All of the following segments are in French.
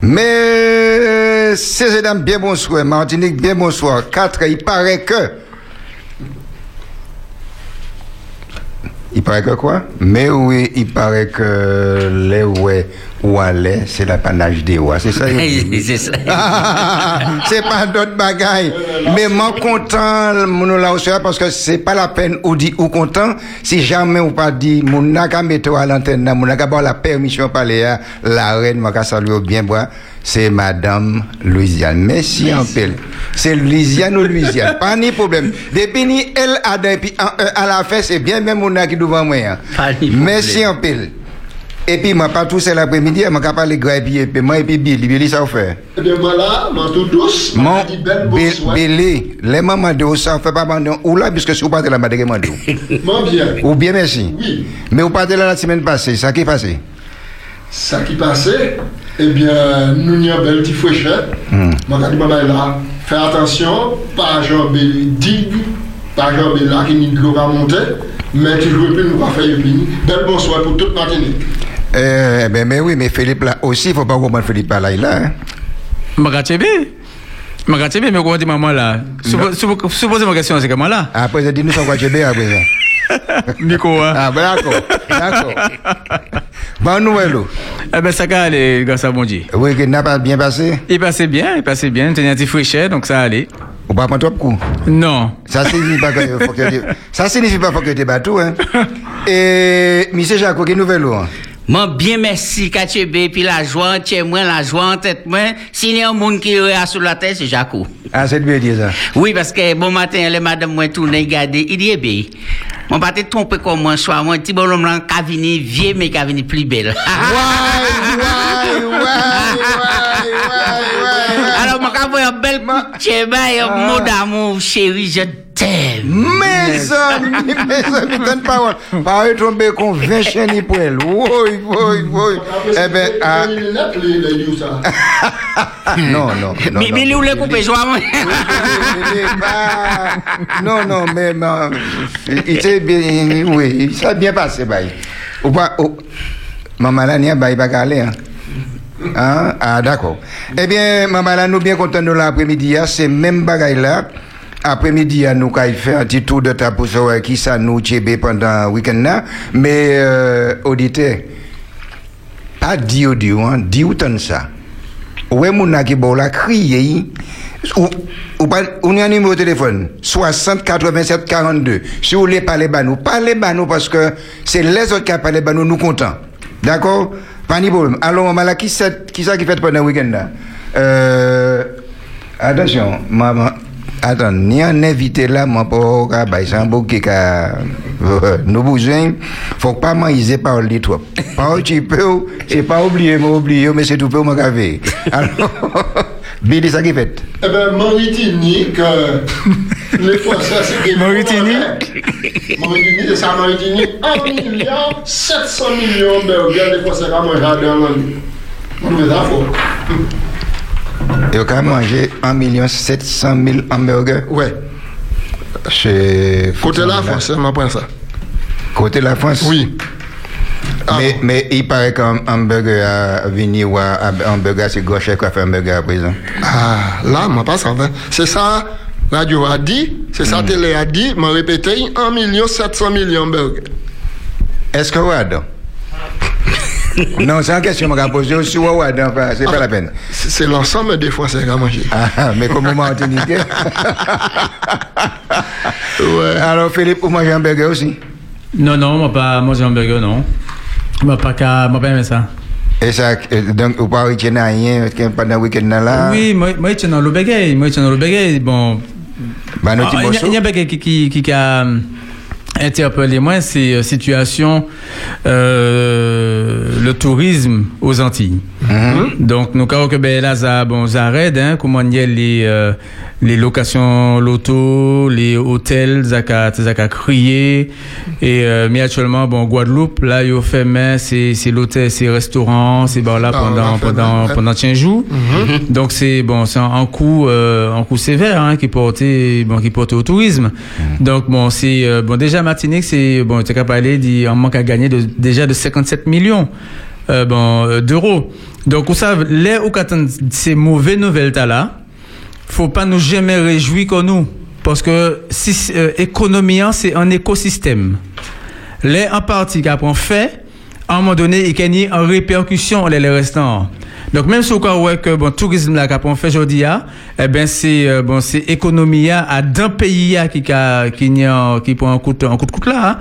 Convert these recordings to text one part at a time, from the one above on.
Mais, ces dames, bien bonsoir. Martinique, bien bonsoir. Quatre, il paraît que Il paraît que quoi? Mais oui, il paraît que les ouais ou aller, c'est l'apanage des rois. C'est ça C'est ça. c'est pas d'autres bagailles. Mais moi content, mon là aussi, parce que c'est pas la peine ou dit ou content, si jamais ou pas dit, mon n'a qu'à mettre à l'antenne, mon n'a qu'à avoir la permission parler à la reine, qu'à saluer bien bois, c'est Madame Louisiane. Merci en pile. C'est Louisiane ou Louisiane. pas ni problème. Depuis ni elle a depuis à la fin, c'est bien même mon qui devant moi. hein. Merci en pile. Et puis, moi, pas tout seul l'après-midi, moi, je parle de et puis, et puis, moi, et puis, Billy, Billy, ça fait. Eh bien voilà, mon tout douce, m'a dit bonsoir. Billy, les mamans de ça, fait pas demander ou là, puisque si vous partez là, je demander. Mon bien, Ou bien, merci. Oui. Mais vous partez là la semaine passée, ça qui est passé? ça qui passait, eh bien, nous avons belle petite fraîcheur. Hmm. M'a dit, maman, là, fais attention, pas genre digue, pas genre là qui n'y va monter, mais toujours plus nous va faire une fini. Bel bonsoir pour toute Martinique. Euh, ben, mais oui, mais Philippe là aussi, il faut pas comprendre Philippe là, il là. Hein. Magachebe. Magachebe, mais comment dit maman là? Suppo- suppo- Supposez ma question, c'est comment là? Après, je dis, nous sommes bien, après ça. Nico, hein? Ah, ben, d'accord, d'accord. Bonne nouvelle, oh. Eh ben, ça va aller, grâce à bon Dieu. Oui, qu'il n'a pas bien passé? Il passait bien, il passait bien, il tenait un petit donc ça allait. Ou pas prendre trop de coups? Non. Ça signifie pas que faut que ça signifie pas que tu bateau hein. Et monsieur Jacques, quelle nouvelle hein? Moi, bien merci, Kachebe, puis la joie, tiens moi, la joie tête, moi. S'il y a un monde qui est sur la tête, c'est Jaco. Ah, c'est bien dire ça. Oui, parce que bon matin, les madame moi tourne regarder, il dit, eh bien, mon pas te tromper comme moi, soit moi, petit bonhomme a venu vieux, mais qui a venu plus belle. Ouais, ouais, ouais, ouais, ouais, quand un bel coup de un mot d'amour, chérie, je t'aime. Mes amis, mes amis, donne parole. Parole tomber qu'on 20 chaînes pour elle. Oui, oui, oui. Eh ben, ah, non, non, non. Mais, mais, vous le. Il est pas- Non, non, mais non, il s'est bien, oui, ça a bien passé, bail. Ou pas, maman là, n'y a pas pas aller, hein. Hein? Ah, d'accord. Eh bien, maman là, nous bien contents de l'après-midi, hein, c'est même bagaille là. Après-midi, hein, nous, il fait un petit tour de ta pour savoir qui ça nous tchébé pendant le week-end là. Mais, euh, auditeur, pas dit audio, hein, dit autant ça. Ouais, mon qui bon la crier. Ou, ou, pas- ou un numéro de téléphone 60 87 42. Si vous voulez parler bah nous, parlez bah nous parce que c'est les autres qui parlent bah nous, nous contents. D'accord? Pas de problème. Alors, là, qui c'est qui, qui fait pendant le week-end là euh, Attention, maman. Attends, ni un invité là, pour qu'à bah, c'est un beau qui a. Nous besoin, faut pas maïser par les trop. Pas un petit peu, c'est pas oublié, mais oublié, mais c'est tout peu, moi, qu'avait. Alors, Bili sa ki fet? E ben, Mauritinik, le fwasa se gen... Mauritinik? Mauritinik, sa Mauritinik, 1 milyard 700 milyon berger le fwasa ka manja den lan. Moun mwen ta fwo. Yo ka manje 1 milyon 700 mil hamburger? Ouè. Che... Kote la Frans, mwen apren sa. Kote la Frans? Oui. Ah, Mais, mais il paraît qu'un hamburger a venu ou un hamburger, c'est gauche qui a fait un hamburger à présent. Ah, là, moi pas ça. hein. C'est ça, radio a dit, c'est ça, télé a dit, m'a répété, 1 million 700 millions de burgers. Est-ce que Wad Non, c'est une question que je poser aussi. Wad, enfin, c'est pas la peine. C'est c'est l'ensemble des Français qui ont mangé. Ah, mais comment Martinique Ouais. Alors, Philippe, vous mangez un hamburger aussi? Non, non, moi pas manger un burger, non. Moi pas qu'à, moi pas aimer ça. Et ça, euh, donc, vous parlez de rien pendant le week-end là Oui, moi, moi, je suis dans le bagay, moi, je suis dans le bagay, bon. Bah, nous, Ah, petit Il y a- morceau. il y a un bagay qui, qui, qui, qui a euh, interpellé moi, c'est euh, situation, euh, le tourisme aux Antilles. Mhm. Donc, nous, quand que ben, là, ça, bon, ça hein, comment y les, euh, les locations loto, les hôtels, ça a, ça a crié. Et, euh, mais actuellement, bon, Guadeloupe, là, il fait main, c'est, c'est l'hôtel, c'est restaurant, c'est bon, là, Ah, pendant, pendant, pendant 15 jours. Donc, c'est, bon, c'est un, un coup, euh, un coup sévère, hein, qui est porté, bon, qui porté au tourisme. Donc, bon, c'est, euh, bon, déjà, Martinique, c'est, bon, tu capable dit, on manque à gagner de, déjà de 57 millions, euh, bon, euh, d'euros. Donc, vous savez, les ou qu'attendent ces mauvaises nouvelles là, faut pas nous jamais réjouir comme nous. Parce que si, euh, hein, c'est un écosystème. Les en partie qu'on fait, à un moment donné, il a une répercussion les, les restants. Donc même si on voit que bon tourisme là qu'on fait aujourd'hui eh ben c'est euh, bon c'est économie à d'un pays qui qui a qui prend un coup de, coup là hein.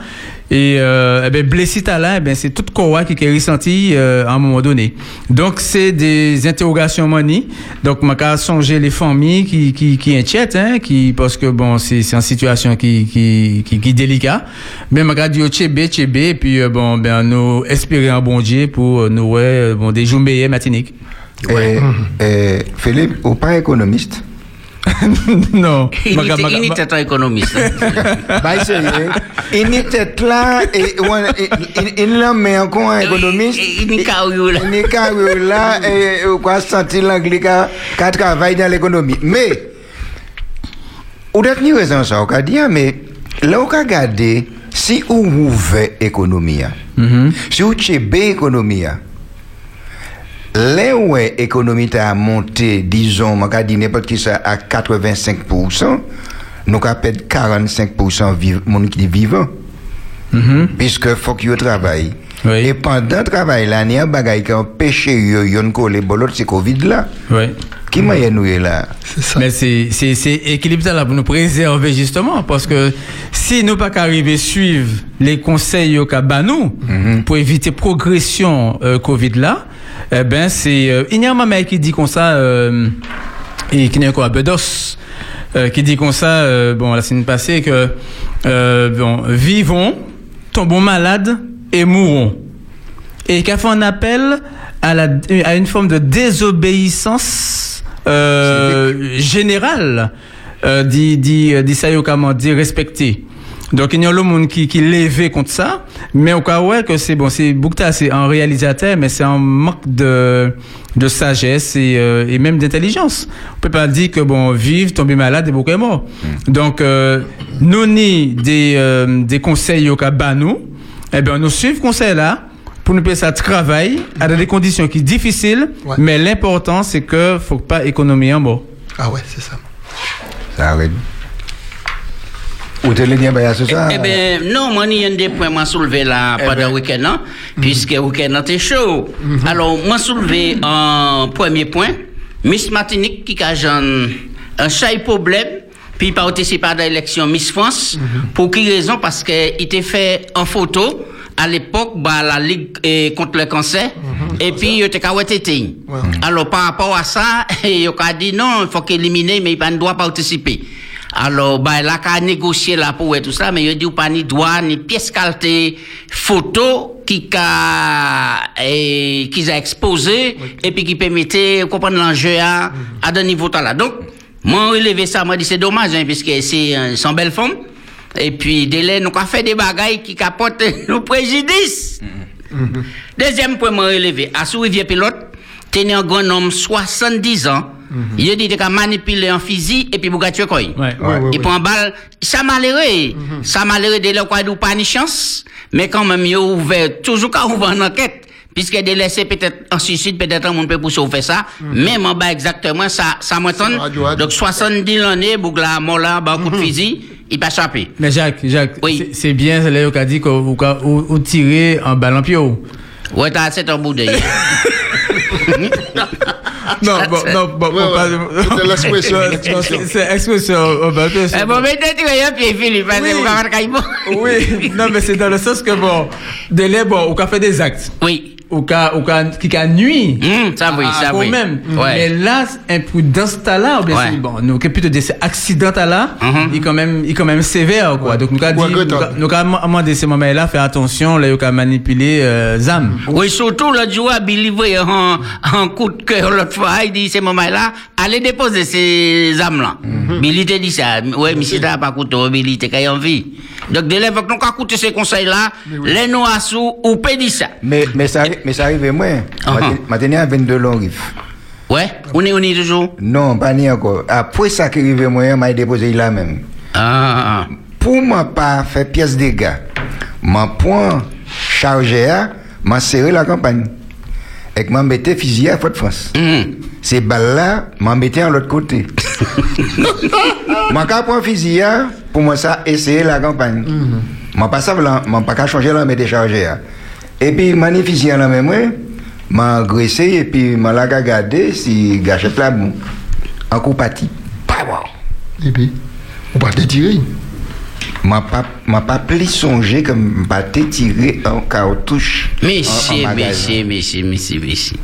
Et euh, eh ben blessé là eh ben c'est tout quoi qui est ressenti euh, à un moment donné. Donc c'est des interrogations mani. Donc m'a qu'à songer les familles qui qui qui inquiètent hein qui parce que bon c'est c'est une situation qui qui qui, qui délicat. Mais m'a qu'à dire tchébé tchébé et puis euh, bon ben nous espérer un bon Dieu pour euh, nous ouais euh, bon des jours meilleurs matiniques. Eh, eh, Philippe, ou pas économiste? non. Il M'a- était- m'a- il m'a- était un économiste. Bah, sérieux. Il était là et ouais, il- il il l'a mis encore un économiste. Il n'y a qu'à où, là. Il n'y a qu'à où, là et sentir l'anglais qu'à qu'à travailler dans l'économie. Mais, ou d'être ni raison ça, on ah, mais là, on a regardé si on ouvre économie, hein, Mhm. si on chebe économie, hein, Là où l'économie a monté, disons, on a dit n'importe qui ça à 85%, nous avons perdu 45% viv monde qui est vivant. Mhm. Puisque faut qu'il travaille. Oui. Et pendant le travail, là, il y a un bagage qui a empêché yo yon coller bolot, c'est Covid là. Ouais. Qui m'a y noué là? C'est ça. Mais c'est c'est c'est équilibre là pour nous préserver justement parce que si nous pas arriver suivre les conseils au cas nous pour éviter progression euh, Covid là, eh ben c'est euh, il y a un maman qui dit comme ça euh, et qui n'est quoi Bedos euh, qui dit comme ça euh, bon la semaine passée que euh, bon vivons tombons malades et mourons. Et qui a fait un appel à, la, à une forme de désobéissance euh, générale, euh, dit, dit, dit ça, Donc, il y a le monde qui, qui levé contre ça, mais au cas ouais que c'est bon, c'est Boukta, c'est un réalisateur, mais c'est un manque de, de sagesse et, euh, et même d'intelligence. On peut pas dire que bon, vivre, tomber malade et beaucoup est mort. Donc, euh, nous ni des, euh, des conseils au cas bas nous, eh bien, nous suivons conseil là pour nous payer ça travail à des conditions qui sont difficiles, Ouais. mais l'important c'est que faut pas économiser en mot. Ah ouais, c'est ça. Ça arrête. Ou te le dire, bah, c'est ça? Eh bien, non, moi, il y a des points m'a soulevé là pendant le week-end, hein, puisque le week-end était chaud. Alors, moi, soulevé un premier point, Miss Martinique qui a un, un chai problème, puis pas participé à l'élection Miss France. Pour qui raison? Parce qu'il était fait en photo à l'époque, bah, la Ligue eh, contre le cancer, et puis il était éteint. Alors, par rapport à ça, il a dit non, il faut qu'il élimine, mais il ne doit pas participer. Alors, bah, là, qu'a négocié là pour et tout ça, mais il dit, ou pas ni droit, ni pièce qualité, photo, qui a, et, qui a exposé, et puis qui permettait, de comprendre l'enjeu à, à de niveau là. Donc, moi, relevé ça, moi, dit, c'est dommage, hein, puisque c'est, euh, sont belles femmes. Et puis, délai, nous, avons fait des bagailles qui capotent nos préjudices. Deuxième point, moi, relevé. À sous rivière pilote, tenait un grand homme, 70 ans. Il a dit qu'il a manipulé un physique et puis vous tuer quoi. Ouais. Ouais, ouais, Il prend balle. Ça malheureux. Ça malheureux dès là, quoi, nous pas ni chance. Mais quand même, il a ouvert, toujours qu'à ouvrir une enquête. Puisque de laisser peut-être en suicide, peut-être on peut pousser au faire ça. Même en bas exactement, ça, ça m'étonne. Donc 70 l'année, Bougla, Mola, bah, coup de fusil, il pas échappé. Mais Jacques, Jacques, Oui. c'est- c'est bien, c'est là qu'on a dit qu'on ou, ou, ou tirer en ballon pied haut. Ouais, t'as c'est un bout d'œil. Non, bon, non, bon, Ouais, bon, pas- ouais. C'était l'expression, l'expression. c'est- C'est expression en ballon pied. Eh bon, mais tiré un pied, Philippe, parce que Oui. Oui, non, mais c'est dans le sens que bon, délai, bon, on fait des actes. Oui. Ou qu'a, ou qu'a, qui a nuit. Hum, ça oui, à- ça à oui. même. Ouais. Mais là, imprudence t'as là, ou bien Ouais. c'est- bon, nous, que plutôt des accidents t'as là, Mhm. il est quand même, il est quand même sévère, quoi. Donc, nous, a dit, Ouais, nous, regrettable. a- nous, a demandé ces moments-là, faire attention, là, il a manipulé, euh, ZAM. Oui, surtout l'autre jour, Billy voyait un, un coup de cœur l'autre fois, il dit, ces moments-là, allez déposer ces âmes-là. Billy te dit ça. Ouais, mais si t'as pas coûté, Billy, t'es qu'à envie. Donc, dès lors, faut que nous écouter ces conseils-là, les nous assous, ou dire ça. Mais, mais ça, mais ça arrive moi. Maintenant, à 22 longs riff. Ouais, on est, on est toujours. Non, pas ni encore. Après ça qui arrive moi, m'a déposé là même. Ah, ah, Pour moi pas faire pièce de gars, m'a point chargé à, m'a serré la campagne. et que m'embêtais fusil à Fort France. Mhm. Ces balles-là m'embêtaient en l'autre côté. Moi, quand prends fusil à, pour moi, ça, essayer la campagne. Moi, pas ça, moi, pas qu'à changer là, mais décharger. Et puis, à la même, m'a agressé, et puis, m'a la regardé si gâchette là, bon, en coup parti. Pas. Et puis, on va te tirer. m'a pas m'a pas plus songé comme m'a tiré en cartouche en- en Monsieur, monsieur, monsieur, monsieur, monsieur.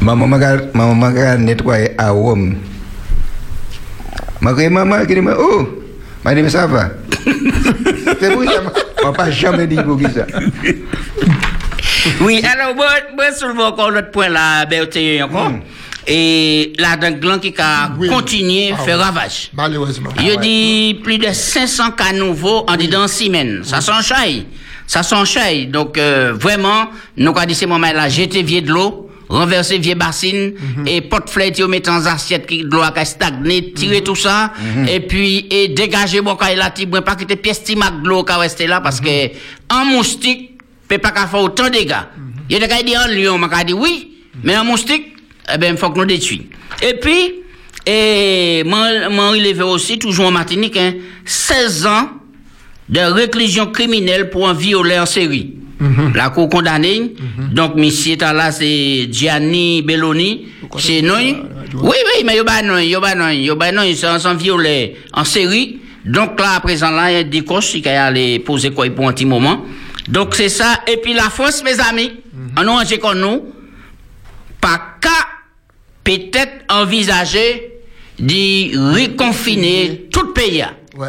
maman m'a nettoyé à Rome m'a maman qui dit oh m'a dit mais ça va c'est pour ça m'a pas jamais dit pour ça Oui, alors, moi, moi, soulever encore l'autre point là, Berthe, encore. Et la gland qui a Oui. continué Ah faire ravage. Malheureusement. Il dit plus de 500 cas nouveaux en dedans six semaines. Ça s'enchaîne. Ça s'enchaîne. Donc, euh, vraiment, nous, quand dit ces moments-là, jeter vieux de l'eau, renverser vieux bassines, et porte flèche, mettre en assiette qui l'eau a stagné, tirer tout ça, et puis, et dégager bon, quand il a tiré, pas quitter pièce timac de l'eau qui rester là, parce que, un moustique, peut pas faire autant de dégâts. Il y a des gars qui disent en lion, m'a dit oui, mais un moustique, eh ben, il faut que nous détruisons. Et puis, et moi, moi, relevé aussi, toujours en Martinique, hein, 16 ans de réclusion criminelle pour un violet en série. La cour condamnée. Donc, monsieur là, c'est Gianni Belloni. C'est non. Oui, oui, mais il y a non, il y a non, il y a non, c'est un un violet en série. Donc, là, à présent, là, il y a des coches qui aller poser quoi pour un petit moment. Donc, c'est ça. Et puis, la France, mes amis, en nous, j'ai comme nous, pas qu'à peut-être envisager d'y reconfiner tout le pays. Ouais.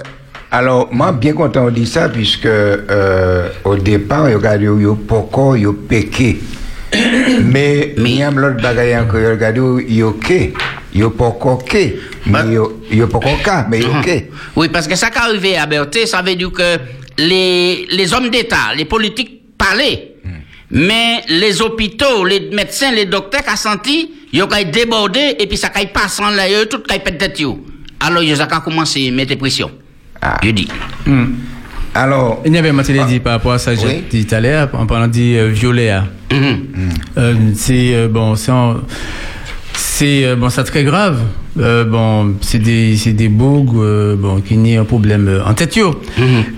Alors moi bien content de dire ça puisque euh, au départ il regarde yo poko yo péqué mais Mais- il y a l'autre bagaille encore yo regarde yo ké yo poko ké mais yo yo poko ka mais yo ké Oui, parce que ça qui arrivé à Berthe, ça veut dire que les, les hommes d'État, les politiques parlaient, mais les hôpitaux, les médecins, les docteurs qui ont senti, ils ont débordé et puis ça qui passe en ont tout tête. yo. Alors, ils ont commencé à mettre pression. Ah. Je dis. alors Il y avait Mathilde dit par rapport à ça, Oui. j'ai dit tout à l'heure, en parlant du euh, violet. hein. Mhm. Euh, c'est euh, bon, c'est euh, bon, c'est très grave. Euh, bon, c'est des c'est des bougs euh, bon qui n'y un problème euh, en tête yo.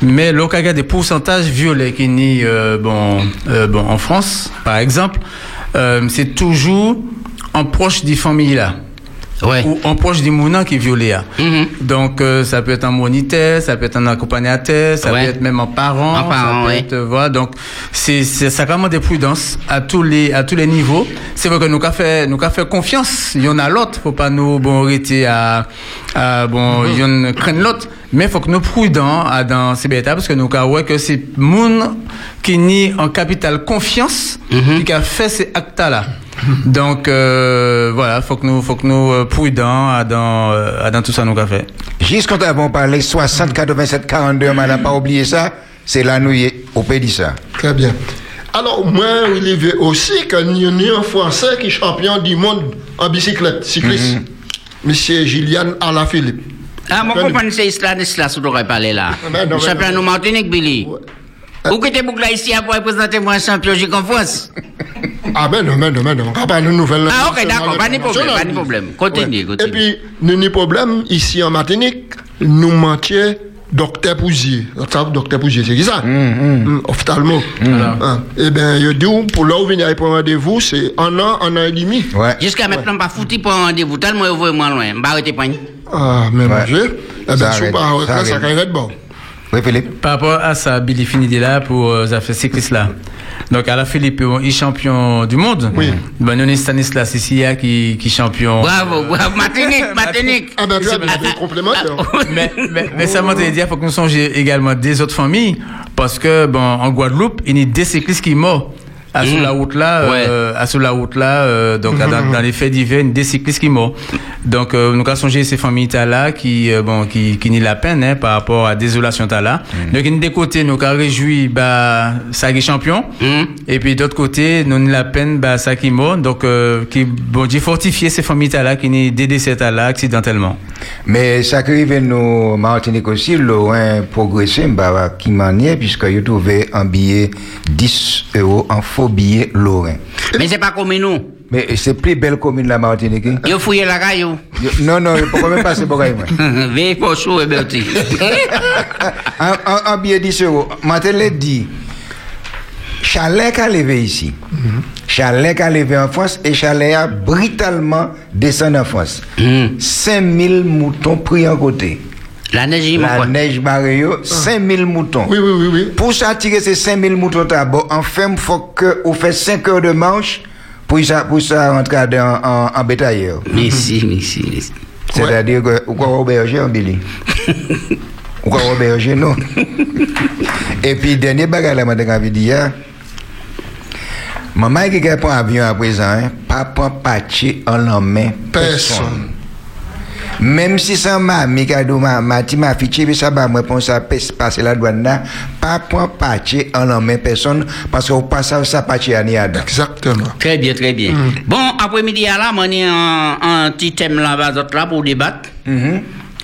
Mais a des pourcentages violets qui n'y euh, bon euh, bon en France, par exemple, euh, c'est toujours en proche des familles là Ouais. ou en proche des mounants qui est violé. hein. Mhm. Donc euh, ça peut être un moniteur, ça peut être un accompagnateur, ça Ouais. peut être même un parent, Un parent, ça peut ouais. être euh, voilà. Donc c'est c'est ça vraiment des prudences à tous les à tous les niveaux. C'est vrai que nous qu'a fait nous qu'a fait confiance. Il y en a l'autre, faut pas nous bon arrêter à, à bon il y en a craindre l'autre. Mais faut que nous prudents à dans ces bêtas parce que nous qu'a ouais que c'est moun qui nie en capital confiance qui a fait ces actes là. Donc euh, voilà, faut que nous faut que nous euh, prudents à dans euh, à dans tout ça nous fait. juste quand avons parlé 60 87 42 on n'a pas oublié ça c'est là nous au pays ça Très bien. Alors, moi, relevé aussi qu'il y a un Français qui est champion du monde en bicyclette, cycliste. Monsieur Gillian Alaphilippe. Ah, mon compagnie, c'est Stanislas, vous devriez parler là. Ah, ben non, ben champion de Martinique, Billy. Où que t'es bouclé ici pour représenter moi champion j'ai en France? Ah ben non, ben non, ben non. On va pas de nouvelles. Ah, ok, d'accord, pas de problème, pas de problème. Continue, Et continue. puis, nous avons problème ici en Martinique, nous manquions docteur Pouzier. Docteur docteur Pouzier, c'est qui ça? Mm, Ophtalmo. Ah. Eh bien, je dis, pour là où venir pour un rendez-vous, c'est un an, un an et demi. ouais Jusqu'à maintenant, pas foutu pour un rendez-vous, tellement vous voyez moins loin. Je vais arrêter. Ah, mais Ouais. manger. Eh Ça bien, arrête, sous par ça retraite, ça va être bon. Oui Philippe Par rapport à ça, Billy finit de là pour euh, ça fait cycliste là. Donc à la Philippe, il est champion du monde. Oui. Ben nous Stanislas ici hein, qui qui champion. Bravo, bravo, Martinique, Martinique. Ah ben, tu as des complémentaires. mais, mais, mais ça m'a dit, il faut que nous songions également des autres familles, parce que, bon, en Guadeloupe, il y a des cyclistes qui morts. À sur Mhm. la route là, Ouais. euh, à sur la route là, euh, donc dans, dans les faits divers, il y a des cyclistes qui morts. Donc euh, nous avons songé ces familles là qui euh, bon qui qui ni la peine hein, par rapport à désolation là. Donc y a des côtés nous avons réjoui bah ça qui champion Mhm. et puis d'autre côté nous ni la peine bah ça qui mort donc euh, qui bon dit fortifier ces familles là qui ni des décès là accidentellement. Mais ça qui arrive nous Martinique aussi, loin progressé, bah, qui maniait, puisque vous trouvez un billet 10 euros en faux Fobier, Lorrain. Mais c'est pas comme nous. Mais c'est plus belle commune la Martinique. Yo fouillé la caillou. Non, non, pourquoi même passer pour moi? Veille pour chaud, Bertie. En, billet 10 euros, l'ai dit, chalet a levé ici. Chalet a levé en France et chalet a brutalement descendu en France. 5000 moutons pris en côté. La neige, La m'a neige barrée, 5000 moutons. Oui, oui, oui, oui. Pour s'attirer ces 5000 moutons d'abord, en fait, il faut que vous faites 5 heures de marche pour ça, pour ça rentrer en, en, en bétailleur. Merci, merci, merci. C'est-à-dire que, ou quoi auberger en Billy? Ou quoi auberger, non? Et puis, dernier bagage là, je envie de dire, maman qui prend avion à présent, hein, pas prend patché en la main personne. Personne. Même si c'est ma mi cadeau ma ma ti ma fiché ça va moi pour ça passe- passer la douane là pas prend patché en la main personne parce qu'on passe ça patché à niada. Exactement. Très bien, très bien. Bon, après-midi, à là, on est un, un petit thème là, bas d'autres là, pour débattre.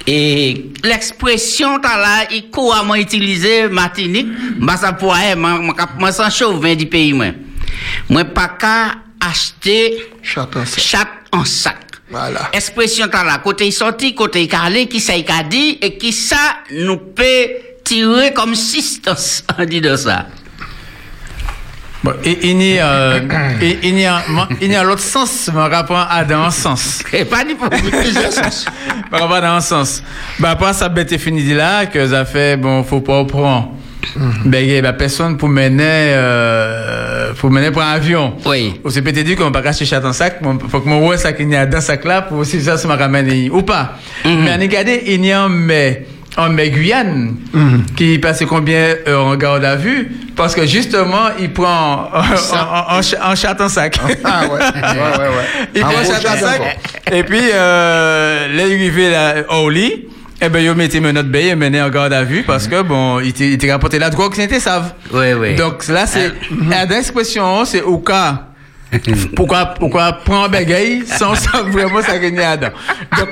Et l'expression, t'as là, il couramment utilisé Martinique, bah, ça pourrait, moi, sans chauvin du pays, moi. Moi, pas qu'à acheter chat en sac. Voilà. Expression t'as là, côté sorti, côté calé, qui ça y a dit, et qui ça nous peut tirer comme sistance, on dit de ça. Bon, et il y a, euh, il y a, il y a l'autre sens, par rapport à dans un sens. Et pas du pour Par rapport à dans un sens. Bah, après, ça bête fini de là, que ça fait, bon, faut pas prendre. Ben, il y a personne pour mener, euh, pour mener pour un avion. Oui. Ou c'est peut-être dit qu'on va pas acheter chat en sac, faut que mon ouais sac il y a dans sac là pour si ça se m'a ramené ou pas. Mais en regardez, il y a un mais, un mais Guyane, qui passe combien euh, en garde à vue, parce que justement, il prend en, en, en en chat en sac. Ah ouais. ouais ouais ouais. Il En prend gros, chat en sac, et puis, euh, là, il arrivé là, au lit, eh ben, il mettait mes notes baie, il mené en garde à vue, parce que bon, il était il était rapporté la drogue, c'était savent. Oui, oui. Donc là, c'est la l'expression, c'est au cas. Pourquoi, pourquoi prendre un bagaille sans savoir vraiment ça gagner dedans. Donc,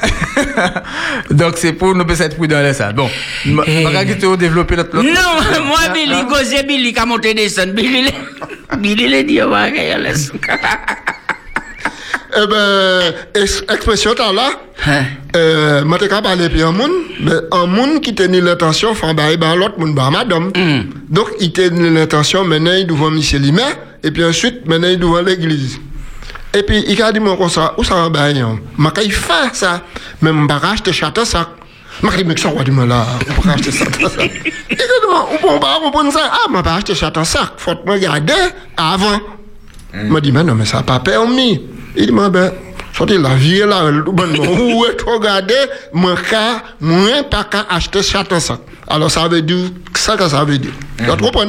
donc c'est pour nous peut être prudent là ça. Bon, ma- Eh. gars développer notre l'autre- Non, moi, Billy, Gosé Billy, qui a monté des sons. Billy, le- Billy, le dit, on va laisser. Eh ben, ex- expression t'as là, euh, moi t'ai qu'à parler puis un monde, mais un monde qui tenait l'intention, enfin, bah, bah, l'autre monde, bah, madame. Donc, il tenait l'intention, maintenant, il devant monsieur Limet, et puis ensuite, maintenant, il devant l'église. Et puis, il a dit, moi, comme ça, où ça va, bah, hein? Ma il fait ça. Mais m'a pas acheter château ça. M'a dit, mais que ça, on va dire, mais là, on peut acheter château ça. Et que, moi, on peut pas comprendre ça. Ah, m'a pas acheter château ça. Faut me regarder avant. m'a dit, mais non, mais ça n'a pas permis. Il dit, mais ben, sortez la vie là, le bon, où est regardé, moi, qu'à, moi, pas qu'à acheter château ça. Alors, ça veut dire, ça que ça veut dire. Tu comprends?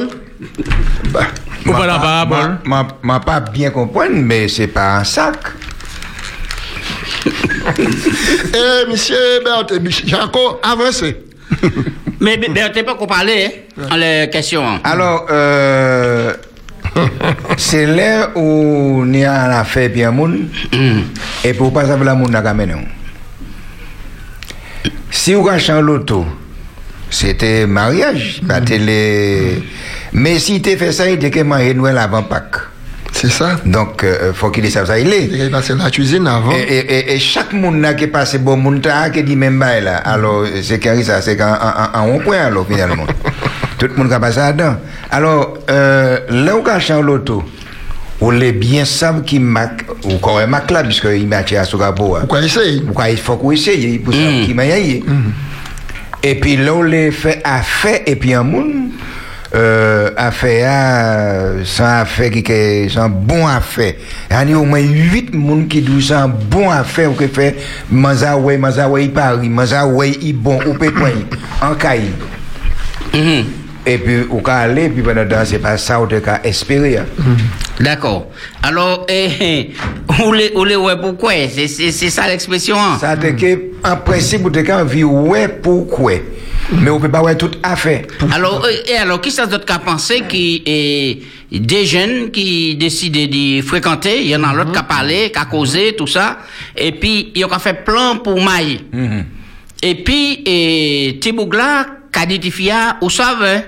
Bah, Ou pas la parabole? M'a pas bien comprendre mais c'est pas un sac. eh, monsieur Berthe, Jaco, avancez. Mais, t'es pas qu'on parlait, hein, les questions. Alors, euh, c'est là où y a un affaire bien moun, et pour pas savoir la moun n'a. Si vous achetez un loto, c'était mariage, pas télé. Mais si tu fait ça, il dit que marié Noël avant Pâques. C'est ça. Donc, euh, faut qu'il sache ça, il est. Il est passé la cuisine avant. Et, et, et, et chaque monde qui passe bon monde qui dit même bail là. Alors c'est carré ça c'est en en en point alors finalement. Tout le monde qui passe là-dedans. Alors euh, là où cache en loto ou les bien savent qui mac ou quand même mac là puisque il match à Sogabo. Pourquoi essayer? Pourquoi il faut qu'on essaye pour ça qui m'a yé. Et puis là où les fait affaire et puis un monde euh, affaire sans affaire qui est sans bon affaire. Il y a au moins 8 monde qui disent sans bon affaire ou qui fait Mazawe, Mazawe Paris, Mazawe i bon ou peut point en caille. Et puis au cas aller puis pendant temps c'est pas ça ou de cas espérer. D'accord. Alors, eh, eh, où les, où les, ouais, pourquoi? C'est, c'est, c'est ça l'expression, hein? Ça te que en principe ou de cas vie ouais pourquoi. Mais on peut pas ouais tout affaire. Alors, et alors, qui ça d'autre qu'à penser qui est des jeunes qui décident de fréquenter, il y en a l'autre qui a parlé, qui a causé, tout ça, et puis, il y a fait plan pour maille. Et puis, et, Tibougla, qui a dit, fia, vous savez,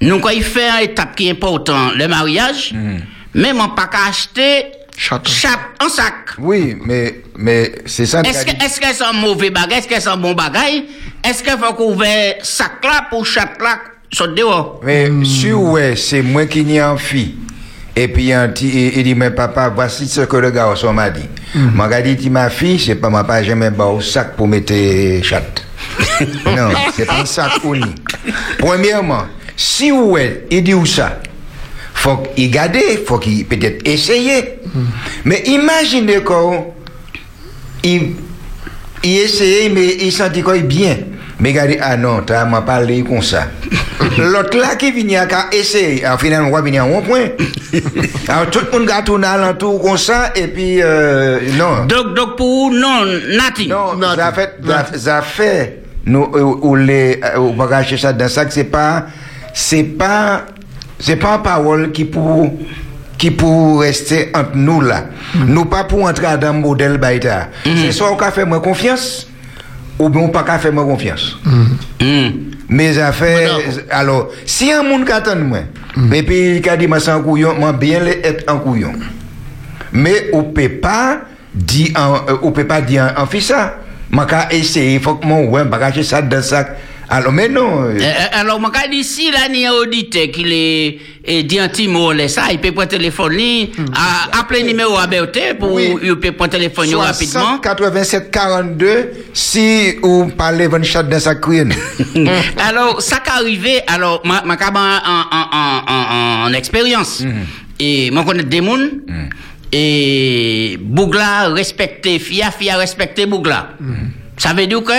nous, quand il fait une étape qui est importante, le mariage, même on pas qu'à acheter chatte en sac. Oui, mais, mais c'est ça. Est-ce que, est-ce que c'est un mauvais bagage? Est-ce que c'est un bon bagage? Est-ce qu'il faut qu'on sac là pour chatte là sortir dehors? Mais si ouais, c'est moi qui n'y en fille. Et puis il, il dit, mais papa, voici ce que le garçon m'a dit. M'a mm dit, ma fille, c'est pas ma pas jamais bas au sac pour mettre chatte. non, c'est pas un sac uni. Premièrement, si ouais, il dit où ça, faut qu'il garde, faut qu'il peut-être essayer. Mais imaginez qu'on, il, il essayait, mais il sentit qu'il est bien. Mais regardez, ah non, tu m'as parlé comme ça. L'autre là qui vient à essayer, en final, on va venir à un point. Alors tout le monde a tourné alentour comme ça, et puis, euh, non. Donc, donc pour non, nothing. Non, Non, ça fait, ça, ça fait, nous, ou, ou les, euh, ou bagages ça dans ça, c'est pas, c'est pas, c'est pas une parole qui pour, qui pour rester entre nous là. Nous pas pour entrer dans le modèle baïta. C'est soit on a fait moi confiance, ou bien on pas qu'à faire moi confiance. Hmm. Mes affaires, alors, si un monde qui attend moi, et puis il a dit, moi, c'est un couillon, moi, bien être un couillon. Mais on peut pas dire, en, euh, on peut pas dire en, en fait ça. Qu'à essayer, il faut que mon ouais, bagage ça dans ça. Alors, mais non. euh, alors, moi, quand ici, là, il y a un auditeur qui est, est dit un petit mot, là, ça, il peut prendre téléphone, à- appeler le numéro à BOT pour, il peut prendre téléphone rapidement. 87 42, si vous parlez de chat dans sa crine. alors, ça qui arrivé, alors, ma, ma en, en, en, en, en expérience. Et, moi, connais des moun. Et, Bougla respecté Fia, Fia respecté Bougla. Ça veut dire que,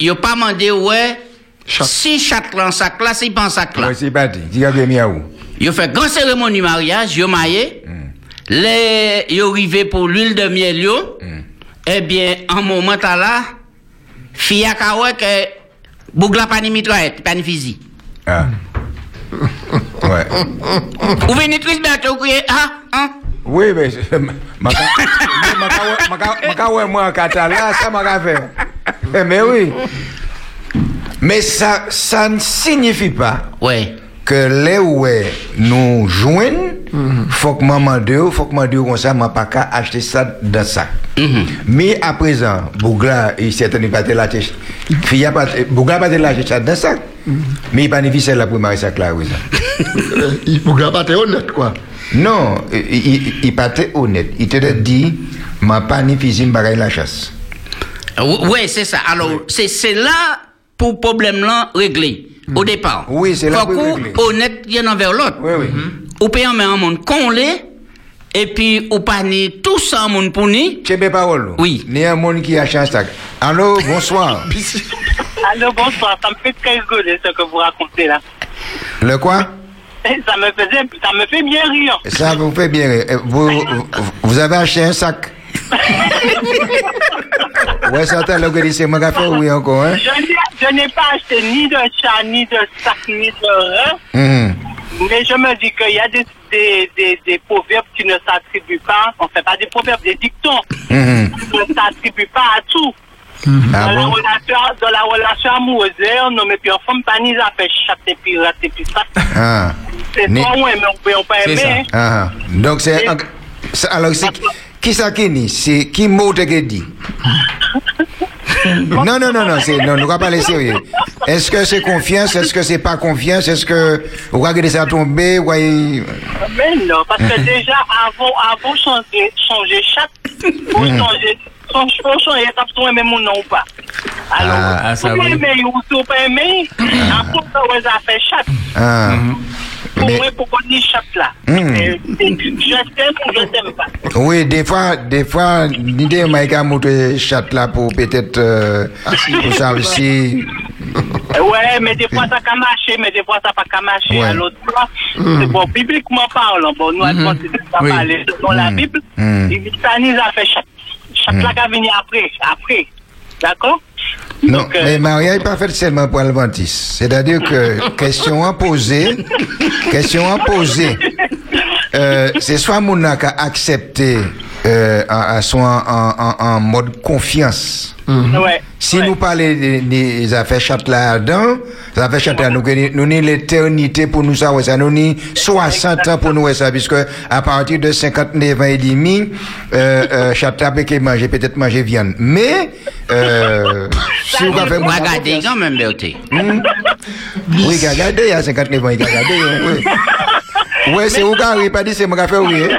il a pas demandé, ouais, Chat. si en sac là, si pas en sac là. Parti. Dis-moi bien, miaou. Yo fait grand cérémonie mariage, yo maillé. Les yo arrivé pour l'huile de miel yo. Eh bien, en moment là, fille a ka ouais que bougla pas ni mitraillette, pas ni fusil. Ah. ouais. Ou venez ou crier ah hein? Oui, mais je- ouais, moi en là, ça m'a fait. Eh, Mais oui. Mais ça, ça ne signifie pas Ouais. que les ouais nous joignent, faut que maman de, faut que maman de comme ça, m'a pas qu'à acheter ça dans ça. Mais à présent, Bougla, il s'est tenu pas de la tête. Fille a pas, Bougla pas de la tête ça dans ça. Mais il pas ça là, oui. Euh, Il faut pas honnête, quoi. Non, il, il, il pas été honnête. Il te dit, m'a pas ni physique bagaille la chasse. Ou- Ouais, c'est ça. Alors, c'est c'est là pour problème là réglé au départ. Oui, c'est là pour régler. honnête l'un envers l'autre. Oui, oui. Ou paye en un monde qu'on l'est et puis ou pas ni tout ça en monde pour ni. Tu mes paroles. Oui. Il y a un monde qui a ça. Allô, bonsoir. Allô, bonsoir. Ça me fait très rigoler ce que vous racontez là. Le quoi? Ça me faisait, ça me fait bien rire. Ça vous fait bien. rire. Vous, vous, avez acheté un sac? Ouais, ça t'a qui ai fait oui encore, hein Je n'ai, pas acheté ni de chat, ni de sac, ni de rein. Mhm. Mais je me dis qu'il y a des, des, des, des proverbes qui ne s'attribuent pas, on fait pas des proverbes, des dictons, Mhm. qui ne s'attribuent pas à tout. Ah dans, la bon? relation, dans la relation amoureuse, on ne met plus en femme, pas ni ça fait chat et puis rat et puis ça. Ah. C'est Ni- toi, ouais, mais on peut on C'est aimer. hein. Ah. Donc c'est. Alors, c'est. Qui ça qui dit? C'est qui mot te dit? Non, non, non, non, c'est, non, nous ne pas les sérieux. Est-ce que c'est confiance? Est-ce que c'est pas confiance? Est-ce que vous regardez ça tomber ou voyez- Mais non, parce que déjà, avant, avant changer, changer chat, faut changer, faut faut changer, t'as besoin même mon nom ou pas. Alors, Ah, ah, ça vous oui. aimez ou vous pas aimer, après, ça va faire chat. Ah. Pour Mais- moi, pourquoi dit chat là? Euh, Je t'aime ou je t'aime pas. Oui, des fois, des fois, l'idée m'a été monter chat là pour peut-être euh, pour ça aussi. Euh, Ouais, mais des fois ça peut marcher, mais des fois ça pas marcher. Ouais. Alors, toi, c'est bon, bibliquement parlant, bon, nous, on considère ça Oui. parler dans la Mhm. Bible, Mhm. il dit ça nous a fait chat. Chat là qui a venu après, après. D'accord? Non, Donc, euh, mais Maria n'est pas fait seulement pour l'adventiste. C'est-à-dire que question à poser, question à poser, euh, c'est soit mon qui a accepté euh, en- en- sont en, en- en- en mode confiance. Ouais. Si ouais. nous parlons des, des affaires châtes là-dedans, affaires châtes là, nous avons nous avons l'éternité pour nous savoir ça, nous avons 60 ans pour nous ça, puisque à partir de 59 ans et demi, euh, euh, peut manger, peut-être manger viande. Mais, euh, si vous avez On va garder quand même, Berté. oui, regardez, a 59 ans, il a regardé, oui. Oui, c'est vous qui avez pas dit, c'est moi ai fait oui. hein.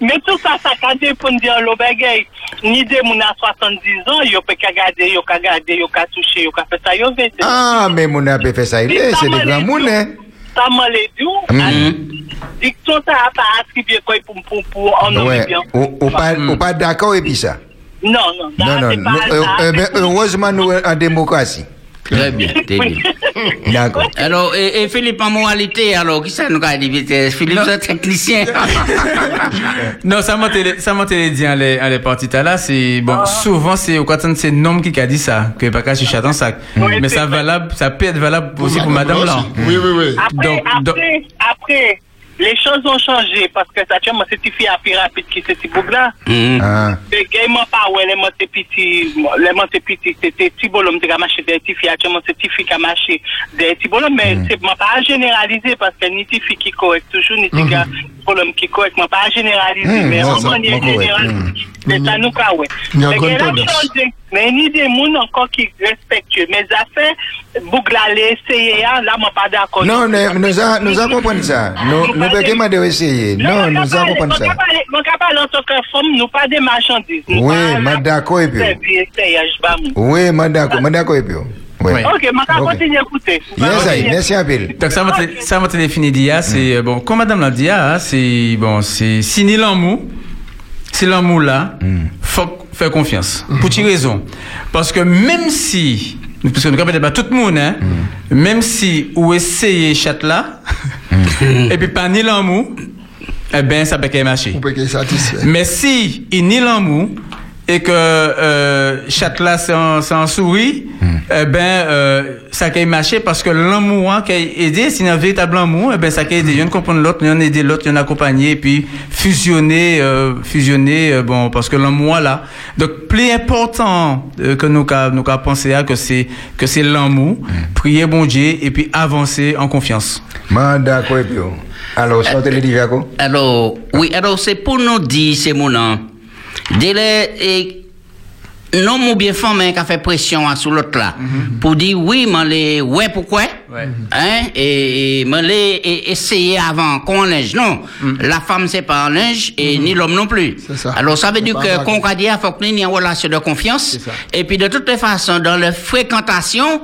Mais tout ça, ça ka dépend de lo bagay. Ni de moun a 70 ans, yo peut ka gade, yo ka gade, yo ka touche, yo ka fait ça, yo vete. Ah, mais mon a fait ça, il est, c'est des grands mounes, hein. Ça m'a les dou. Mhm. Diction ça a pas attribué quoi pour pour pour en Ouais, bien. ou, ou pas, ou pas d'accord et puis ça. Non, non, Non, non, euh, euh, ben, heureusement, nous en démocratie. Très bien, très bien. D'accord. Alors, et, et Philippe, en moralité, alors, qui ça nous a dit? Philippe, c'est technicien. Non, ça m'a dit en les, en les parties là, c'est, bon, souvent, c'est, au contraire, c'est l'homme qui a dit ça, que pas qu'à chicher dans sac. Oui, Mais ça valable, ça peut être valable aussi pour madame là. Oui, oui, oui. Après, Donc, après, donc- après, les choses ont changé parce que ça, moi, c'est une fille à plus rapide qui c'est boug là. Les gars, moi, pas, ouais, les montés petits, les montés petits, c'était petit bonhomme qui a marché des petits filles, actuellement, c'est petit fille qui a marché des petits bonhommes, mais c'est, moi, pas à généraliser parce que ni petit fille qui correct, toujours, ni petit gars, bonhomme qui correct, moi, pas à généraliser, Mhm, mais en manière générale, c'est ça, nous, quoi, ouais. Il y a Mais grande il a tendance. changé. Mais ni des gens encore qui respectueux. Mes affaires, Bougla, les essayer, hein, là, moi, pas d'accord. Non, nous, nous, a- nous avons compris ça. Nous, nous pouvons demander essayer. Non, nous avons compris ça. Mon capable en tant que femme, nous pas des marchandises. Nous Oui, pas- mais d'accord, et puis. C'est bien, essayage, bah, moi. Oui, mais d'accord, mais d'accord et puis. Oui. Ouais. Ok, ma Ok. continue à écouter. Yes, aïe, merci peu. Donc ça m'a m'a téléphoné d'IA, c'est, euh, bon, comme madame l'a dit, ah, c'est, bon, c'est, si ni l'amour, si l'amour là, faut faire confiance. Pour quelle raison? Parce que même si, parce que nous ne pas tout le monde, hein, même si ou essayez chat là, et puis pas ni l'amour, eh ben, ça peut. Vous être satisfait. Mais si il nie l'amour et que euh, chat là c'est en, souris, eh ben euh, ça qui marché parce que l'amour hein, qui a aidé, c'est un véritable amour, eh ben ça qui a aidé, il y en comprendre l'autre, il y en aider l'autre, il y en accompagner et puis fusionner, euh, fusionner, euh, bon parce que l'amour là. Donc plus important euh, que nous qu'a nous qu'a pensé à que c'est que c'est l'amour, prier bon Dieu et puis avancer en confiance. Alors, quoi? Alors, oui, alors c'est pour nous dire, c'est mon nom. Délai, et, non, mon bien femme, qui a fait pression sur l'autre là. Pour dire, oui, mais les, ouais, pourquoi? Ouais. Hein, et, et, mais les, et, essayer avant qu'on linge. Non, la femme, c'est pas un linge, et ni l'homme non plus. Ça. Alors, ça veut dire que, qu'on a dit, il faut qu'il y ait une relation de confiance. Et puis, de toute façon, dans la fréquentation,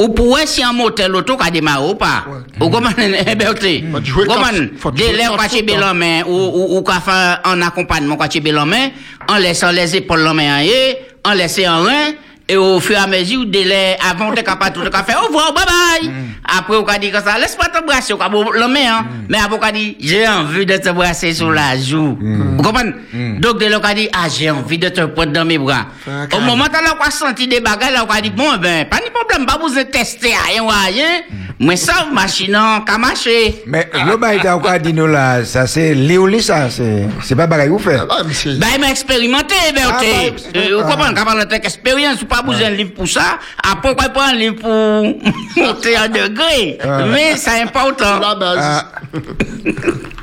Ou pou wè si an motel loto ka dema ou pa. Ou goman, Bertie, goman, de lè ou ka chebe lòmè, ou ka fè an akompanman kwa chebe lòmè, an lè san lè zepol lòmè an ye, an lè se an ren, et au fur et à mesure, délai, avant de capable tout de faire, au revoir, bye bye. Après, on a dit que ça, laisse-moi t'embrasser, on a la main, hein. Mais après, on a dit, j'ai envie de t'embrasser sur la joue. Vous comprenez? Donc, dès lors, on a dit, ah, j'ai envie de te prendre dans mes bras. Fait un Au moment où on a senti des bagages, on a dit, bon, ben, pas de problème, pas de tester rien ou rien. Mais ça, machine, qu'à marcher. Mais le bail t'as encore dit nous là, ça c'est léoli ça, c'est c'est pas bagaille vous fait. Monsieur. Ben, il m'a expérimenté, Berté. Ah, ouais, c'est- Euh, Vous ah. comprenez, quand on a expérience, ou pas besoin de livre pour ça. Après, pourquoi pas un livre pour monter en degré? Ah. Mais c'est important. C'est la base. Ah,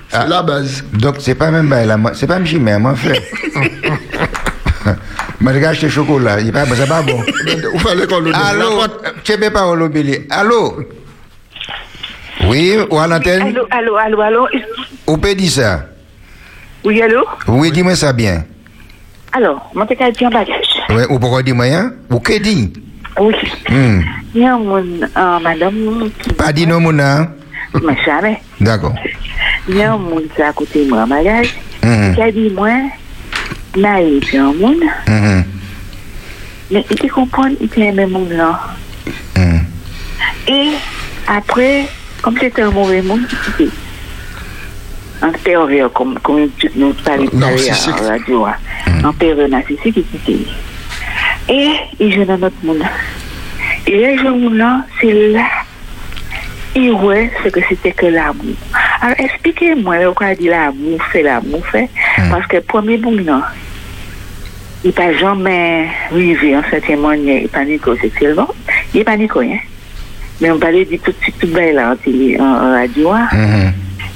C'est la base. donc c'est pas même moi- c'est pas monsieur mais moi frère. Mais regarde ce chocolat, il pas c'est pas bon. Vous faites l'école. Allô, tu es pas au. Allô? Oui, ou à l'antenne, Allô, allô, allô, allô? ou peut dire ça? Oui, allô? Oui, dis-moi ça bien. Alors, mon t'es dit en bagage. Oui, ou pourquoi dis-moi hein? Ou que dit? Oui. Hmm. Il y a mon, euh, madame, dit non mon hein? m'a jamais. D'accord. Il y a un monde qui a côté moi en bagage. Mhm. Qui a dit, moi, naïf, c'est un monde. Mhm. Mais il te comprend, il te aime monde là. Mhm. Et après, comme c'était un mauvais monde, il quitté. Un pervers, comme, comme nous à la radio. hein. Un pervers narcissique qui quitté. Et il joue dans notre monde. Et les gens là, c'est là. Et ouais, c'est que c'était que l'amour. Alors, expliquez-moi, le quoi dit l'amour fait, l'amour fait. Parce que premier non. Il n'a jamais en cette manière, il panique sexuellement. Il panique rien. Mais on parlait tout de suite, tout bas là, en télé, en,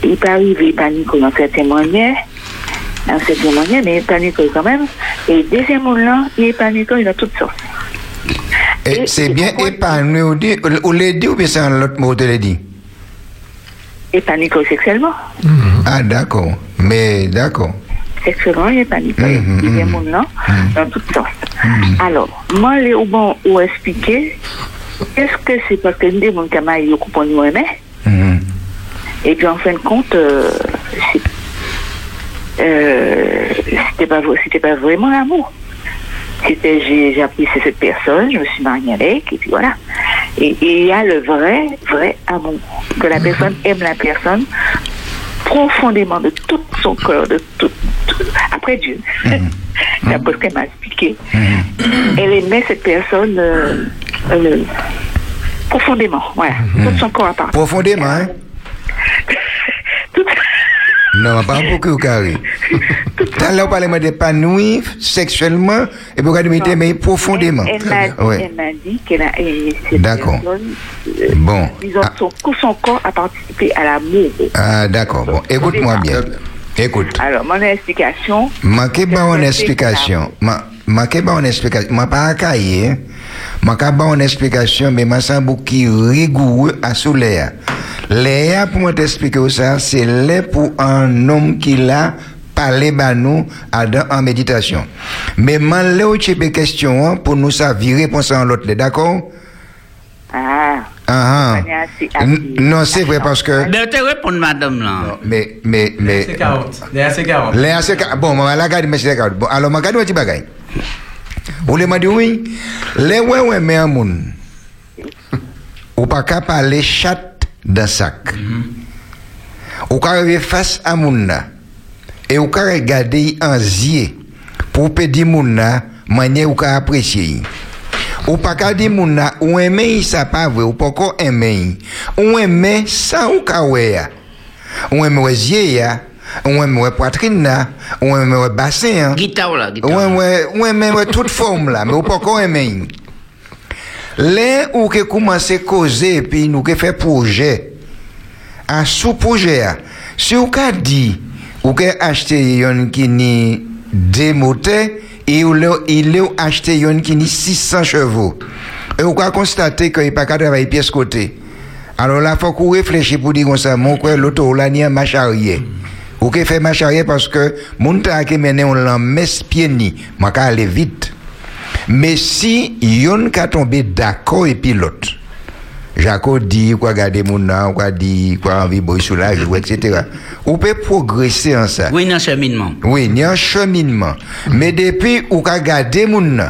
Il peut arriver, il panique en certaines manières. En certaines manières, mais il panique quand même. Et deuxième là, il panique dans toutes sortes. Et Et- c'est bien épanoui ou dit, ou dit ou bien c'est un autre mot de l'a dit? Il panique sexuellement. Ah, d'accord. Mais d'accord. sexuellement, il panique. Mhm, Il y a mhm. mon nom dans toutes sortes. Alors, moi, les bon, ou expliquer, est-ce que c'est parce que nous, mon camarade, ils coupent nous aimer? Mhm. Et puis, en fin de compte, euh, c'est- euh, c'était pas, pas vraiment l'amour. C'était, j'ai, j'ai apprécié cette personne, je me suis mariée avec, et puis voilà. Et il y a le vrai, vrai amour. Que la personne aime la personne profondément de tout son cœur, de tout, tout- après Dieu. D'après ce qu'elle m'a expliqué. Elle aimait cette personne euh, euh, profondément, voilà. Tout son corps à part. Profondément, hein Non, pas beaucoup carré. Quand là, on parle d'épanouir sexuellement, et pour mais profondément. Elle, elle m'a dit, Ouais. elle m'a dit qu'elle a D'accord. euh, Bon. disons, Ah. son, tout son corps a participé à l'amour. Ah, d'accord. Bon, écoute-moi bien. Écoute. Alors, mon explication, Manquez pas le explication. Ma- Manquez pas une explication. Ma pas cahier. Manquez pas une explication, mais ma semble qui rigoureux à. Léa, pour moi t'expliquer ça, c'est là pour un homme qui l'a parlé à nous à en méditation. Mais où tu peux question hein, pour nous pour ça en l'autre, d'accord? ah, Ah, ah. Non, c'est vrai parce que. Te répondre, madame, là. Mais, mais, mais. C'est 40. Derrière, c'est 40. Léa, c'est ca- bon, maman, la garde, mais c'est garde. Bon, alors, ma garde, un petit bagay? Ou le m'a dit oui. Ouais, ouais, mais un moun. Ou chat dans sac. Ou arriver face à. Et ou regarder en zier. Pour pédir moun là, manière ou qu'à apprécier. Ou pas qu'à dire moun là, ou ça pas vrai, ou pas aimer. Ou ça ou ouais. ya. Ou zier ya. Ou aimer ouais poitrine là. Ou aimer ouais bassin. hein. Guitare, là, guitare. Ouais, ouais, ouais, mais ouais, toute forme là, mais ou pas qu'on aime. Là où que commence à causer, puis nous que fait projet, un sous-projet, si vous ka dit, ou que acheter yon qui ni démoté, et ou le, il a acheté yon qui ni 600 chevaux, et vous ka constater qu'il n'y a pas qu'à travailler pièce côté. Alors là, faut qu'on réfléchisse pour dire comme ça, mon quoi, l'auto là, ni un marche arrière. Ou que fait marche arrière parce que, mon ta qui mène on messe pied ni, ka aller vite. Mais si yon ka tomber d'accord et puis l'autre, Jaco dit quoi garder mon nom, quoi dit quoi envie boy sous la joue, etc. On peut progresser en ça. Oui, dans cheminement. Oui, il y a un cheminement. Mais depuis où ka garder mon nom,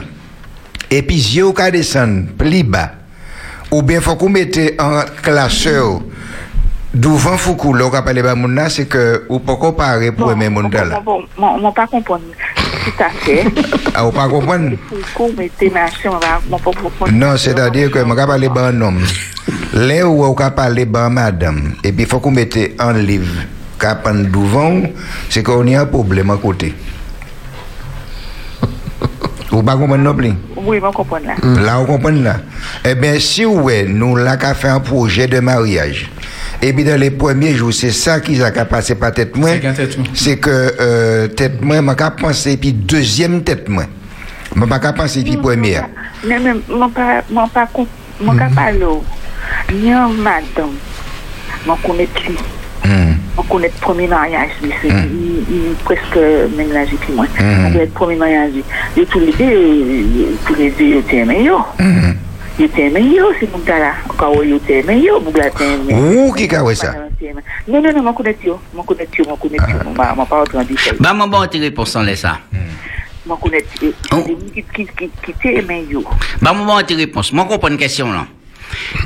et puis yeux ou ka descendre plus bas, ou bien faut qu'on mette en classeur Douvan Foukou, lò ka pale ba moun nan, se ke ou pa kompare pou non, eme moun non, dal. Moun pa kompon, tout afe. A ah, ou pa kompon? Foukou, mè tenasyon la, moun pa kompon. Non, se da dir ke moun ka pale ba an nom. Lè ou ou ka pale ba madame, epi foukou mette an liv, kapan douvan, se ke ou ni an problem an kote. Vous pas comprendre non plus? Oui, je comprends là. Là, vous comprenez là? Eh bien, si ouais, nous là qu'à fait un projet de mariage, et puis dans les premiers jours, c'est ça qui a passer par tête moi. C'est qu'un tête moi. C'est que euh, tête moi, m'a penser, puis deuxième tête moi. M'a pas penser, puis première. Non, mais mon pas, mon pas, mon pas. Non, madame. Mon connaît lui. Hmm. On connaît le premier mariage, lui. C'est presque même l'âge que moi. On connaît le premier mariage. Et tous les deux, tous les deux, ils étaient aimés. Mhm. Ils étaient aimés, c'est mon gars là. Quand ils étaient aimés, vous l'avez aimé. Ou qui a ça? Non, non, non, mon connaît yo. Mon connaît yo, mon connaît yo. Mon pas, mon pas autre en détail. Bah, mon bon, tes réponses en laisse ça. Connaît yo. Oh. Qui, qui, qui, qui t'est aimé yo? Bah, mon bon, tes réponses. Moi, je comprends une question, là.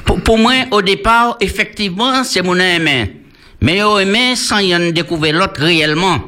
Pour, pour moi, au départ, effectivement, c'est mon aimé. Mais au aimé sans y en découvrir l'autre réellement.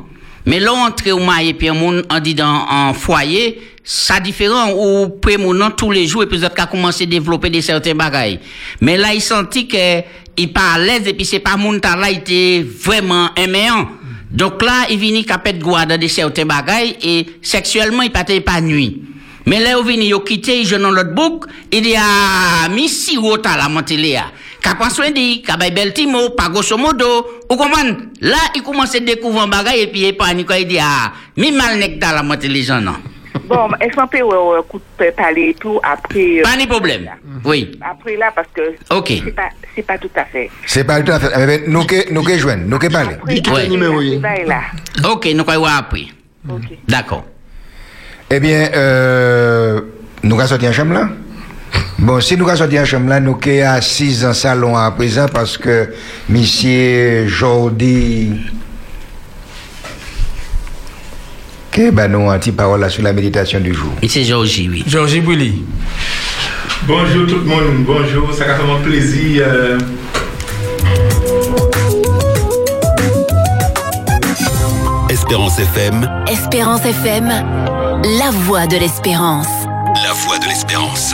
Mais là, entrer au maille et puis un monde en dit dans en foyer, ça différent ou près mon nom tous les jours et puis a commencé à développer des certains bagailles. Mais là, il sentit que il pas à l'aise et puis c'est pas mon temps là, il était vraiment aimant. Donc là, il vient qu'à pète dans des certains bagailles et sexuellement, il pas épanoui. Mais là, il vient, il quitté, il dans l'autre bouc, il dit, ah, mi si à la montée là. Qu'a pas soin dit, qu'a bay bel timo, pas grosso modo, ou comment? Là, il commence à découvrir un bagage et puis il panique, il dit, ah, mi mal nek dans la montée les gens, non. Bon, est-ce qu'on peut euh, parler et tout après euh, Pas de problème. Oui. Après là, parce que Ok. c'est pas, c'est pas tout à fait. C'est pas tout à fait. Eh ben, nous que nous que joindre, nous que parler. Après, numéro. oui. pas là. Ok, nous voir après. Ok. D'accord. Eh bien, euh, nous allons sortir en chambre là. Bon, si nous allons sortir en chambre là, nous sommes assis en salon à présent parce que monsieur Jordi. Que ben nous un petit parole là sur la méditation du jour. C'est Georgie, oui. Georgie Bouli. Bonjour tout le monde, bonjour, ça fait vraiment plaisir. euh, Espérance FM, Espérance FM, la voix de l'espérance. la voix de l'espérance.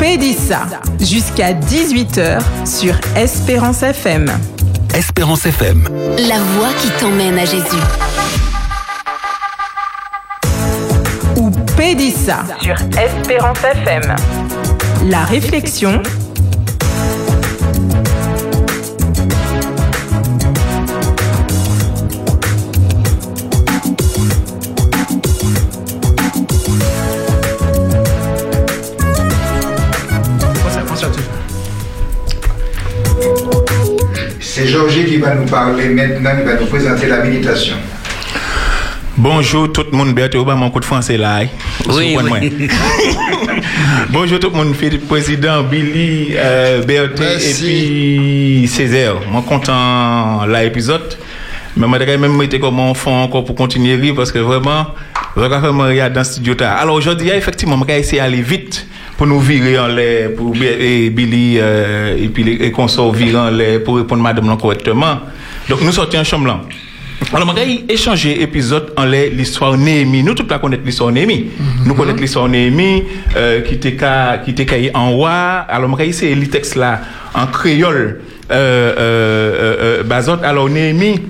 Pédissa jusqu'à 18h sur Espérance FM. Espérance FM, La voix qui t'emmène à Jésus. Ou Pédissa, Sur Espérance FM. la réflexion. C'est Georgie qui va nous parler maintenant, il va nous présenter la méditation. Bonjour tout le monde, Berthe Obama, mon coup de français là. hein. Oui, oui. moi. Bonjour tout le monde, Philippe Président, Billy, euh, Berthe et puis Césaire. Moi content l'épisode. Mais moi, j'aurais même été comme enfant encore pour continuer à rire parce que vraiment, je vais vraiment regarder dans le studio. tard. Alors aujourd'hui, effectivement, je vais essayer d'aller vite pour nous virer en l'air, pour et Billy euh, et puis les consorts virer en l'air pour répondre à madame correctement. Donc nous sortions en chambre là. Alors, je vais échanger épisode en l'air l'histoire Néhémie. Nous, tout la connaissons l'histoire Néhémie. Nous connaissons l'histoire Néhémie, euh, qui était en roi. Alors, je vais essayer le texte là en créole, euh, euh, euh, euh. Alors, Néhémie,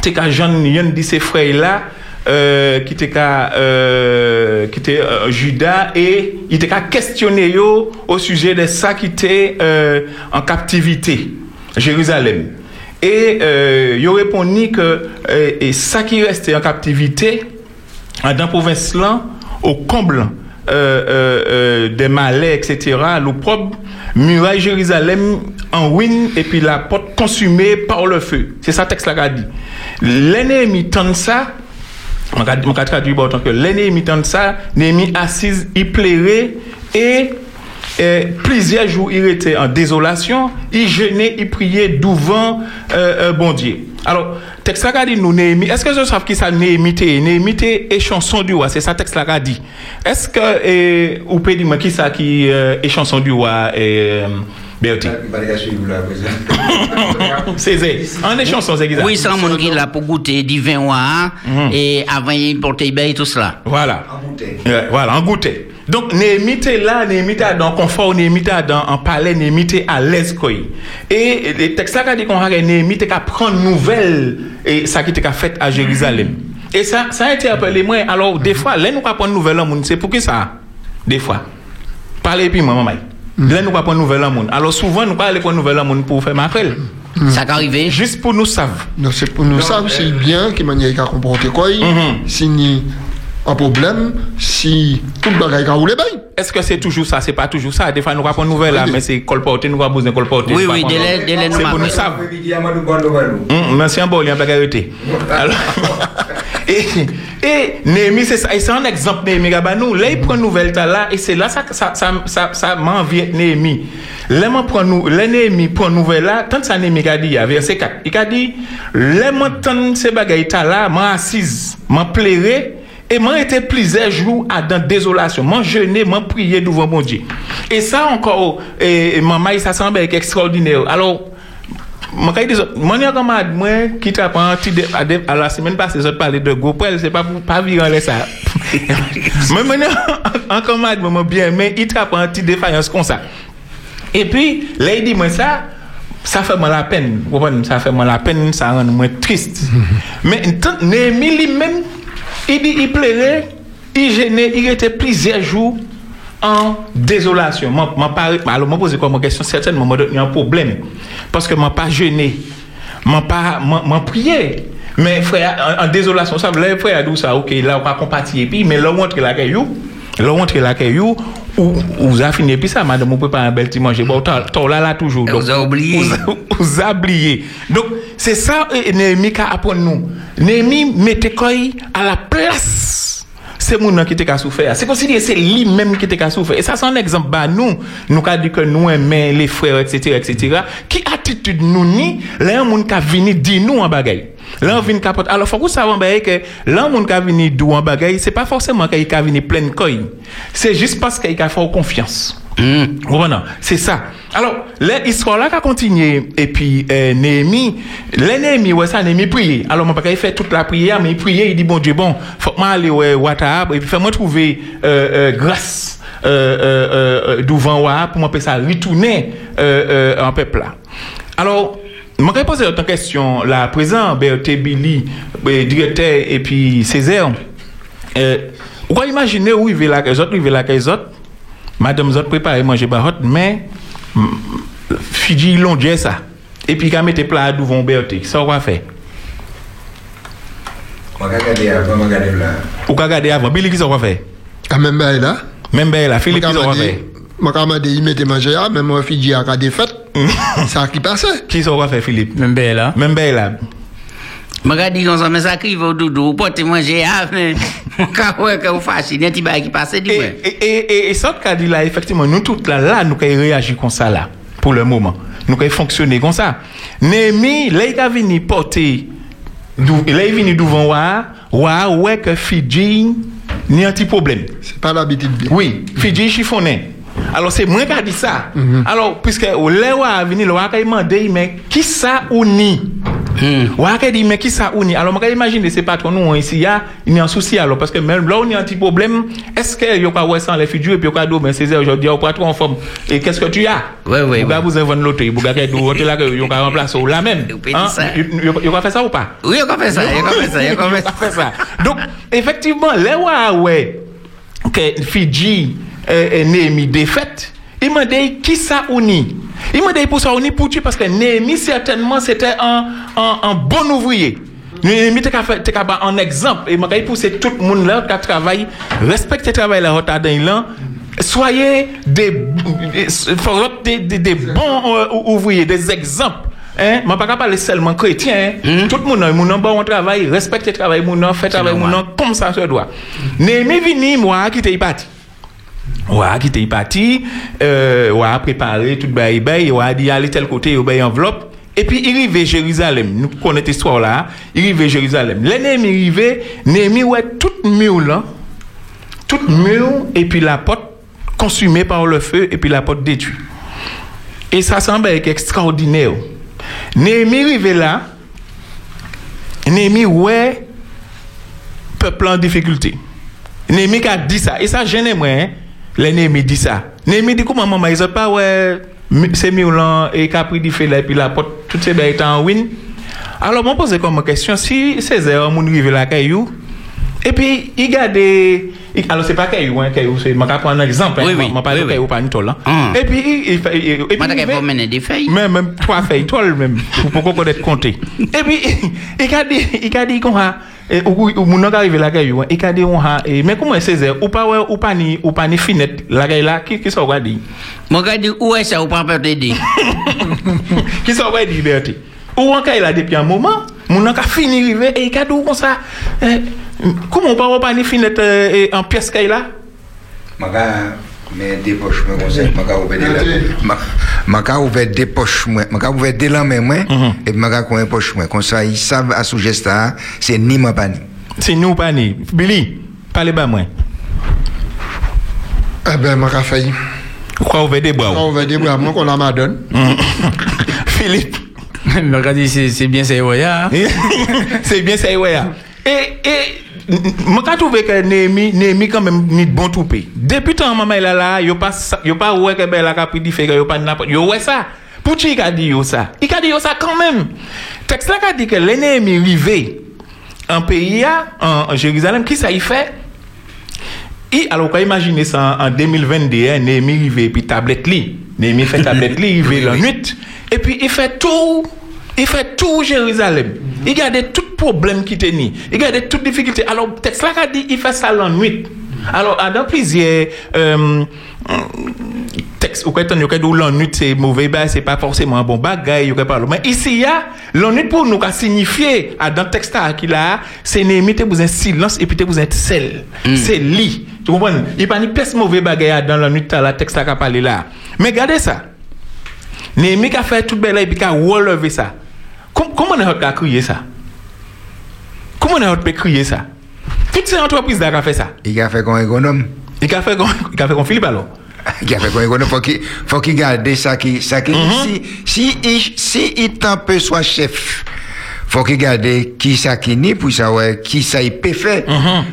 t'es qu'à Jean, y'en de ses frères là, euh, qui était qu'à, euh, qui était euh, Judas et il était qu'à questionner yo au sujet de ça qui était euh, en captivité, Jérusalem. Et euh, il répondu que et ça qui restait en captivité, dans province là, au comble des malais, etc., l'opprobre, muraille Jérusalem en ruine et puis la porte consumée par le feu. C'est ça le texte là qu'a dit. L'ennemi tente ça, on traduire en tant que l'ennemi tente ça, Némi assise, il plairait et euh, plusieurs jours, il était en désolation, il jeûnait, il priait devant euh, euh, bon Dieu. Alors, texte là dit nous, Néhémie, est-ce que je sais qui ça Néhémie Néhémie et chanson du roi, c'est ça texte là dit. Est-ce que, euh, ou peut dire qui ça qui euh, est chanson du roi et euh, Bertie C'est en est chanson, c'est exact. Oui, c'est un monde qui est là pour goûter du vin noir et avant il portait bien tout cela. Voilà. Ouais, voilà, en goûter. Donc, Néhémie était là, Néhémie était dans confort, Néhémie était dans un palais, Néhémie était à l'aise. quoi. Et les textes là, dit qu'on a Néhémie était qu'à prendre nouvelle et ça qui était qu'à fait à Jérusalem. Et ça, ça a été appelé moi. Alors, des fois, là, nous pas prendre nouvelle en monde, c'est pour qui ça? Des fois. Parlez puis moi, maman. Là, nous pas prendre nouvelle en monde. Alors, souvent, nous pas aller prendre nouvelle en monde pour faire ma frère. Ça qu'arrivé. Juste pour nous savoir. Non, c'est pour nous savoir si bien qui manière qu'à comporter quoi, Mhm. si ni un problème, si tout le bagage a roulé bien. est-ce que c'est toujours ça? C'est pas toujours ça. Des fois, nous avons une nouvelle là, mais c'est colporté, nous avons besoin de colporter. Oui, oui, délai- délai nous C'est pour nous savoir. Hum, Merci un bon, il y a pas arrêté. Alors, et, et Néhémie, c'est ça. Et c'est un exemple, Néhémie Gabanou. Là, il prend une nouvelle là, et c'est là ça, ça, ça, ça, ça m'envie Néhémie. Là, moi, prend nous, là, prend nouvelle là, tant que ça Néhémie a dit, à verset 4. Il a dit, là, moi, tant ces bagailles tas là, moi, assise, moi, plairai, et moi, été plusieurs jours à dans désolation. Moi, jeûné, moi, prié devant mon Dieu. Et ça, encore, et, maman, ça semble extraordinaire. Alors, moi, des autres, moi, moi qui t'a à, la semaine passée, autres parlaient de GoPro, c'est pas pour pas laisse ça. Moi, moi, en commande, moi, bien, mais il t'a pas petit défaillance comme ça. Et puis, là, il dit, moi, ça, ça fait moi la peine. Vous comprenez? Ça fait moi la peine, ça rend moi triste. Mais, Néhémie lui-même, il dit, il plairait, il gênait, il était plusieurs jours en désolation. Alors, moi, poser comme question, certainement, il y a un problème. Parce que moi, pas gêné. Moi, moi, prié. Mais, frère, en, en désolation, ça, là, frère, d'où ça, ok, là, on va compatir, et puis, mais là, on montre la caillou, là, on montre la caillou, ou, ou vous avez fini, puis ça, madame, on peut pas un bel petit manger. Bon, t'as, là, là, toujours. Donc, Vous avez oublié. Vous avez oublié. Donc, c'est ça, Néhémie, qui apprend nous. Néhémie, quoi à la place c'est nan qui te souffert. C'est considéré c'est lui-même qui te souffert. Et ça c'est un exemple bah nous, nous qu'a dit que nous aimons les frères etc etc. Qui attitude nous ni là moun qui vini dit nous en bagaille. Là on vient capote. Alors faut que vous savez ben, que là moun qui vini dou en bagaille, c'est pas forcément qu'il a vini plein coin. C'est juste parce qu'il a fait confiance. Voilà, c'est ça. Alors, l'histoire là qui a continué, et puis euh, Néhémie, le Néhémie, ouais, ça, Néhémie prier. Alors, mon papa, il fait toute la prière, mais il priait, il dit, bon Dieu, bon, faut que aller ouais, Wahab, et puis fais-moi trouver euh, euh, grâce euh, euh, euh, devant Wahab pour m'appeler ça retourner euh, euh, en peuple là. Alors, je vais poser autre question, là, présent, Berthe Billy, euh, directeur, et puis Césaire, euh, vous pouvez imaginer où il va là, les autres, il va là, les autres, Madame Zot prepare manje barot, men fidji lonje sa. Epi ka mette pla adouvon beote, sa ou a fe? Mwen ka gade avan, mwen gade vla. Ou ka gade avan, bili ki sa ou a fe? A men be la. Men be la, fili ki sa ou a fe? Mwen ka made yi mette manje ya, men mwen fidji a ka defet, sa ki pase. Ki sa ou a fe, Filip? Men be la. Men be la. Je regarde comme ça, mais ça crive au doudou, pour te manger, ah, mais, mon cas, ouais, que vous fascinez, un petit bail qui passe, dis-moi. Et, et, et, et ça qu'a dit là, effectivement, nous toutes là, là, nous pouvons réagir comme ça là, pour le moment. Nous pouvons fonctionner comme ça. Némi, là, il a venu porter, dou- là, il est venu devant Wa, Wa, ouais, que Fidji, n'y a un petit problème. C'est pas l'habitude. Oui, Fidji chiffonné. Alors c'est moi qui a dit ça. Alors, puisque le Wa a venu, le Wa a demandé, mais qui ça ou ni? Wa a dit, mais qui ça ou ni? Alors, moi, imaginer, c'est pas trop nous, ici, il y a, il y a un souci, alors, parce que même là, on y a un petit problème. Est-ce qu'il y a pas ouais sans les Fidji, et puis, il y a mais c'est aujourd'hui, on pas trop en forme. Et qu'est-ce que tu as? Ouais, ouais, Vous ouais. vous avez l'autre, vous avez l'autre, là, que vous avez remplacé, là même. peut Hein? ça. Va faire ça ou pas? Oui, on va faire ça, on va faire ça. fait ça. Donc, effectivement, les Huawei, que Fidji est Néhémie défaite, il m'a dit qui ça uni. Il m'a dit pour ça uni pour tuer parce que Néhémie, certainement, c'était un, un, un bon ouvrier. Néhémie, faire un exemple. Et m'a dit pour tout le monde là qui travaille, respectez le travail là, là. Soyez des, des, des, des bons euh, ouvriers, des exemples. Hein, je ne pas parler seulement chrétien. hein. Tout le monde, mon bon travail, respecte le travail, mon fait travail, mon comme ça se doit. Némi vini, moi, qui t'es parti. Ouais, qui était parti, euh, ouais, préparé tout bail bail, ouais, dit aller tel côté, il bail enveloppe. Et puis il arrive Jérusalem. Nous connaissons cette histoire là. Il arrive Jérusalem. L'ennemi arrive, Némi ouais toute mur là, toute mur et puis la porte consumée par le feu et puis la porte détruite. Et ça semble être extraordinaire. Néhémie arrivé là, Néhémie ouais peuple en difficulté. Néhémie a dit ça. Et ça gêne moi, hein. Le Néhémie dit ça. Néhémie dit comment maman, ils ont pas ouais c'est là et Capri dit fait là et puis la porte toutes ces bêtes en win. Alors moi pose comme question si Césaire mon arrivé là caillou et puis il garde il- alors c'est pas caillou hein caillou c'est m'a prendre un exemple hein, Oui, oui, pas oui, de caillou pas une toile hein. Hum. Et puis il, il fait et puis il mener des feuilles. même, même trois feuilles, toile même, pour qu'on connaisse compter. Et puis, il dit, il a dit et ou ou moun nan ka arrive la kay yo, e ka di on ha, e, mais comment c'est ou pas ouais, ou pas ni ou pas ni finette la kay là, qui qui ça va dire? Mon gars dit, où est-ce que vous pas t'aider? Qui ça va dire liberté? Ou an kay là depuis un moment, moun nan ka fini rive et ka dou comme ça. Eh, comment pas ou pas ni finette et en pièce kay là? Maka mais des poches moi comme ça, maka ouvert des ma- maka ouvert des poches moi, maka ouvert des lames moi et puis maka coin poche moi comme ça ils savent à ce geste là, c'est ni ma pas ni. C'est nous pas ni. Billy, parlez bas moi. Eh ben, m'a ka failli. Quoi ouvert des bras? On va dire, moi, qu'on a ma donne. Philippe. Mais regarde, c'est c'est bien, c'est ouais, hein. c'est bien ça ouais. Et et moi quand trouvé que Némi Némi quand même ni bon toupé. Depuis tant maman là là, yo pas yo pas ouais que capi dit fait que yo pas n'importe yo ouais ça. Pour qui il a dit yo ça? Il a dit yo ça quand même. Texte là a dit que les Némi rivé en pays en, en Jérusalem qui ça y fait? Et alors, quand imaginez ça en en 2022, hein, Némi rivé puis tablette li. Némi fait tablette li, rivé la nuit. Et puis il fait tout, il fait tout Jérusalem. Il garde tout problème qui tenait. Il garde toute difficulté. Alors, texte là a dit, il fait ça la nuit. Alors, dans plusieurs euh, textes, ou quand on dit la nuit c'est mauvais, ben, c'est pas forcément un bon bagage. Mais ici, il y a, la nuit pour nous, a signifié, à dans le texte qu'il a, c'est Némi, vous un silence, et puis vous un sel. C'est lit. Tu comprends? Il n'y a pas ni pièce mauvais bagage dans la nuit, le texte qui a parlé là. Mais regardez ça. Némi qui a fait tout belle et puis qui a relevé ça. Com- Comment on a crié ça? Comment on a pu crier ça? Toutes ces entreprises là qui ont fait ça. Il a fait comme économe. Il a fait comme il a fait comme Philippe alors. Il a fait comme économe faut qu'il faut qu'il garde ça qui ça qui si si il si il t'en peut soit chef faut qu'il garde qui ça qui ni pour savoir qui ça il peut faire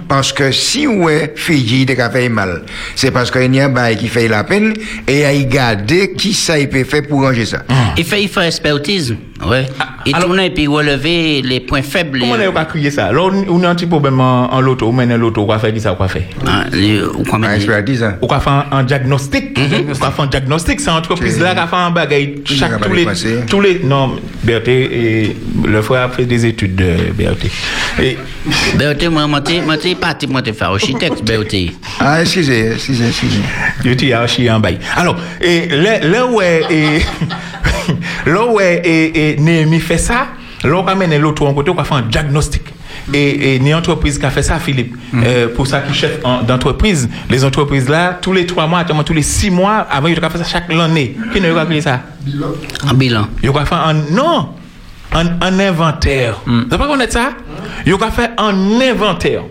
parce que si ouais Fiji de fait mal c'est parce qu'il y a un bail qui fait la peine et il garde qui ça il peut faire pour ranger ça Il fait, il fait expertise. Ouais. Il tourne et puis relever les points faibles. Comment on a pas crier ça? Là, on on a un petit problème en, loto, on mène l'auto, on va faire ça, on va faire? Ah, Ah, expertise hein. On va faire un, diagnostic? On va faire un diagnostic? C'est entreprise là qui a fait un bagage chaque va tous les, tous les, non, Berthé, et le frère a fait des études de Berthé. Et, Berthe, moi, moi, moi, t'es parti, moi, t'es faire architecte, Berthe. ah excusez excusez excusez je dis archi en bail. Alors, et là, là où est, et, là où et, et Néhémie fait ça, là on amène l'autre en côté, on va faire un diagnostic. Et, et ni entreprise qui a fait ça, Philippe, euh, pour ça qui chef en- d'entreprise, les entreprises là, tous les trois mois, actuellement, tous les six mois, avant, ils ont fait ça chaque année. Qui ne va faire ça? En bilan. Ils ont fait un, non, un, un inventaire. Vous savez pas connaître ça? Ils ont fait un inventaire.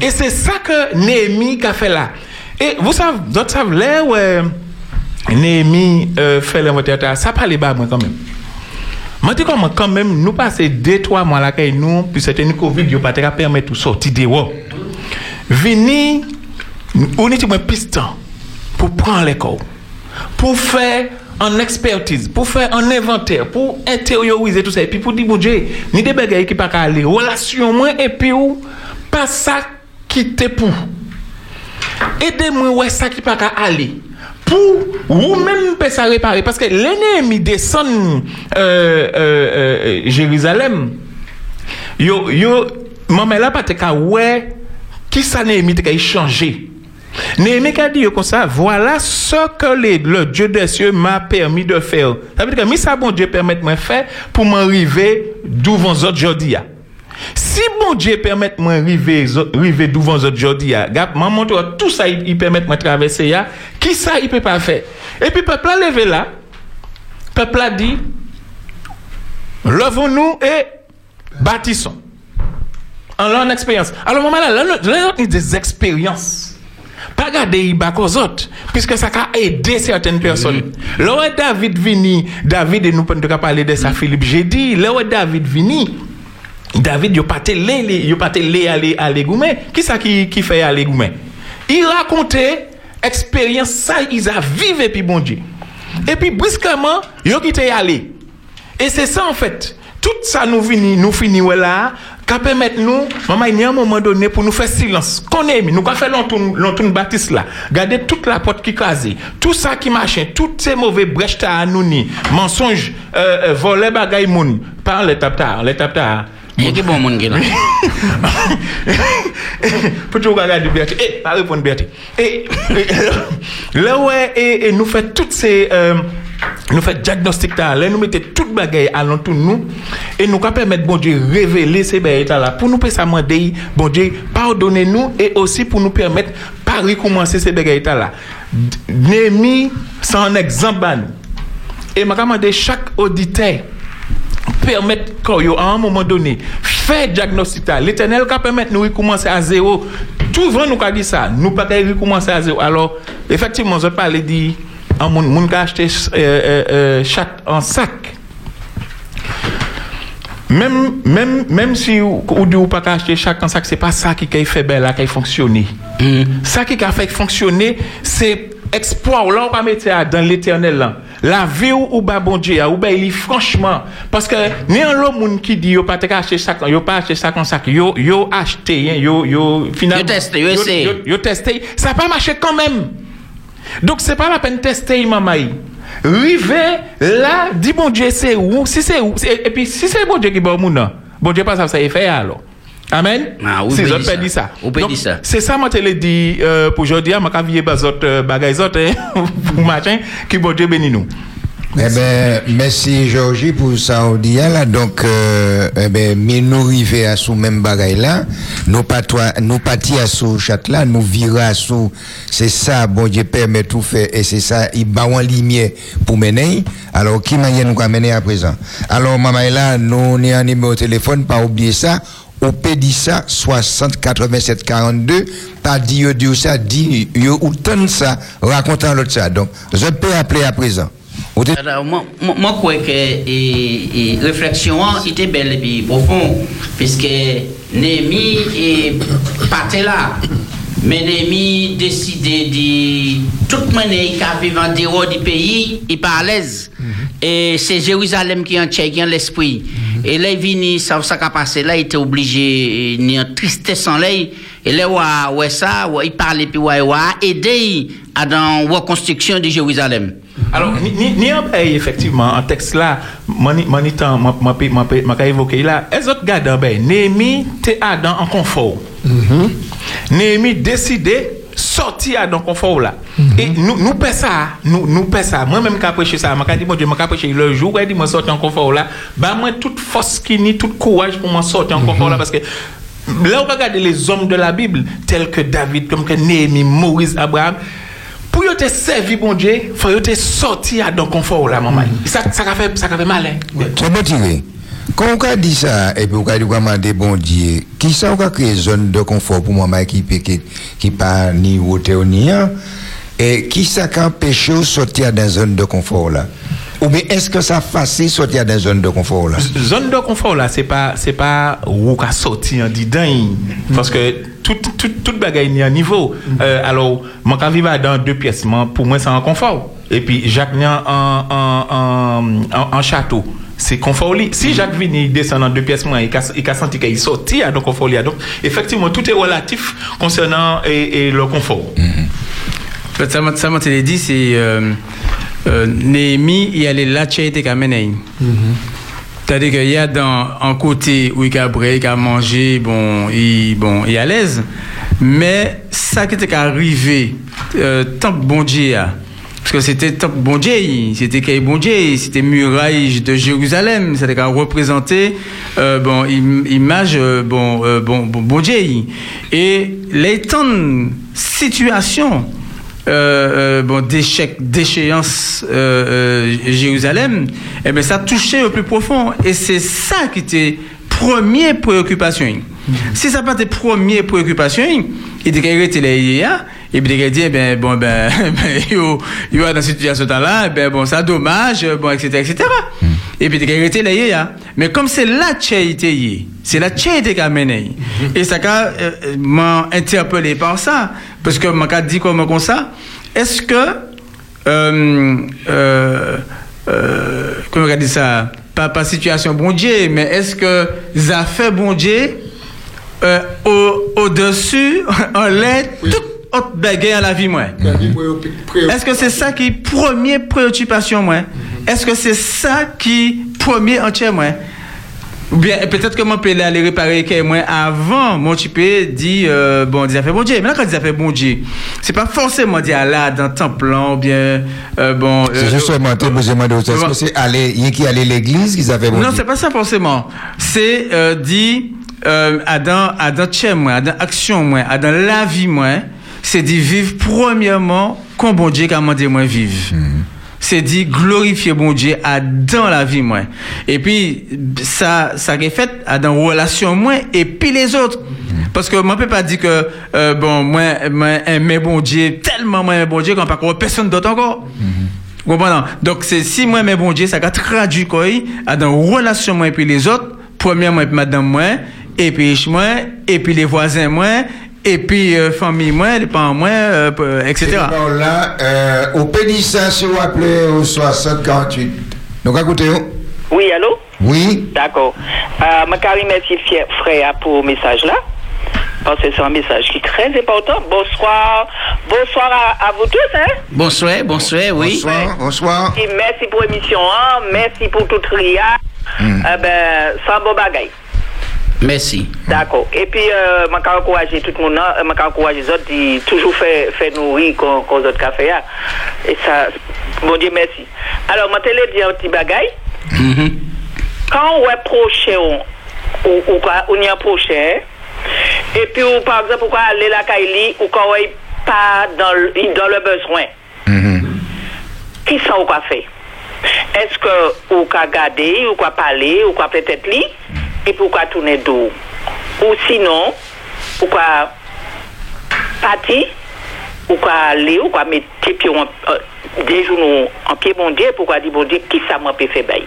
Et c'est ça que Néhémie a fait là. Et vous savez, d'autres savent, là où Nehemi euh, fè l'inventaire ta, sa pale ba mwen kanmen. Mwen te konman kanmen, nou pase 2-3 mwen lakay nou, pi se teni COVID yo patera permet ou soti dewa. Vini, ou neti mwen pistan pou pran l'ekol, pou fè an ekspertize, pou fè an inventer, pou interiorize tout sa, epi pou di boudje, ni de begay ki pa ka ale, relasyon mwen epi ou, pa sa ki te pou. Ede mwen wè sa ki pa ka ale. Pour ou même peut ça réparer. Parce que l'ennemi descend euh, euh, euh, Jérusalem. Yo, yo, maman là, pas te ka ouais, qui ça Néhémie te ka. Néhémie a dit comme ça, voilà ce que le Dieu des cieux m'a permis de faire. Ça veut dire que mi ça bon Dieu permet de me faire pour m'arriver d'où vos autres aujourd'hui. Si bon Dieu permet de m'arriver arriver d'où vos autres aujourd'hui, gap, m'a montré tout ça il, permet de me traverser ya, qui ça il peut pas faire? Et puis peuple a levé là, peuple a dit levons-nous et bâtissons. En leur expérience. Alors, maman, là, là, des expériences. Pas garder il bas aux autres, puisque ça a aidé certaines personnes. Là où David vini, David, et nous pouvons parler de ça, Philippe, j'ai dit, là où David vini, David, il pas télé aller à l'égoumet. Qui ça qui, qui fait à l'égoumet? Il racontait expérience, ça, ils a vécu, puis bon Dieu. Et puis, brusquement, il a quitté aller. Et c'est ça en fait. Tout ça nous finit, là, qui permet nous, maman, il y a un moment donné pour nous faire silence. Qu'on aime, nous fait l'entour bâtisse là. Regardez toute la porte qui crasée, tout ça qui machin, toutes ces mauvais brèches à nous mensonges, euh, euh, voler bagaille moun, par l'étape tard, l'étape. Qui bon monde qui est là. Pour toujours regarder Bertie. Eh. Et, et, là ouais, et, et nous fait toutes ces. euh, nous fait diagnostic là, nous mettons toute bagaille alentour nous et nous permettre bon Dieu révéler ces bagailles là pour nous demander bon Dieu pardonnez nous et aussi pour nous permettre pas recommencer ces bagailles là. Némi c'est un exemple. Et m'a demandé chaque auditeur permettre quand yo, à un moment donné faire diagnostic l'éternel qui permettre nous recommencer à zéro. Tout le nous a dit ça. Nous pas recommencer à zéro. Alors effectivement je parlais dit un monde monde qui a acheté euh, chat en sac. Même même même si ou ou dit ou pas acheter chaque en sac c'est pas ça qui a fait belle là qui a fonctionné. Ça qui a fait fonctionner c'est exploit. Là on va mettre dans l'éternel là la vie ou ou ba bon Dieu ou ba il franchement parce que ni un l'autre monde qui dit yo pas te acheter sac yo pas acheter sac en sac yo yo acheté hein, yo yo finalement Yo testé, yo essayé. yo, yo testé. Ça pas marché quand même. Donc c'est pas la peine de tester maman River là dit bon Dieu c'est où? Si c'est où? Et puis si c'est bon Dieu qui bon moun bon Dieu pas ça ça fait alors Amen? Ah, oui, c'est autres dire peut dire ça. Ou peut Donc, dire ça. C'est ça, moi, te l'ai dit euh, pour aujourd'hui, je vais les autres euh, autres, hein, pour machin, qui bon Dieu bénit nous. Eh ben, merci Georgie pour ça on dit là. Donc, euh, eh ben, mais nous arrivons à ce même bagaille là. Nous pas toi, nous partis à ce chat là, nous virons à ce, c'est ça, bon Dieu permet tout faire et c'est ça, il bat en lumière pour mener. Alors, qui m'a nous mener à présent? Alors, maman là, nous, on est en numéro de téléphone, pas oublier ça. Au Pédissa 60 87 42, pas dit yo ça, dit yo ou ça, racontant l'autre ça. Donc, je peux appeler à présent. Alors, moi, moi, que et, réflexion hein, était belle et puis profond, puisque Némi est parti là. Mais Némi décidé de toute manière qui vivre en dehors du pays, il pas à l'aise. Et c'est Jérusalem qui en tient, qui en l'esprit. Et là, il vient, ça, ça qui passé là, il était obligé, a une tristesse en l'air. Et là, ouais, ouais, ça, ouais, il parlait, puis ouais, ouais, aider à dans la reconstruction de Jérusalem. Alors, ni, en bay, effectivement, en texte là, mani, tan, ma, ka évoqué là, les autres gars en bay, Néhémie te Adam en confort. Néhémie décidé sortir dans confort là. Et nous, nous paie ça, nous, nous paie ça. Moi-même, qui prêché ça, je dit, mon Dieu, je prêché le jour où il dit, moi sortir en confort là, bah, moi, toute force qui ni, tout courage pour moi sortir en confort là, parce que là, on va regarder les hommes de la Bible, tels que David, comme que Néhémie, Maurice, Abraham, pour te servi bon Dieu, faut yo te sortir dans confort là maman. Ça ça a fait ça fait mal. hein. C'est bon tiré. Quand on dit ça, et puis on dit comment des bon Dieu, qui ça on a créé zone de confort pour moi qui qui pas ni hauteur ni rien, et qui ça qui empêche de sortir dans zone de confort là? Ou bien est-ce que ça facile sortir dans zone de confort là? Zone de confort là, c'est pas c'est pas où qu'a sorti en dedans parce que tout tout toute bagaille ni un niveau. Euh, alors moi quand vivre dans deux pièces, moi, pour moi c'est un confort. Et puis Jacques en en en, en, en château. C'est confort li. Si Jacques vini descend en deux pièces, moi, il a, senti qu'il sortit à donc confort li. Donc, effectivement, tout est relatif concernant et, et le confort. Ça, m'a- dit, c'est euh, euh, Néhémie, il y a les lachés qui amènent. C'est-à-dire qu'il y a dans un côté où il a bré, il a mangé, bon, il, bon, il est à l'aise. Mais ça qui était arrivé, euh, tant que bon Dieu parce que c'était tant que bon Dieu, c'était qu'il bon Dieu, c'était muraille de Jérusalem, c'était qu'à représenter, euh, bon, im- image, euh, bon, euh, bon, bon, bon Dieu. Et les temps situation, euh, euh, bon, d'échec, d'échéance euh, Jérusalem, eh bien, ça touchait au plus profond. Et c'est ça qui était première préoccupation. Si ça pas tes premières préoccupations, il était là hier, et puis il dit, eh ben, bon, ben, ben, yo, yo, dans cette situation là, eh ben, bon, ça dommage, bon, etc., etc. Et puis il était là. Mais comme c'est la charité, c'est la charité qui a mené. Et ça m'a interpellé par ça, parce que m'a dit comme comme ça, est-ce que, euh, euh, euh, comment on dit ça, pas, pas situation bon Dieu, mais est-ce que ça fait bon Dieu euh, au, au-dessus, en l'air, toute autre bagarre à la vie, moi? Est-ce que c'est ça qui est première préoccupation, moi? Est-ce que c'est ça qui est premier entier, moi? Ou bien, peut-être que mon père aller réparer que moi avant, mon père dit, euh, bon, dit, fait bon Dieu. Mais là, quand il a fait bon Dieu, c'est pas forcément dit à là, dans le temple, ou bien, euh, bon. C'est euh, justement, tu vous demandé, est-ce que c'est aller, y a qui allait l'église qu'ils avaient bon Non, c'est pas ça forcément. C'est euh, dit euh, à dans à dans tchè moi, à dans action moi, à dans la vie moi, c'est dit vivre premièrement comme bon Dieu qu'a demandé moi vivre. C'est dit glorifier bon Dieu à dans la vie moi. Et puis ça ça est fait à dans relation moi et puis les autres. Parce que moi je peux pas dire que euh, bon moi moi aimer bon Dieu tellement moi aimer bon Dieu qu'on pas connaître personne d'autre encore. Vous comprenez? Donc, c'est si moi, mais bon Dieu, ça a traduit quoi, à dans relation moi et puis les autres, premièrement, et puis madame moi, et puis moi, et puis les voisins moi, et puis euh, famille moi, les parents moi, euh, euh, etc. Bon, là, euh, au Pédissa, si vous appelez au 6048. Donc, écoutez, Oui, allô? oui, D'accord. Euh, ma Karim, merci fier- frère pour le message là. Parce que c'est un message qui est très important. Bonsoir. Bonsoir à, à vous tous, hein? Bonsoir, bonsoir, oui. bonsoir, bonsoir. Et merci pour l'émission, hein? Merci pour tout triage. Eh ben, sans bon bagaille. Merci. D'accord. Et puis, je vais encourager tout le monde, je vais encourager les autres, de toujours faire, faire nourrir qu'on qu'on autres café. hein. Et ça, bon Dieu merci. Alors, je vais te dire un petit bagaille. Quand on est proche, on, ou, ou, quoi, on y est proche, hein, et puis, par exemple, on va aller la Kaili, ou quand on est pas dans le, dans le besoin, qui ça on va faire? Est-ce que ou ka garder, ou quoi parler, ou quoi peut-être lire, et puis ou quoi tourner dos? Ou sinon, ou quoi partir, ou quoi aller, ou quoi mettre tes pieds en, euh, des genoux en pied? Bon Dieu, pour quoi dire bon Dieu, qui ça m'a peut faire bailler?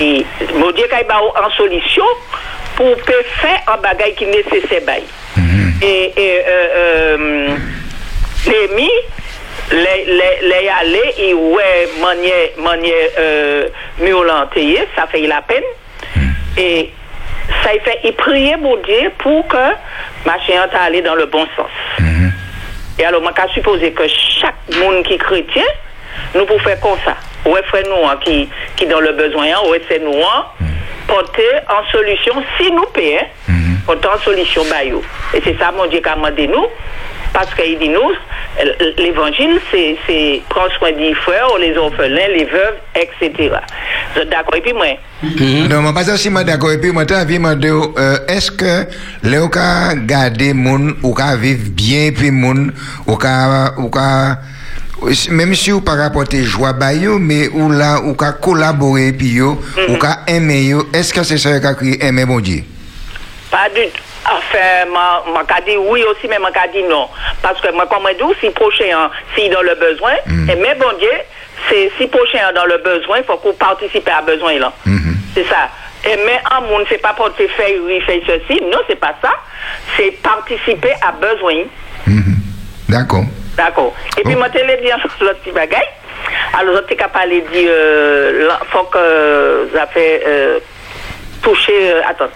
Et mon Dieu, qu'il y a en solution pour faire un bagage qui est nécessaire. bailler. Et, et euh, euh, les mis, les, les, les aller et ouais, manière, manière euh, ça fait la peine. Et ça il fait, il prier mon Dieu pour que ma chérie aller dans le bon sens. Et alors, moi, je supposer que chaque monde qui est chrétien, nous pouvons faire comme ça. Ouais, frère nous, hein, qui, qui dans le besoin, hein, ouais, c'est nous, hein, porter en solution, si nous payons, porter en solution, bah. Et c'est ça, mon Dieu, qu'a demandé nous, parce qu'il dit nous, euh, l'évangile, c'est, c'est prendre soin des frères, les orphelins, les veuves, etc. Vous êtes D'accord? Et puis, moi, Non, mais pas si je d'accord. Et puis, moi, t'as vu, moi, de, euh, est-ce que, là, ou ka garder moun, ou ka vivre bien, puis moun, ou ka, ou ka, même si ou pas rapporter joie ba yo, mais ou là, ou ka collaborer, puis yo, ou ka aimer yo, est-ce que c'est ça qu'a crié aimer mon Dieu? Pas du tout. Enfin, qu'a dit oui aussi, mais qu'a dit non. Parce que moi, comme je dis, si prochain, hein, si dans le besoin, et mais bon Dieu, c'est si prochain hein, dans le besoin, il faut qu'on participe à besoin, là. C'est ça. Et mais en monde, c'est pas pour te faire, oui, faire ceci. Non, c'est pas ça. C'est participer à besoin. D'accord. D'accord. Et puis, moi, je te dire l'autre petit bagaille. Alors, je qu'à parler de, euh, il faut que ça fait, euh, toucher, euh, attends,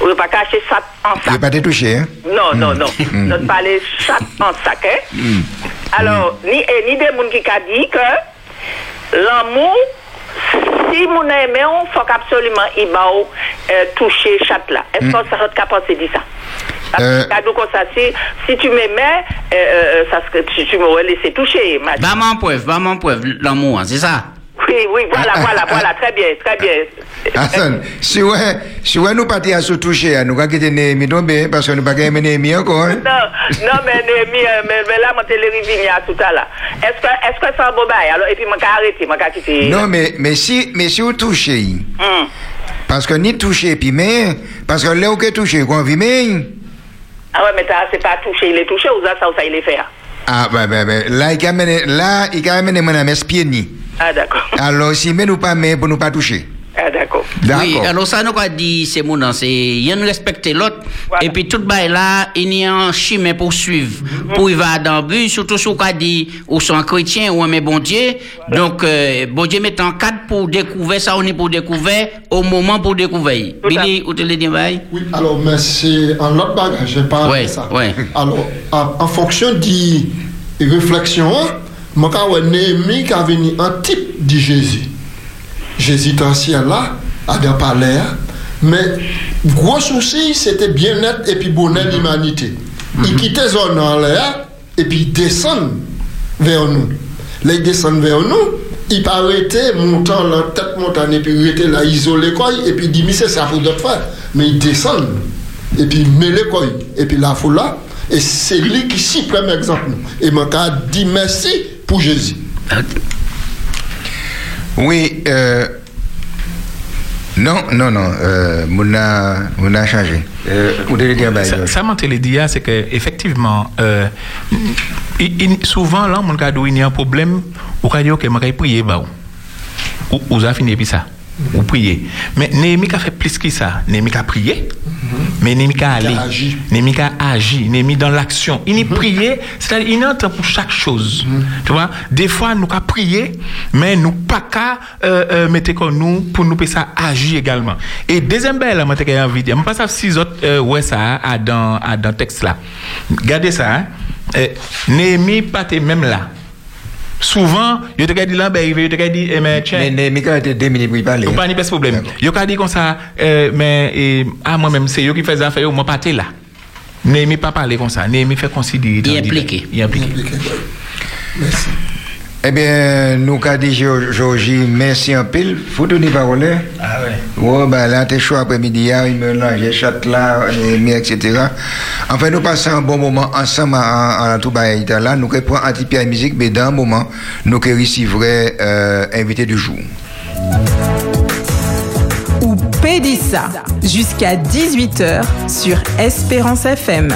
on ne pas cacher ça en Je vais pas te toucher, hein? non, non, non. Notre parler chaque en sac, hein? Alors, ni, et ni des gens qui a dit que l'amour, si mon aimé, il faut qu'absolument il va euh, toucher chaque là. Est-ce que ça va penser de ça? Euh. Ça, si, si tu m'aimais, euh, euh, ça tu, tu m'aurais laissé toucher. Va m'en preuve, va m'en preuve, l'amour, hein, c'est ça? Oui, oui, voilà, voilà, voilà, très bien, très bien. Hassan, si ouais, si ouais, nous partions à se toucher, nous avons quitté Néhémie tomber, parce que nous n'avons pas gagné Néhémie encore, hein? Non, non, mais, Néhémie, euh, mais, mais là, je l'ai revu à tout à l'heure. Est-ce que, est-ce que un beau bail? Alors, et puis, moi, j'ai arrêté, moi, j'ai quitté. Non, mais, mais si, mais si vous touchez, Hum. parce que ni toucher, puis mais, parce que là que touché, qu'on vit mais, Ah ouais, mais c'est pas touché, il est touché ou ça, ça, ça, il est fait. hein? ah, bah, bah, bah, là, il a amené, là, il a amené mon ami ni. Ah, d'accord. Alors, si mais nous pas mais pour nous pas toucher. Ah, d'accord. Oui, alors ça nous a dit, c'est mon nom, c'est y respecter l'autre. Et puis tout bail là, il y a un chemin pour suivre. Pour y va dans le but, surtout si on dit, ou sont chrétiens ou un bon Dieu. Donc, euh, bon Dieu met en cadre pour découvrir ça, on est pour découvrir, au moment pour découvrir. Billy, où te le dis, bye? Oui, alors, mais c'est un autre bagage, je parle Ouais, de ça. ouais. Alors, en, en fonction des réflexions, quand Néhémie qui a venu un type de Jésus. Jésus ciel là, à dans palais, Mais gros souci, c'était bien-être et puis bonheur de l'humanité. Ils quittaient zone en l'air et puis ils descendent vers nous. Là, ils descendent vers nous, ils pas arrêter, montant la tête montant et puis arrêter là, isoler quoi, et puis ils disent, mais c'est ça pour d'autres faire. Mais ils descendent et puis ils mêlent quoi, et puis la foule là, et c'est lui qui s'y prend exemple. Et mon cas dit merci pour Jésus. Oui, euh, non, non, non, euh, on a, on a changé. Euh, bah, Ça, ça m'a dit, c'est que effectivement, euh, souvent là, mon cas il y a un problème, ou quand dire que je vais prier, bah, vous avez fini puis ça, ou prier. Mais Néhémie a fait plus que ça. Néhémie a prié, mais Néhémie a allé, Néhémie a agi, Néhémie dans l'action. Il y prié, c'est-à-dire il y a un temps pour chaque chose. Tu vois, des fois nous avons prié, mais nous pas qu'à euh, euh, mettre comme nous pour nous ça agir également. Et deuxième belle, moi j'ai envie de dire, je pas ça six autres euh, ouais ça à dans à dans texte là. Regardez ça. Hein? Néhémie pas même là. Souvent, je te dit là, ben, je te dit, eh, mais tiens. Mais a été deux minutes pour parler. Pas de problème. Yo ka dit comme ça, euh, mais eh, ah, moi-même, c'est yo qui fait affaires, moi pas là. Néhémie pas parler comme ça. Néhémie fait considérer. Il est impliqué. Il est impliqué. Merci. Eh bien, nous, qu'a dit Georgie, merci en pile. Faut donner parole. Ah ouais. Ouais, ben là, t'es chaud après-midi, hein, il mélange chat là, et, etc. Enfin, nous passons un bon moment ensemble en, en tout bas là. Nous reprenons un petit peu la musique, mais dans un moment, nous recevrons euh, invité du jour. ou Pédissa jusqu'à 18h sur Espérance FM.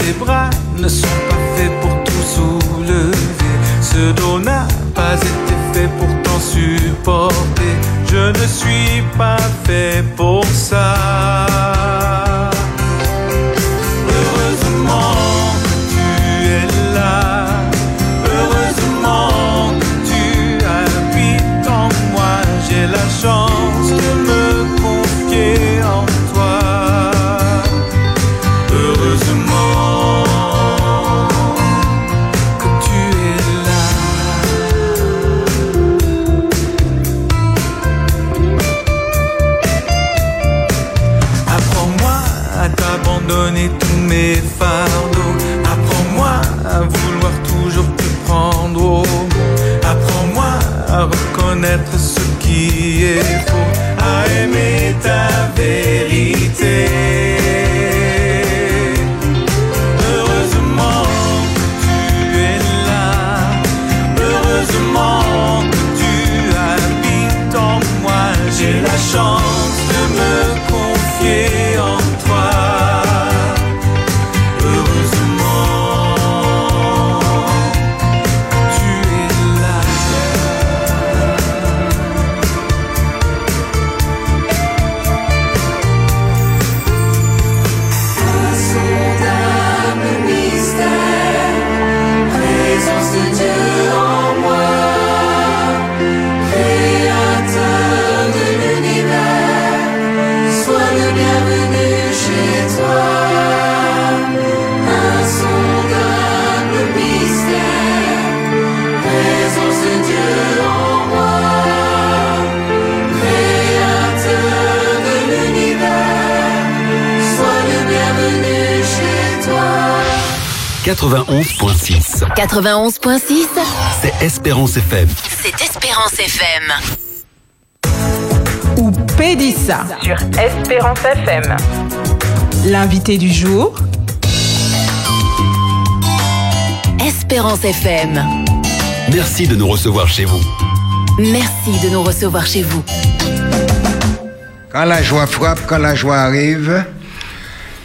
Ses bras ne sont pas faits pour tout soulever. Ce dos n'a pas été fait pour t'en supporter. Je ne suis pas fait pour ça. 91.6. 91.6, C'est Espérance FM. c'est Espérance FM. ou Pédissa sur Espérance FM. L'invité du jour, Espérance FM. Merci de nous recevoir chez vous. Merci de nous recevoir chez vous. Quand la joie frappe, quand la joie arrive,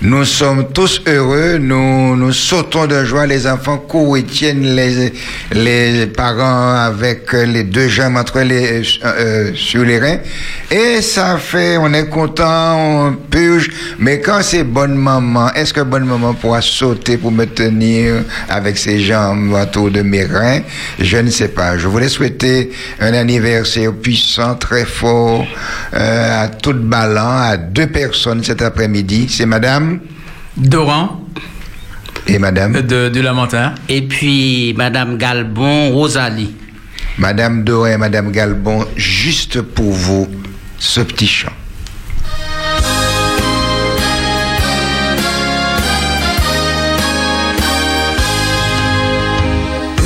Nous sommes tous heureux, nous, sautons de joie, les enfants courent et tiennent les, parents avec les deux jambes entre les, euh, sur les reins. Et ça fait, on est content, on purge. Mais quand c'est bonne maman, est-ce que bonne maman pourra sauter pour me tenir avec ses jambes autour de mes reins? Je ne sais pas. Je voulais souhaiter un anniversaire puissant, très fort, euh, à toute ballon, à deux personnes cet après-midi. C'est madame? Doran. Et madame De, de Lamentin. Et puis Madame Galbon, Rosalie. Madame Doran et Madame Galbon, juste pour vous, ce petit chant.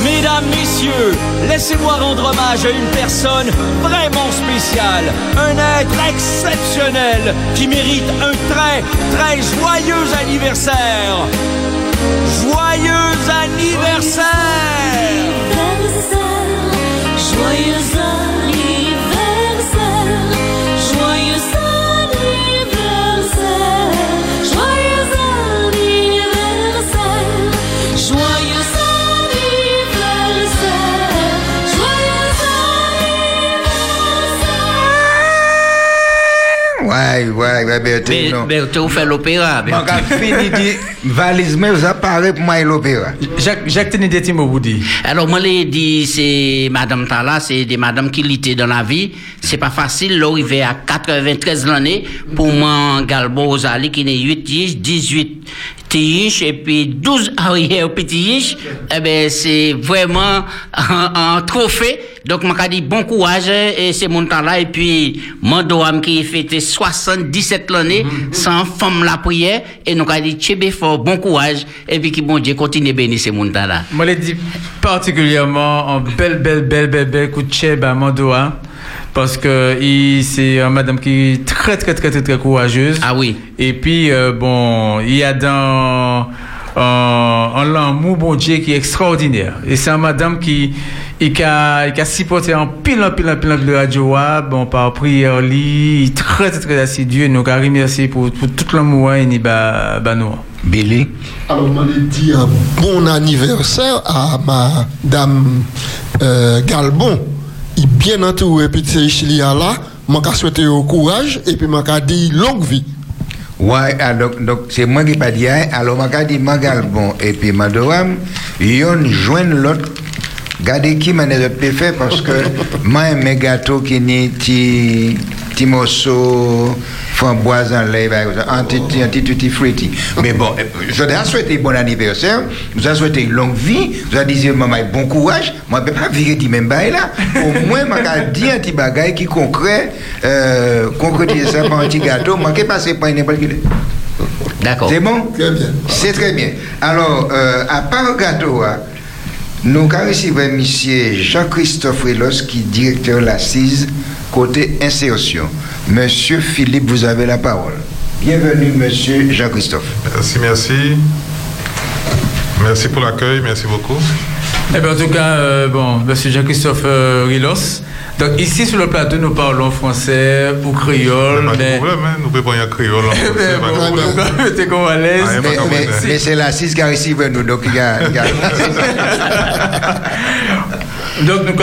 Mesdames, Messieurs, laissez-moi rendre hommage à une personne vraiment spéciale, un être exceptionnel qui mérite un très, très joyeux anniversaire. Joyeux anniversaire Joyeux anniversaire, Ouais, ouais, ouais, Berthe, Mais, non. mais tu fait l'opéra. Mon gars, fini dit, valise, mais vous apparaît pour moi et l'opéra. Jacques, Jacques Tenede Timo Boudi. Alors, moi, les dit, c'est Madame Tala, c'est des madames qui luttent dans la vie. C'est pas facile, l'arriver à 93 l'année pour moi, Galbo Rosalie, qui est 8 tiges, 18 et puis 12 arrière petits Eh ben, c'est vraiment un, un trophée. Donc, moi, dit bon courage, et c'est mon temps là, et puis, mon doam qui fêté 77 l'année, sans femme la prière, et nous, a dit, tchébé fort, bon courage, et puis, qui bon Dieu continue bénir ces mon temps là. Moi, je dis particulièrement en belle, belle, belle, belle, belle coup de chèvre à Mandoa. Parce que c'est une madame qui est très, très, très, très, très courageuse. Ah oui. Et puis, euh, bon, il y a dans un, un l'amour, bon Dieu, qui est extraordinaire. Et c'est une madame qui, il a, il a supporté en pile, en pile, en pile, en pile de radio, ah, bon, par prière, il est très, très, très assidu. Donc, à remercier pour, pour tout l'amour, est bah, bah, nous. Billy Alors, on dit un bon anniversaire à Madame euh, Galbon. Bien entouré, puis c'est Chili là. Je souhaité au courage et puis je dit longue vie. Ouais, ah, donc, c'est moi qui pas dit, hein. alors m'a dit Magalbon et puis Madoam, yon joignent l'autre. Gardez qui m'a peut faire parce que moi mes gâteaux qui ni ti ti morceau framboise en lait par exemple, un petit un petit tutti frutti. Mais bon, euh, je dois souhaiter bon anniversaire, je dois souhaiter longue vie, je dois dire maman bon courage. Moi je peux pas virer dit même bail là. Au moins m'a dit un petit bagage qui concret euh concrétiser ça par un petit gâteau, moi qui passer par n'importe qui. D'accord. C'est bon? Très bien. C'est très bien. Alors, euh, à part gâteau, hein, nous avons reçu M. Jean-Christophe Relos, qui est directeur de l'assise côté insertion. Monsieur Philippe, vous avez la parole. Bienvenue, monsieur Jean-Christophe. Merci, merci. Merci pour l'accueil, merci beaucoup. Eh bien, en tout cas, euh, bon, monsieur Jean-Christophe euh, Rilos. Donc, ici, sur le plateau, nous parlons français ou créole. Pas de mais- problème, hein, nous pouvons pas y avoir créole en Eh français, ben, pas de bon, problème. donc, t'es comme à l'aise. Ah, a pas Mais, de mais- problème. mais c'est l'assise qui a reçu nous, donc il y a... il y a- Donc, nous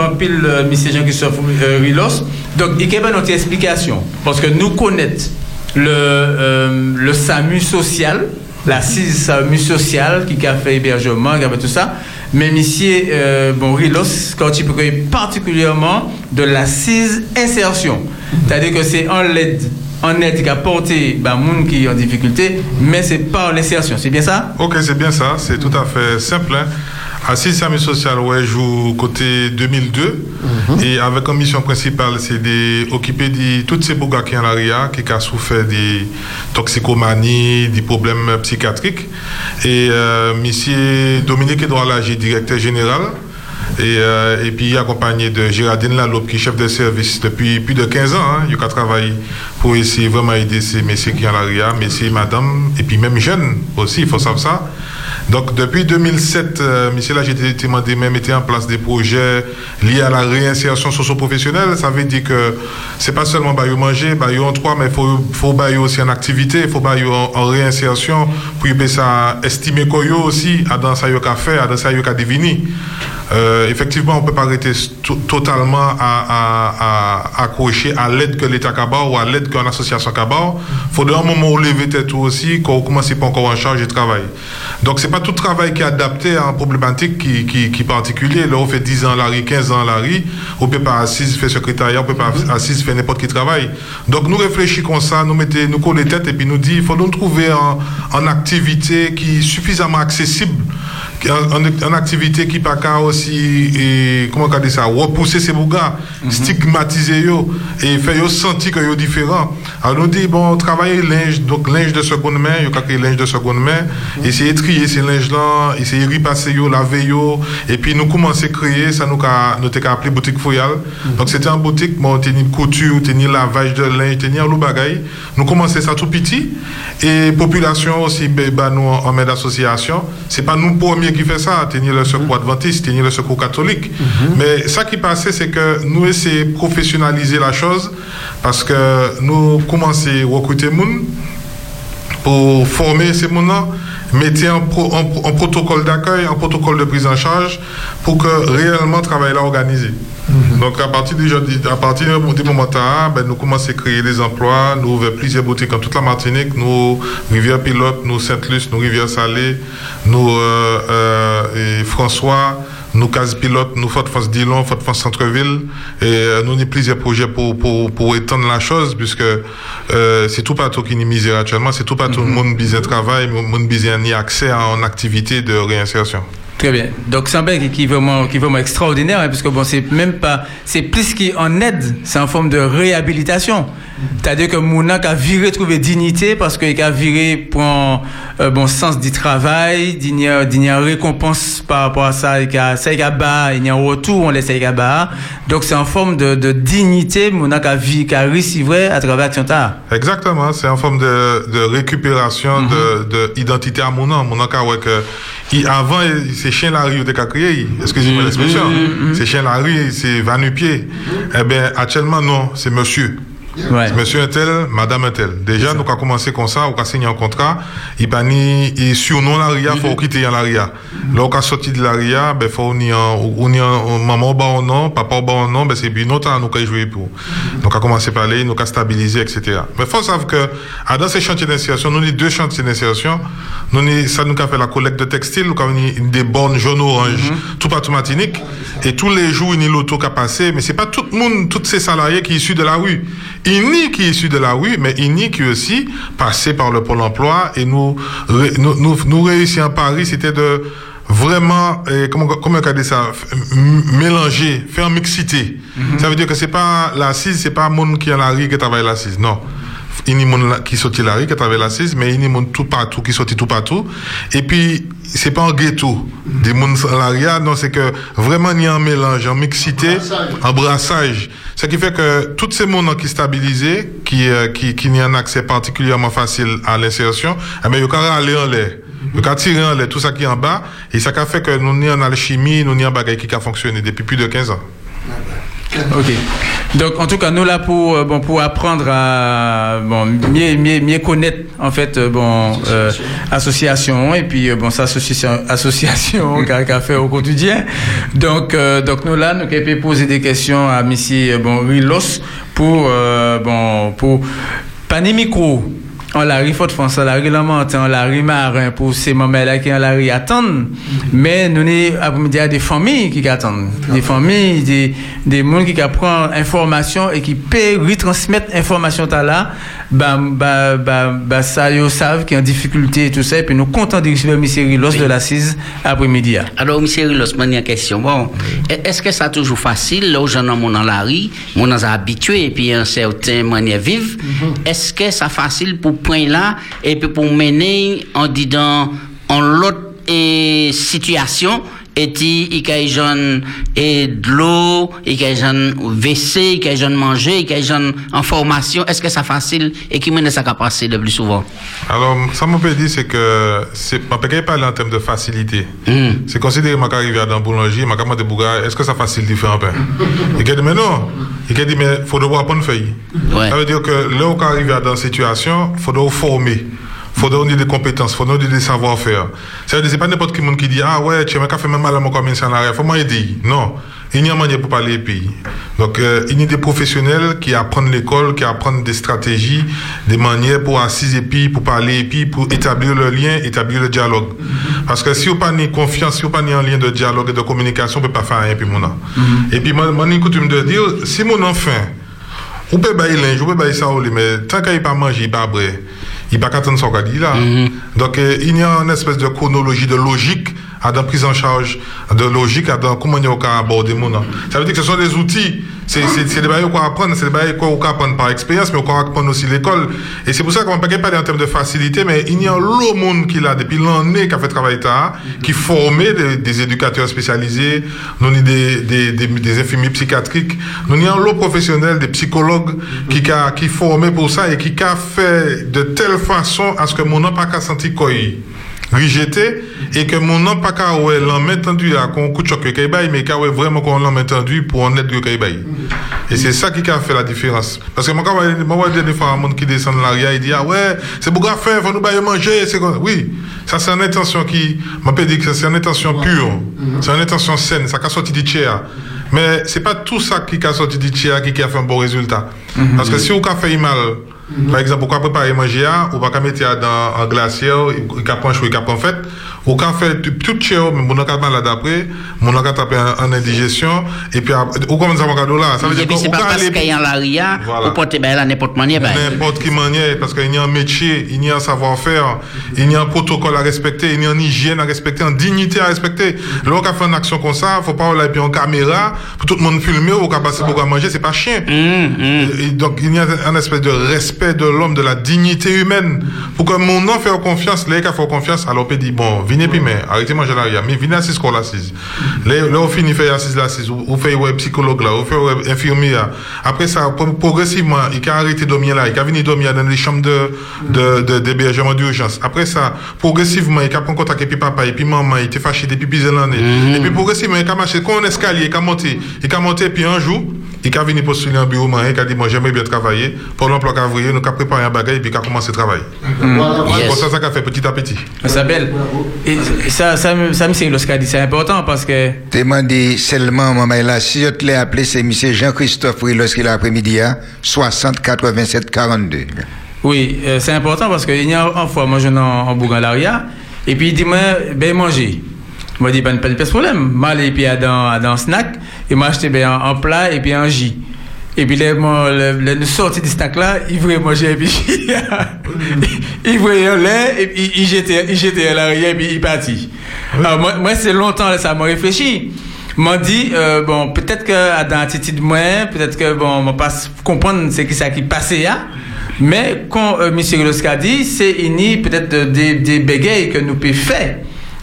en pile euh, monsieur Jean-Christophe euh, Rilos. Donc, il y a notre explication. Parce que nous connaissons le, euh, le SAMU social, la CIS SAMU social qui a fait hébergement, qui a fait tout ça. Mais monsieur euh, bon, Rilos, quand il particulièrement de la insertion. C'est-à-dire que c'est en l'aide en aide qui a porté bah, monde qui est en difficulté, mais c'est pas en insertion. C'est bien ça? Ok, c'est bien ça, c'est tout à fait simple. Hein. Assise Service Social, ouais, joue côté 2002. Et avec une mission principale, c'est d'occuper de toutes ces bourgas qui en l'ARIA, qui ont souffert des toxicomanies, des problèmes psychiatriques. Et euh, monsieur Dominique Edouard directeur général, et, euh, et puis accompagné de Géraldine Lalop, qui est chef de service depuis plus de 15 ans. Hein, il a travaillé pour essayer vraiment aider ces messieurs qui sont en l'ARIA, messieurs, madame, et puis même jeunes aussi, il faut savoir ça. Donc depuis 2007, euh, a été été demandé même mettre en place des projets liés à la réinsertion socio-professionnelle. Ça veut dire que c'est pas seulement bah, manger, bah, en trois, mais faut faut bah, aussi en activité, il faut bah, en, en réinsertion pour y ça estimer quoi yo aussi à dans ça qu'a fait, à dans ça qu'a deviner. Euh, effectivement, on peut pas arrêter to- totalement à, à, à accrocher à l'aide que l'État Kabar ou à l'aide qu'une association Kabar. Faudrait un moment où lever tête aussi, qu'on commence pas encore en charge du travail. Donc, c'est pas tout travail qui est adapté à une problématique qui, qui, qui est particulier. Là, on fait 10 ans Larry, 15 ans Larry. On peut pas assise faire secrétariat, on peut pas assise faire n'importe qui travail. Donc, nous réfléchissons comme ça, nous mettons, nous collons les têtes et puis nous dit, il faut nous trouver en, en activité qui est suffisamment accessible en, en- en activité qui pas qu'à aussi et, comment on dit ça repousser ces bougas stigmatiser yo et faire yo sentir que yo différent. Alors nous dit bon travailler linge donc linge de seconde main yo créer linge de seconde main essayer de trier ces linges là essayer de repasser yo laver yo et puis nous commencer à créer ça nous qu'a nous t'ai appelé boutique foyal. Donc c'était en boutique bon tenir couture tenir lavage de linge tenir le bagage nous commençons ça tout petit et population aussi ben, ben, nous en main d'association. C'est pas nous premiers qui fait ça tenir le secours adventiste tenir le secours catholique. Mais ça qui passait c'est que nous essayons de professionnaliser la chose parce que nous commençons à recruter monde pour former ces gens mettez un, pro- un- un protocole d'accueil, un protocole de prise en charge pour que réellement le travail là organisé. Donc à partir du, à partir du moment là, ben, nous commençons à créer des emplois, nous ouvrons plusieurs boutiques en toute la Martinique, nous Rivière Pilote, nous Sainte-Luce, nous Rivière Salée, nous euh, euh, et François, nous Case Pilote, nous Fort France Dillon, France Centre-Ville, et euh, nous avons plusieurs projets pour, pour, pour étendre la chose, puisque euh, c'est tout partout qui est misère actuellement, c'est tout partout le monde de travail, le monde besoin ni accès à une activité de réinsertion. Très bien. Donc c'est un bain qui, est vraiment, qui est vraiment extraordinaire, hein, parce que bon, c'est même pas, c'est plus qu'en aide, c'est en forme de réhabilitation. C'est-à-dire que Mouna a viré trouver dignité parce qu'il a viré pour un euh, bon sens du travail, digne, digne récompense par rapport à ça, il y a ça il a il y a un retour, on laisse il a. Donc c'est en forme de, de dignité, Mouna a a réussi à travers Action Ta. Exactement, c'est en forme de, de récupération de, de identité à ouais, que, il, avant, il- c'est chien la rue, il a créé, excusez-moi l'expression. C'est chien la rue, c'est Vanupier. Eh bien, actuellement, non, c'est monsieur. C'est Monsieur un tel, madame un tel. Déjà, nous avons commencé comme ça, on a signé un contrat, il pas ni, et sur non la RIA, faut quitter la RIA. Là, on a sorti de la RIA, ben, faut on y un, maman au bas non, papa au bas non, ben, c'est bien temps, nous avons joué pour. Donc, on a commencé à parler, nous avons stabilisé, etc. Mais faut savoir que, dans ces chantiers d'insertion, nous avons deux chantiers d'insertion, nous avons, ça nous a fait la collecte de textiles, nous avons des bornes jaune orange, tout partout Martinique, et tous les jours, il y a l'auto qui a passé, mais c'est pas tout le monde, tous ces salariés qui sont issus de la rue. Il n'y qui est issu de la rue, mais il n'y qui aussi passé par le Pôle emploi et nous, nous, nous, nous réussissons à Paris, c'était de vraiment, eh, comment, comment on dit ça, mélanger, faire mixité. Ça veut dire que c'est pas l'assise, c'est pas monde qui est à la rue qui travaille l'assise, non. Il y a des gens qui sortent la rue, qui travaillent l'assise, mais il y a des gens tout partout, qui sortent tout partout. Et puis, c'est pas un ghetto. Des gens à la rue, non, c'est que vraiment il y a un mélange, en mixité, un brassage. Ce qui fait que tous ces gens qui stabilisés, qui, euh, qui, qui n'ont un accès particulièrement facile à l'insertion, eh bien, ils peuvent aller en l'air. Ils peuvent tirer en l'air tout ça qui est en bas. Et ça qui a fait que nous n'y en alchimie, nous n'y en bagaille qui a fonctionné depuis plus de 15 ans. Ok. Donc, en tout cas, nous là pour euh, bon pour apprendre à bon mieux mieux, mieux connaître en fait euh, bon euh, association et puis bon ça association association qu'a fait au quotidien. Donc euh, donc nous là nous avons poser des questions à Monsieur bon Rilos pour euh, bon pour panier micro. On la ri faute France, on la ri on la ri marin pour ces mamelles-là qui on la ri attendent. Mais nous, après-midi, des familles qui attendent. Des familles, des, des gens qui prennent information et qui peuvent retransmettre information là. Bah, bah, bah, bah, ça, ils savent qu'il y a une difficulté et tout ça. Et puis nous comptons de recevoir M. Rilos de l'assise après-midi. Alors, M. Rilos, moi, une question. Bon, est-ce que ça toujours facile, là, aux gens dans mon la rue, mon habitué, et puis un certain manière vive, est-ce que ça facile pour prendre là, et puis pour mener en disant, en l'autre eh, situation, et ti, il y a jeune et de l'eau, jeune WC, jeune manger, jeune en formation. Est-ce que ça facile et qui mène ça qu'à passer le plus souvent? Alors, ça m'a peut dire, c'est que, c'est, peut parler en termes de facilité. C'est considéré, ma arrivé dans la boulangerie, ma demandé Bouga, est-ce que ça facile de faire un pain? Il a dit, mais non. Il a dit, mais faut devoir apprendre feuille. Ça veut dire que là où arrive dans une situation, faut devoir former. Faut donner des compétences, faut donner des savoir-faire. Ça veut dire, c'est pas n'importe qui monde qui dit, ah ouais, tu m'as fait même mal à mon commissaire, faut m'aider. Non. Il y a moyen pour parler pays. Donc, euh, il y a des professionnels qui apprennent l'école, qui apprennent des stratégies, des manières pour assiser puis pour parler puis pour établir le lien, établir le dialogue. Parce que si vous pas ni confiance, si vous pas ni un lien de dialogue et de communication, on peut pas faire rien puis mon nom. Et puis, moi, moi, coutume de dire, si mon enfant, ou peut bailler linge, ou peut bailler ça, mais tant qu'il pas manger, il pas boire, il pas qu'attendre son dit là. Donc, euh, il y a une espèce de chronologie, de logique à la prise en charge, de logique à comment on peut aborder mon Ça veut dire que ce sont des outils, c'est des bails qu'on apprendre, c'est des bails qu'on apprendre par expérience, mais qu'on apprendre aussi l'école. Et c'est pour ça qu'on ne peut pas parler en termes de facilité, mais il y a l'autre monde qui l'a depuis l'année qui a fait travail tard, qui formait des, des éducateurs spécialisés, nous avons des, des, des, des infirmiers psychiatriques, nous avons l'autre professionnel, des psychologues qui a, qui formé pour ça et qui a fait de telle façon à ce que mon n'a pas qu'à sentir quoi rejeté et que mon nom pas qu'à ouais l'en entendu à qu'on choc que bail mais qu'à ouais vraiment qu'on l'en entendu pour en être que bail et c'est ça qui a fait la différence. Parce que moi quand moi des fois un monde qui descend de l'arrière il dit ah ouais c'est à faire faut nous bailler manger c'est oui. Ça c'est une intention qui m'a pas dit que c'est une intention pure. C'est une intention saine ça a sorti du tiers. Mais c'est pas tout ça qui a sorti du tiers qui a fait un bon résultat. Parce que si on a fait mal par exemple, pourquoi préparer manger, ou pas mettre dans un glacier, il peut prendre chou, il peut prendre fait, ou quand fait tout cher, mais mon cas malade après, mon cas taper en indigestion, et puis, ou comment ça va là? Ça veut dire que, c'est pas parce qu'il y a l'aria, ou porter ben là n'importe manière, ben. N'importe qui manière, parce qu'il y a un métier, il y a un savoir-faire, il y a un protocole à respecter, il y a une hygiène à respecter, une dignité à respecter. Là, on fait une action comme ça, faut pas aller puis en caméra, pour tout le monde filmer, ou qu'on passer pour manger, c'est pas chien. Et donc, il y a un espèce de respect de l'homme, de la dignité humaine. Pour que mon nom fait confiance, les gars font confiance, alors on peut dire, bon, venez puis mais, arrêtez manger l'arrière, mais venez assis qu'on l'assise. Là, on finit faire assise l'assise, ou fait ouais psychologue là, ou fait ouais infirmier Après ça, progressivement, il a arrêté de dormir là, il a venu dormir dans les chambres de, de, d'urgence. Après ça, progressivement, il a pris contact avec papa et maman, il était fâché depuis plusieurs années. Et puis progressivement, il a marché, quand on escalier, il a monté, il a monté, puis un jour, il a venu postuler un bureau, il a dit, moi, j'aimerais bien travailler. Pour l'emploi qu'avrier, nous avons préparé un bagage et puis avons commencé à travailler. Mm. C'est pour ça ça qu'a fait petit à petit. Et ça, ça, ça, me dit, c'est important parce que. Dit seulement, maman, là, si je te l'ai appelé, c'est M. Jean-Christophe lorsqu'il a après-midi, 60 87 42. Oui, euh, c'est important parce qu'il y a une fois, moi, je suis en Bourgogne-Laria, et puis il dit, moi, ben manger. Moi, je dis, ben, pas de problème. Moi, et puis, dans, dans snack, et moi, acheté ben, en, plat et puis un jus. Et puis, là, le, le, sorti du snack là, il voulait manger, et puis, il voulait un lait, et puis, il jetait, il jetait à l'arrière, et puis, il partit. Alors, moi, moi c'est longtemps, ça m'a réfléchi. M'a dit, euh, bon, peut-être que dans l'attitude moi, peut-être que, bon, on pas comprendre ce qui, ça qui passait là. Mais, quand euh, M. Dit, c'est ini peut-être des, des bégayes que nous pouvons faire.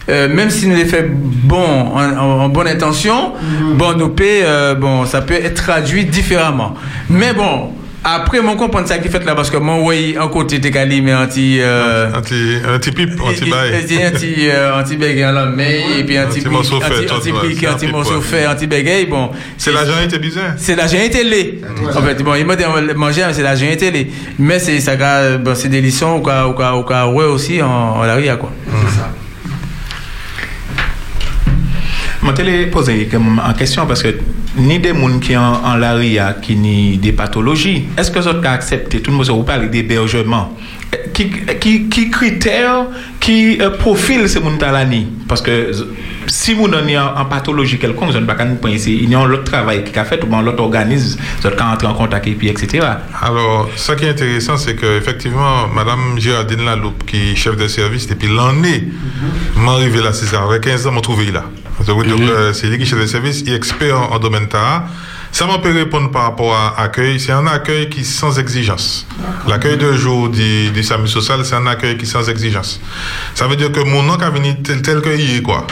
Euh, même si nous les fait bon, en, bonne intention, bon, nous peut, euh, bon, ça peut être traduit différemment. Mais bon, après, mon comprendre ça qui fait là, parce que mon oui, en côté de Cali, mais anti, euh, anti, anti pipe, anti bail. Anti, anti bégaye là, mais, et puis anti pipe, anti pipe, anti morceau fait, anti bégaye, bon. C'est l'argent été bizarre. C'est l'argent été lait. En fait, bon, il m'a dit, manger, c'est l'argent été lait. Mais c'est, ça, bon, c'est des leçons, ou quoi, ou quoi, ou quoi, ouais, aussi, en, en l'arrière, quoi. C'est ça. Je vais poser en question parce que ni des gens qui sont en l'aria, qui ni des pathologies, est-ce que vous accepté, tout le monde vous parle d'hébergement, qui, qui, qui critères, qui euh, profil ces gens Parce que si vous avez en pathologie quelconque, vous n'avez pas ici, il y a un autre travail qui a fait, ou un autre organisme, vous avez entrer en contact et puis, etc. Alors, ce qui est intéressant, c'est qu'effectivement, Mme Géraldine Laloupe, qui est chef de service depuis l'année, m'a arrivé là, c'est ça, avec 15 ans, m'a trouvé là. Donc, euh, c'est lui qui est chef de service, il est expert en, domaine TAA. Ça m'a peut répondre par rapport à l'accueil. C'est un accueil qui est sans exigence. L'accueil de jour du, du SAMU social, c'est un accueil qui est sans exigence. Ça veut dire que mon nom a venu tel, tel qu'il est, quoi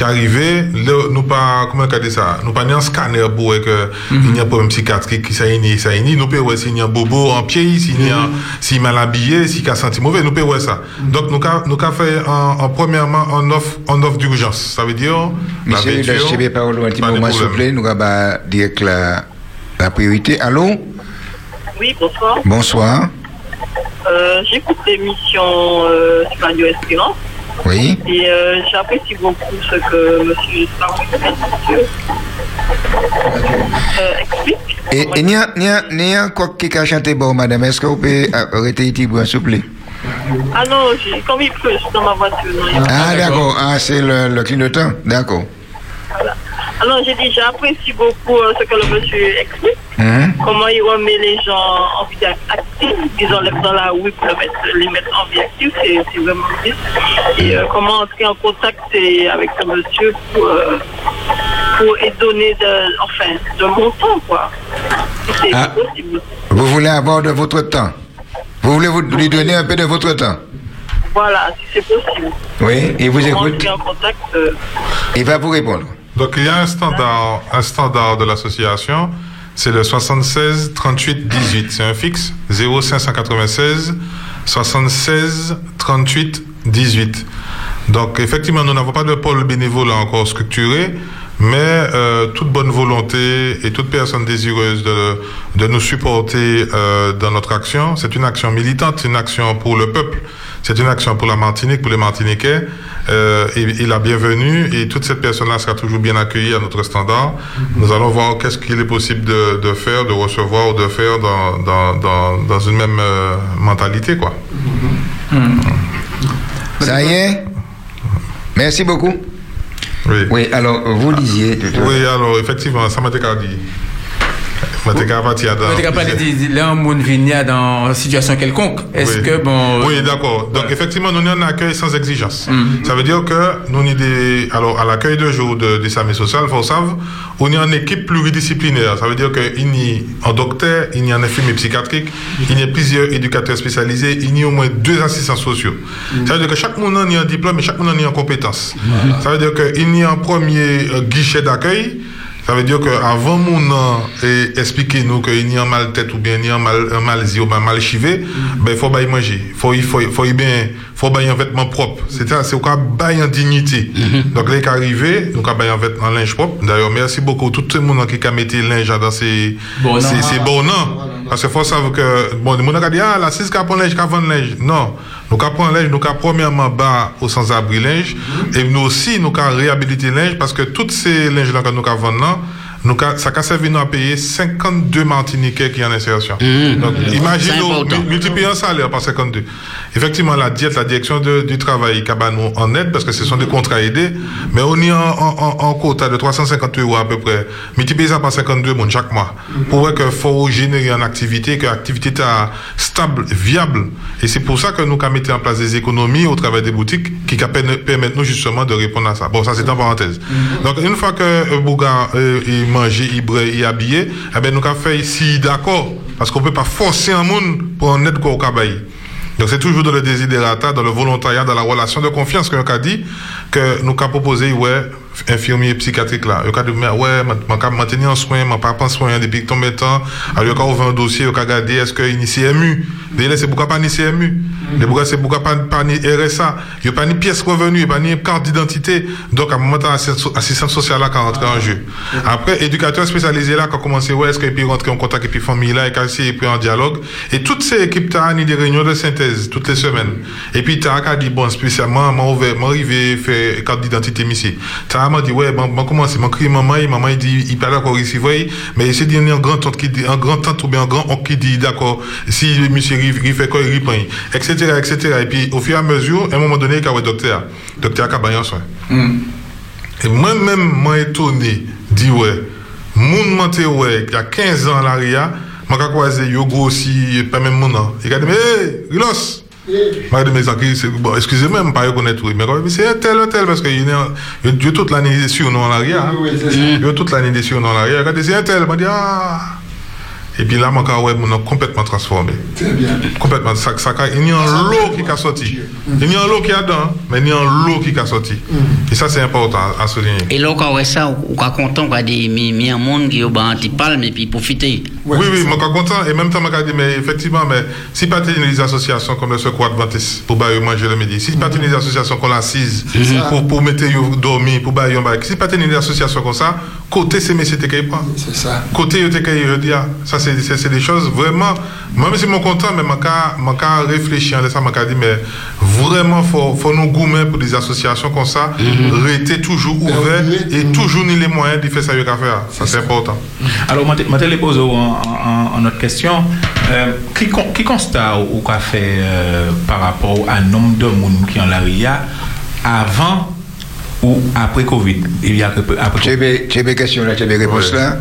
qui arrivé, là, nous pas, comment on dit ça, nous pas ni un scanner pour voir que il y a un problème psychiatrique qui est, ça nous pouvons voir s'il y a un bobo en pied, s'il y a, s'il est mal habillé, s'il a senti mauvais, nous pouvons voir ça. Donc, nous avons nous avons fait en, en premièrement en offre, en offre d'urgence. Ça veut dire, la Monsieur, vêture, je vais parler un petit moment, s'il vous plaît. Nous allons dire que la, la priorité. Allô? Oui, bonsoir. Bonsoir. Euh, J'écoute l'émission euh, Radio Espérance Oui. et euh, j'apprécie beaucoup ce que M. Euh, explique. Et il y a, a quoi qui a chanté bon, madame. Est-ce que vous pouvez euh, arrêter ici, s'il vous plaît? Ah non, j'ai- comme il pleut, je suis dans ma voiture. non, Ah, d'accord. Ah, c'est le, le clignotant. D'accord. Alors j'ai dit, j'apprécie beaucoup euh, ce que le monsieur explique. Comment il remet les gens en vie active, ils enlèvent dans la rue pour mettre- les mettre en vie active, c'est vraiment bien. Et euh, comment entrer en contact avec ce monsieur pour, euh, pour et donner de, enfin, de mon temps, quoi. Si C'est Ah. possible. Vous voulez avoir de votre temps. Vous voulez vous, lui donner un peu de votre temps. Voilà, si c'est possible. Oui, il vous Comment écoute. entrer en contact. euh, Il va vous répondre. Donc il y a un standard, un standard de l'association, c'est le 76 38 18. C'est un fixe? 0596 76 38 18. Donc effectivement, nous n'avons pas de pôle bénévole encore structuré, mais euh, toute bonne volonté et toute personne désireuse de, nous supporter euh, dans notre action, c'est une action militante, une action pour le peuple, c'est une action pour la Martinique, pour les Martiniquais, euh, et, et la bienvenue, et toute cette personne-là sera toujours bien accueillie à notre standard. Nous allons voir qu'est-ce qu'il est possible de, de faire, de recevoir ou de faire dans, dans, dans, dans une même euh, mentalité, quoi. Ça y est Merci beaucoup. Oui. Oui, alors, vous disiez. Oui, alors effectivement, ça m'a été dit. Ça m'a été partir dans. On est capable de dire, là, un monde vient dans une situation quelconque. Est-ce Oui. que, bon. Oui, d'accord. Donc, effectivement, nous avons un accueil sans exigence. Ça veut dire que nous avons des. Alors, à l'accueil de jour de, des sociaux, il faut savoir, on est une équipe pluridisciplinaire. Ça veut dire qu'il y a un docteur, il y a un infirmier psychiatrique, il y a plusieurs éducateurs spécialisés, il y a au moins deux assistants sociaux. Ça veut dire que chaque monde a un diplôme et chaque monde a une compétence. Ça veut dire qu'il y a un premier euh, guichet d'accueil. Ça veut dire qu'avant mon nom expliquer nous qu'il y a mal tête ou bien il y a mal, un mal ou bien mal chivé, ben, il faut bien manger. Il faut, il faut, il faut y bien, faut bien un vêtement propre. C'est-à-dire, c'est au cas bien en dignité. Donc, là, il est arrivé, donc, bien un vêtement, linge propre. D'ailleurs, merci beaucoup à tout le monde qui a mis le linge dans ces, Bon, ces, bons noms. Parce qu'il faut savoir que, bon, le monde a dit, ah, la 6 qui a linge, qui a vendre linge. Non. Nous avons linge, nous avons premièrement bas au sans-abri linge. Et nous aussi, nous avons réhabilité linge parce que toutes ces linges-là que nous avons vendus, nous, ca- ça a servi nous à payer 52 Martiniquais qui en insertion. Donc, C'est imaginez, important. multiplier un salaire par 52. Effectivement, la diète, la direction de- du travail, qui a nous en aide parce que ce sont des contrats aidés, mais on est en, en, en- en quota de 350 euros à peu près. Multiplier ça par 52 mon chaque mois. Pour voir qu'il faut générer une activité, que l'activité est stable, viable. Et c'est pour ça que nous avons mis en place des économies au travers des boutiques qui permettent nous justement de répondre à ça. Bon, ça c'est en parenthèse. Donc, une fois que euh, Bouga euh, il mange, il boit, il est habillé, eh ben, nous avons fait ici d'accord. Parce qu'on ne peut pas forcer un monde pour en être quoi au cabaye. Donc c'est toujours dans le désidérata, dans le volontariat, dans la relation de confiance que nous avons dit que nous avons proposé, ouais, infirmier psychiatrique là. Avons dit, mais ouais, je vais maintenir en soin, ne pas prendre soin depuis de temps. Alors, nous avons ouvert un dossier, nous avons regardé, est-ce a une CMU c'est pourquoi pas ni CMU. Les pourquoi c'est pourquoi pas, pas ni RSA. A? Pas ni pièce revenu, pas ni carte d'identité. Donc, à un moment, l'assistance sociale là qui rentre en jeu. Après, éducateur spécialisé là qui a commencé, ouais, est-ce qu'il peut rentrer en contact avec la famille là, et qu'essayer et puis en dialogue. Et toutes ces équipes, t'as ni des réunions de synthèse toutes les semaines. Et puis, t'as dit, bon, spécialement, m'a ouvert, m'a arrivé, fait carte d'identité ici. M'a dit, ouais, bon, bon, comment c'est, m'a crié maman, et maman, il dit, il parle d'accord ici, voyez, mais il s'est dit, un grand tante qui dit, un grand tante ou bien un grand oncle qui dit, d'accord, si monsieur il fait quoi, il reprend, etc., etc. Et puis, au fur et à mesure, à un moment donné, il y a un docteur, docteur qui a baillé en soin. Et moi-même, moi étonné, dit ouais, moun menté ouais, il y a 15 ans ria, m'a croisé yo grossi, pas même mon an. Il a dit, mais, hey, Rilos! Bon, excusez-moi, je ne connaître, oui, mais quand c'est un tel, un tel, parce qu'il y a il y a toute l'année des surnoms en arrière. Il y a toute l'année des surnoms en arrière. Il a dit, c'est un tel, m'a dit, ah! Et puis là, mon cas, ouais, a complètement transformé. Très bien. Complètement. Ça, ça, il y a un lot qui a sorti. Il y a un lot qui a dedans, mais il y a un lot qui a sorti. Et ça, c'est important à souligner. Et là, quand on voit ça, on est content, on a des mi un monde qui est un petit palme et puis profiter. Oui, oui, je suis content. Et même temps, je dit, mais effectivement, mais si pas des associations comme le Secours Adventiste pour manger le midi, si pas des associations qu'on assise Mhm. pour, pour mettre dormir, pour bailler un si pas des associations comme ça, côté ces messieurs. C'est ça. Côté je dis, ah, ça c'est c'est- c'est des choses vraiment, moi je suis content, mais je suis réfléchi en ça, je dit, mais vraiment, faut, faut nous goumer pour des associations comme ça, rester toujours ouvert et toujours ni les moyens de faire ça. Ça c'est important. Alors, je vais te poser en, en, en autre question. Euh, qui, con- qui constat ou ou qu'a fait euh, par rapport à nombre de monde qui ont la RIA avant ou après Covid? Il y a après des j'ai des questions là, j'ai des réponses là.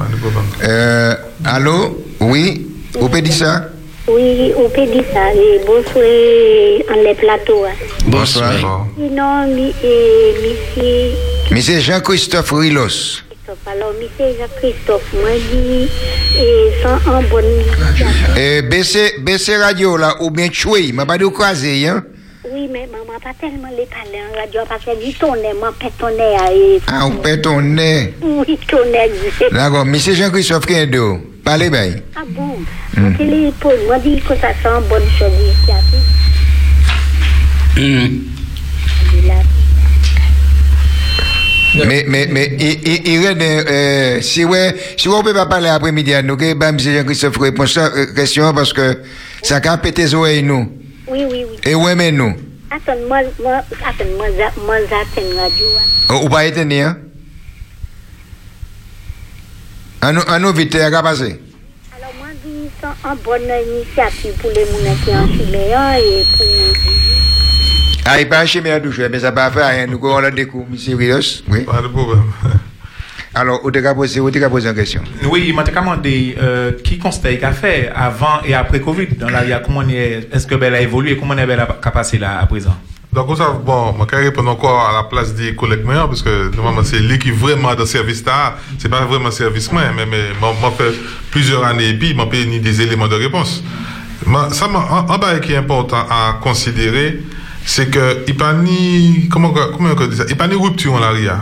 Euh, allô? Oui? Vous pouvez dire ça? Oui, on peut dire ça. Et bonsoir en les plateaux. Bonsoir. Sinon, mi, et, monsieur Monsieur Jean-Christophe Rilos. Alors, monsieur Jean-Christophe, moi, dit, et sans un bon Euh, baissez, baissez radio là, ou bien choué, m'a pas de croiser, hein. Oui, mais maman, pas tellement les parler en radio parce que du tonnerre, moi, pète tonnerre. Et... Ah, on pète ton nez. Oui, tonnerre. D'accord, monsieur Jean-Christophe Kendo, parlez bien. Ah bon? Hmm. Moi, téléphone, moi, dit que ça sent bonne chose ici. Mais, mais, mais, il, il, il reste, euh, si ouais, si on peut pas parler après-midi à nous, que, bah, monsieur Jean-Christophe répond ça, euh, question, parce que ça a pété les oreilles, nous. Oui, oui, oui. Et ouais, mais nous? Attends, moi, moi, attends, moi, moi, j'attends radio. hein. Ou ou pas éteindre, hein? À nous, à nous, vite, à passer? Alors, moi, dis, c'est une bonne initiative pour les gens qui ont chimé hein, et pour. Ah, il pas chez mes douche, mais ça pas faire rien, nous, on l'a découvert, monsieur Rios. Oui. Pas de problème. Alors, vous t'avez posé, une question. Oui, il m'a demandé euh, qui constate qu'a fait avant et après Covid dans la. Comment est- est-ce que elle a évolué Comment elle a passé là à présent? Donc, ça, bon, je vais répondre encore à la place des collègues meilleurs, parce que normalement, c'est lui qui vraiment dans le service là. C'est pas vraiment service moi, mais, mais, moi, moi, fait plusieurs années et puis, moi, pas ni des éléments de réponse. Ça, un, un bail qui est important à considérer, c'est que, il n'y a pas ni, comment, comment on dit ça? Il n'y a pas ni rupture en l'arrière.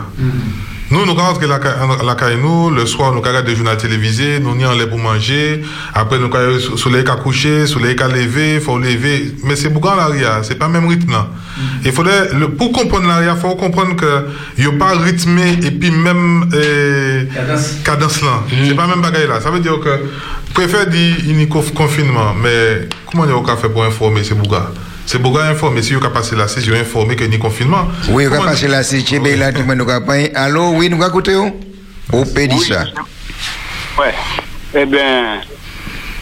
Nous, nous rentrons la, ca- la caille, nous, le soir, nous regardons des journaux télévisés, nous n'y allons pour manger, après, nous regardons le soleil qui a couché, le soleil qui a levé, il faut lever, mais c'est beaucoup en l'arrière, c'est pas le même rythme, là. Il faudrait, le, pour comprendre l'arrière, il faut comprendre que, il n'y a pas rythmé, et puis même, euh, cadence là. C'est pas même bagaille là. Ça veut dire que, préfère dire, il y a confinement, mais, comment il y a fait pour informer, c'est Bouga? C'est Bouga informé, si il y a passé la session informé qu'il y a confinement. Oui, va Comment- passer la CHB là, tout le monde nous accompagne. Allô, oui, nous écoutez, vous? Vous dire ça. Ouais. Eh bien,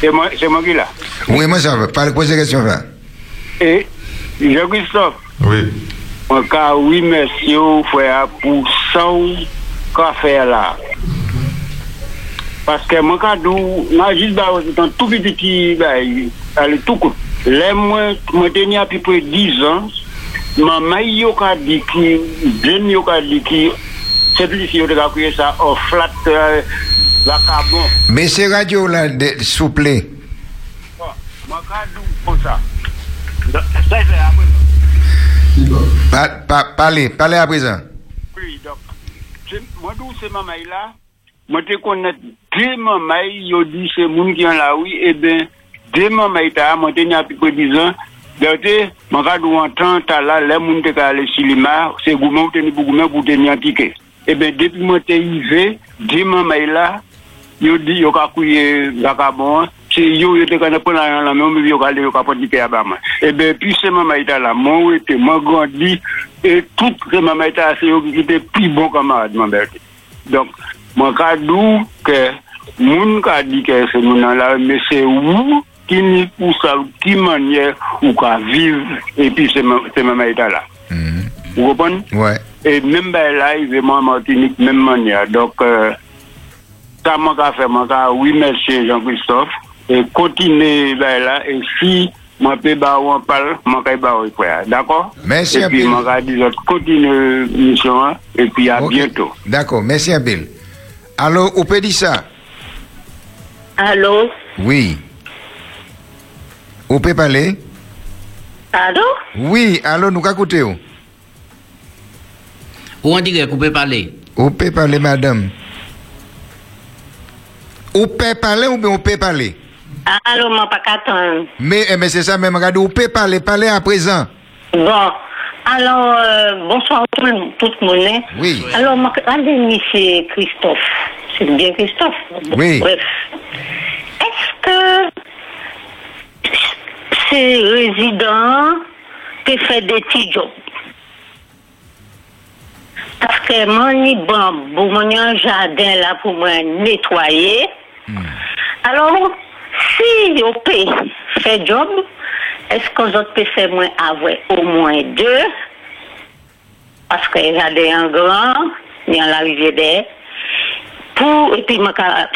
c'est moi, c'est moi qui là. Oui, moi, ça va. Pas poser question là. Et Jean-Christophe. Oui. En cas, oui, merci, frère, pour ça qu'a fait là. Parce que mon cas, moi, juste bah, un tout petit qui, bah, il- allez, tout court. Le mwen, mwen tenye api pre 10 an, mwen may yo ka di ki, den yo ka di ki, se pli si yo te ka kouye sa, o flat euh, la kabon. Mwen se radyo la, souple. Oh, mwen ka dou kon sa. Sa se apre. Pale, pale apre zan. Oui, dok. Mwen dou se mwen may la, mwen te konet, de mwen may yo di se moun ki an la ouy, e eh ben, Deman ma ita a, mwen te nye api kwe dizan, Gerte, mwen ka dou an tan ta la, le moun te ka ale silima, se goumen ou te ni pou goumen pou te ni antike. Ebe, depi mwen te yive, deman may la, yo di yo ka kouye vakabon, se yo yo te kane pou nan yon la, mwen yo ka le yo ka potike yabaman. Ebe, pi seman may ta la, mwen wete, mwen gandhi, e tout seman may ta se yo ki te pi bon kamad, mwen berte. Donk, mwen ka dou ke, moun ka di ke se moun nan la, me se wou, ça, qui manière, ou ka vivre, et puis c'est ma- c'est maman là. Vous comprenez? Ouais. Et même ben là, il veut moi en Martinique, même manière. Donc, euh, ça m'a qu'à faire, moi, qu'à- oui, merci Jean-Christophe. Et continuez ben là, et si moi, peux pas en parler, moi, peux pas en faire. D'accord? Merci Et un puis, peu. moi, qu'à dire, continuez mission, hein, et puis à Ok. bientôt. D'accord, merci un peu. Alors, vous pouvez dire ça. Allô? Oui. Vous pouvez parler? Allô? Oui, allô, nous écoutez. Ou on dit que vous pouvez parler? Vous pouvez parler, madame. Vous pouvez parler ou bien vous pouvez parler? Allô, moi, pas. Mais, eh, mais c'est ça même, regardez, vous pouvez parler, parler à présent. Bon. Alors, euh, bonsoir tout le, tout le monde. hein? Oui. Alors, moi, allez, c'est Christophe. C'est bien Christophe? Oui. Bref. Est-ce que ces résidents qui fait des petits jobs? Parce que bon, pour mon jardin là pour moi nettoyer. Alors, si on peut faire job, est-ce que vous autres faire moins avoir au moins deux? Parce que jardin en grand, il y a la rivière d'air. Pour, et puis,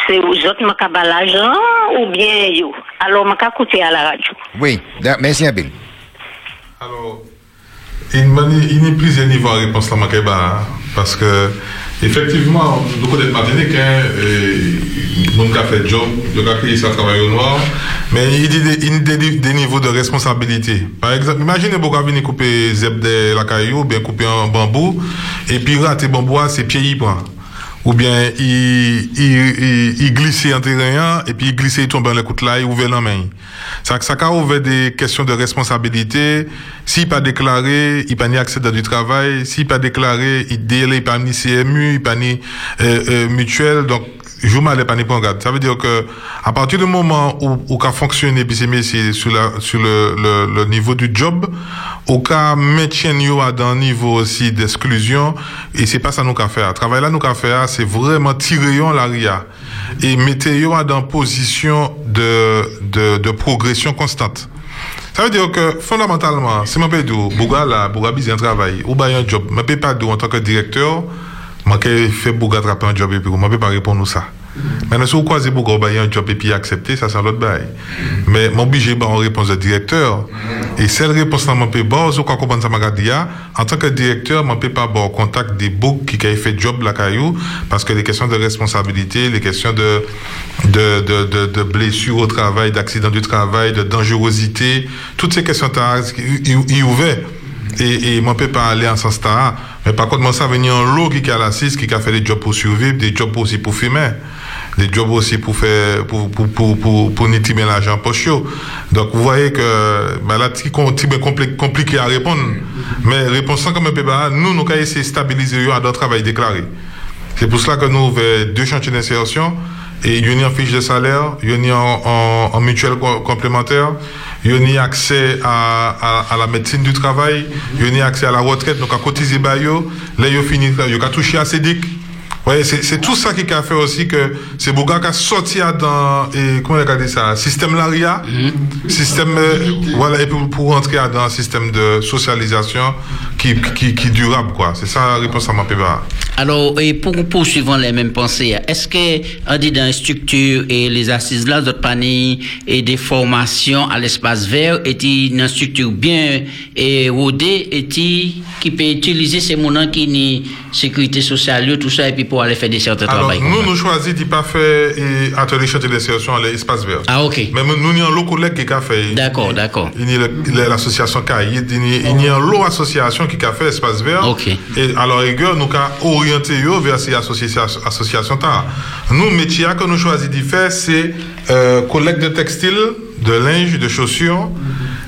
c'est aux autres, ba l'argent, ou bien, yo. Alors, moi, ka coûter à la radio. Oui, merci, Abel. Il mani- il y a plusieurs niveaux à réponse là, Makeba, hein, parce que effectivement, nous connaissons Martinique, hein, et mon a fait job, le gars qui ça travaille au noir, mais il dit des, il dit des, des niveaux de responsabilité. Par exemple, imaginez beaucoup venir couper zeb de la caillou, ou bien couper un bambou, et puis rater bambou, pieds, il prend. Ou bien il, glissait en terrain et puis il glissait, il tombe dans le là, il ouvert la main. Ça, ça a ouvert des questions de responsabilité. S'il pas déclaré, il pas ni accès dans du travail. S'il pas déclaré, il délai, il pas ni CMU, il pas ni euh, euh, mutuelle. Donc, je m'allais pas garde. Ça veut dire que, à partir du moment où, où qu'a fonctionné, puis ces messieurs sur la, sur le, le, le niveau du job, au cas maintien à un niveau aussi d'exclusion, et c'est pas ça nous qu'a faire. Travail là nous qu'a faire, c'est vraiment tirer l'arrière. Et mettre à dans position de, de, de progression constante. Ça veut dire que, fondamentalement, si je peux dire, Bouga là, Bouga de travail, ou bien un job, je peux pas en tant que directeur, je peux faire Bouga attraper un job puis je peux pas répondre à ça. Maintenant, si vous croisez Bouga, vous un job et puis accepter, ça c'est l'autre bail. Mais mon obligé bah, en réponse de directeur. Et celle réponse là, je peux pas, si vous comprenez ça, m'a dit, en tant que directeur, je peux pas avoir contact des boucs qui ont fait job la parce que les questions de responsabilité, les questions de, de, de, de, de blessures au travail, d'accident du travail, de toutes ces questions, ils ils ouvert. Et, et moi, je peux pas aller en ce sens-là. Mais par contre, moi, ça venir en lot qui a l'assise, qui a fait des jobs pour survivre, des jobs aussi pour fumer, des jobs aussi pour faire, pour, pour, pour, pour, pour nettoyer l'argent poche. Donc, vous voyez que, bah, là, c'est compli- compliqué à répondre. Mais réponse comme un peu, nous, nous, avons essayé de stabiliser à notre travail déclaré. C'est pour cela que nous avons deux chantiers d'insertion. Et il y a en fiche de salaire, il y a en, mutuelle co- complémentaire, il y a accès à, à, à la médecine du travail, il y a accès à la retraite, donc à cotiser bayo, là il y a fini, il y a touché à CEDIC. Ouais, c'est c'est tout ça qui a fait aussi que c'est Bouga qui a sorti dans, et, comment on a dit ça, système LARIA, système, euh, voilà, et pour, pour rentrer dans un système de socialisation qui, qui, qui est durable, quoi. C'est ça la réponse à ma péba. Alors, et pour poursuivre les mêmes pensées, est-ce que, on dit dans les structures et les assises là, d'autres paniers et des formations à l'espace vert, est-il une structure bien et rodée, est-il qui peut utiliser ces moyens qui ni sécurité sociale, tout ça, et puis pour aller faire des certains Alors, travail. nous, nous choisissons de pas faire et atelier chantier d'insertion à l'espace vert. Ah, ok. Mais nous, nous, avons un lot collègue qui a fait. D'accord, d'accord. Il y a l'association il y a un lot association qui a fait espace vert. Ok. Et alors, rigueur, nous avons vers ces associations. Nous, métier que nous choisissons de faire, c'est euh, collecte de textiles, de linge, de chaussures,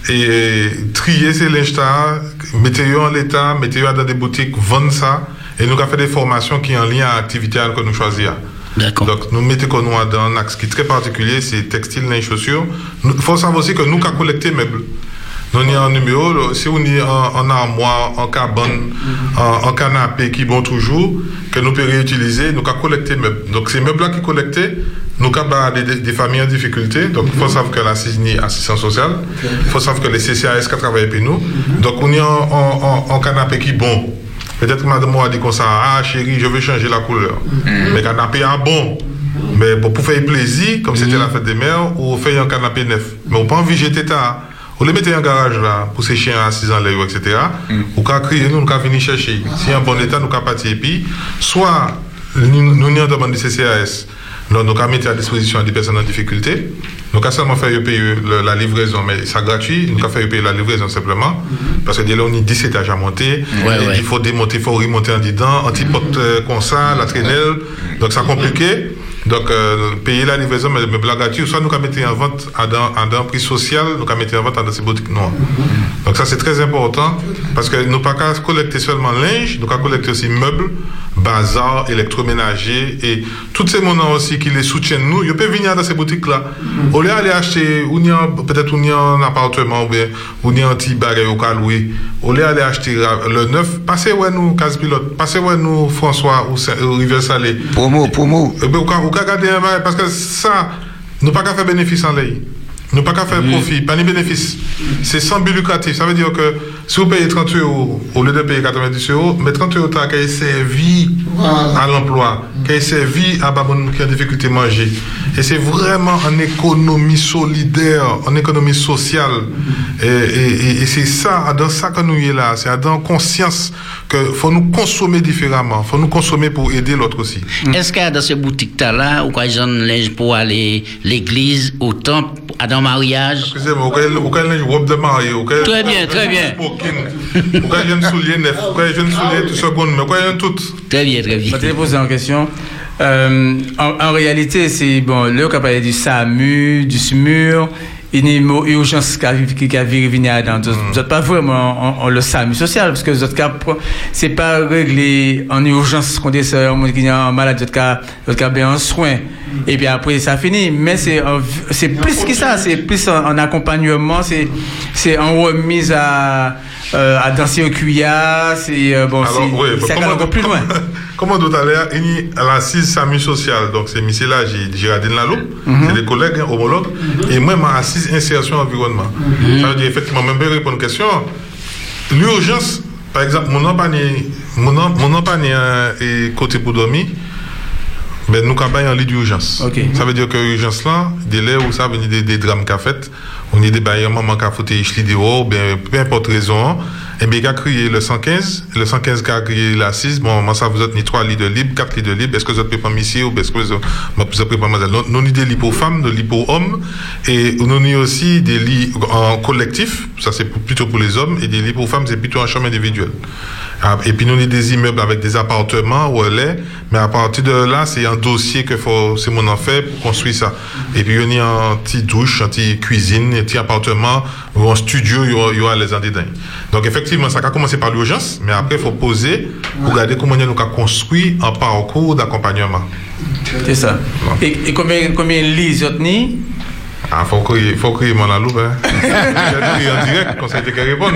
et trier ces linges-là, mettez-les en l'état, mettez-les dans des boutiques, vendre ça. Et nous avons fait des formations qui sont en lien à l'activité que nous choisissons. D'accord. Donc, nous mettons nous dans un axe qui est très particulier, c'est textile, linge, chaussures. Il faut savoir aussi que nous avons collecté meubles. Nous avons un numéro, si on est en, en armoire, en cabane, en, en canapé qui vont toujours, que nous pouvons réutiliser, nous avons collecté meubles. Donc, ces meubles-là qui collectés, nous avons des, des, familles en difficulté. Donc, il faut savoir que la CISNI, assistance sociale, il faut savoir que les CCAS qui travaillent pour nous. Donc, on est en, en, canapé qui est bon. Peut-être que madame a dit comme ça, ah chérie, je veux changer la couleur. Mais canapé est bon. Mais bon, pour faire plaisir, comme c'était la fête des mères, ou faire un canapé neuf. Mais on peut envie jeter ça. Vous le mettez en garage là, pour ces chiens à 6 ans, là, etc. Ou qu'à crier, nous, nous qu'à venir chercher. Si en bon état, nous qu'à partir. Et puis, soit nous nous nous demandons du CCAS, Donc, nous avons mis à disposition des personnes en difficulté. Nous avons seulement fait payer la livraison, mais c'est gratuit. Nous avons fait payer la livraison simplement. Parce que dès là, on a 10 étages à monter. Ouais, Et ouais. Il faut démonter, il faut remonter en dedans, anti-porte euh, comme ça, la traînelle. Donc, c'est compliqué. Donc, euh, payer la livraison, mais, mais la gratuit, soit nous avons mis en vente à dans, à dans prix social, nous avons mis en vente dans ces boutiques noires. Donc, ça, c'est très important parce que nous pas qu'à collecter seulement linge, nous avons collecter aussi meubles, bazar, électroménager et tous ces monants aussi qui les soutiennent nous, ils peuvent venir dans ces boutiques-là. Au lieu d'aller acheter, peut-être un appartement, ou bien, un petit bagage au cas au lieu d'aller acheter le neuf, passez ouais nous, case pilote, passez ouais nous, François, ou, ou Rivière Salé. Promo, promo. Eh ben, ou ka- ou ka garder un parce que ça, nous pas qu'à faire bénéfice en l'air. Nous pas qu'à faire profit, pas ni bénéfice. C'est sans but lucratif. Ça veut dire que si vous payez 30 euros au lieu de payer 90 euros, mais 30 euros, t'as qu'à servi à l'emploi, qu'à servi à babon qui a difficulté à manger. Et c'est vraiment en économie solidaire, en économie sociale. Et, et- et- et c'est ça, dans ça que nous y est là. C'est dans conscience que faut nous consommer différemment. faut nous consommer pour aider l'autre aussi. Est-ce qu'il y a dans ces boutiques-là, ou quoi, ils ont linge pour aller l'église, au temple, à dans le mariage Excusez-moi, vous avez une robe de mariée, Très bien, très bien. vous avez un soulier neuf, vous avez un soulier tout seconde, mais vous avez tout. Très bien, très bien. Je vais poser en question. Euh, en, en réalité, c'est bon, on parlé du SAMU, du SMUR, il y a une urgence qui a qui a viré venir dans. Vous n'êtes pas vraiment en, en le SAMU social, parce que vous êtes cas, c'est pas réglé en urgence quand on un monde qui est en malade, vous êtes bien en soins. Et puis après, ça finit. Mais c'est c'est plus que ça, c'est plus en, en accompagnement, c'est c'est en remise à, euh, à danser au cuillard, c'est euh, bon, Alors, oui, ça va encore plus loin. Comme tout à l'heure, il y a l'assise SAMU sociale, donc c'est Michel là, Girardine Laloupe, Mhm. c'est des collègues hein, homologues, et moi, ma assise insertion environnement. Ça veut dire, effectivement, même pour répondre à une question, l'urgence, par exemple, mon nom pas mon nom- pas euh, et côté pour dormir, ben, nous avons un lit d'urgence. Ça veut dire que l'urgence là, délai où ça venir des, des drames qu'a fait, on des bailleurs, maman qui a foutu les dehors, ben, peu importe raison, et bien, il a crié le 115, le 115 qui a crié l'assise, bon, moi, ça vous êtes ni trois lits de libre, quatre lits de libre, est-ce que vous êtes pas ici ou est-ce que vous êtes pas mademoiselle? Nous, nous, des lits pour femmes, des lits pour hommes, et nous avons aussi des lits en collectif, ça c'est plutôt pour les hommes, et des lits pour femmes, c'est plutôt en chambre individuelle. Ah, Et puis nous avons des immeubles avec des appartements relais, mais à partir de là, c'est un dossier que faut, c'est mon affaire pour construire ça. Et puis il y a un petit douche, un petit cuisine, un petit appartement ou un studio, il y aura, il y aura les en dedans. Donc effectivement, ça a commencé par l'urgence, mais après il faut poser pour regarder comment nous avons construit un parcours d'accompagnement. C'est ça. Et, et combien, combien de lits vous avez Ah, faut crier, faut crier mon loupe, hein. J'ai crié en direct, comme ça il fait répondre.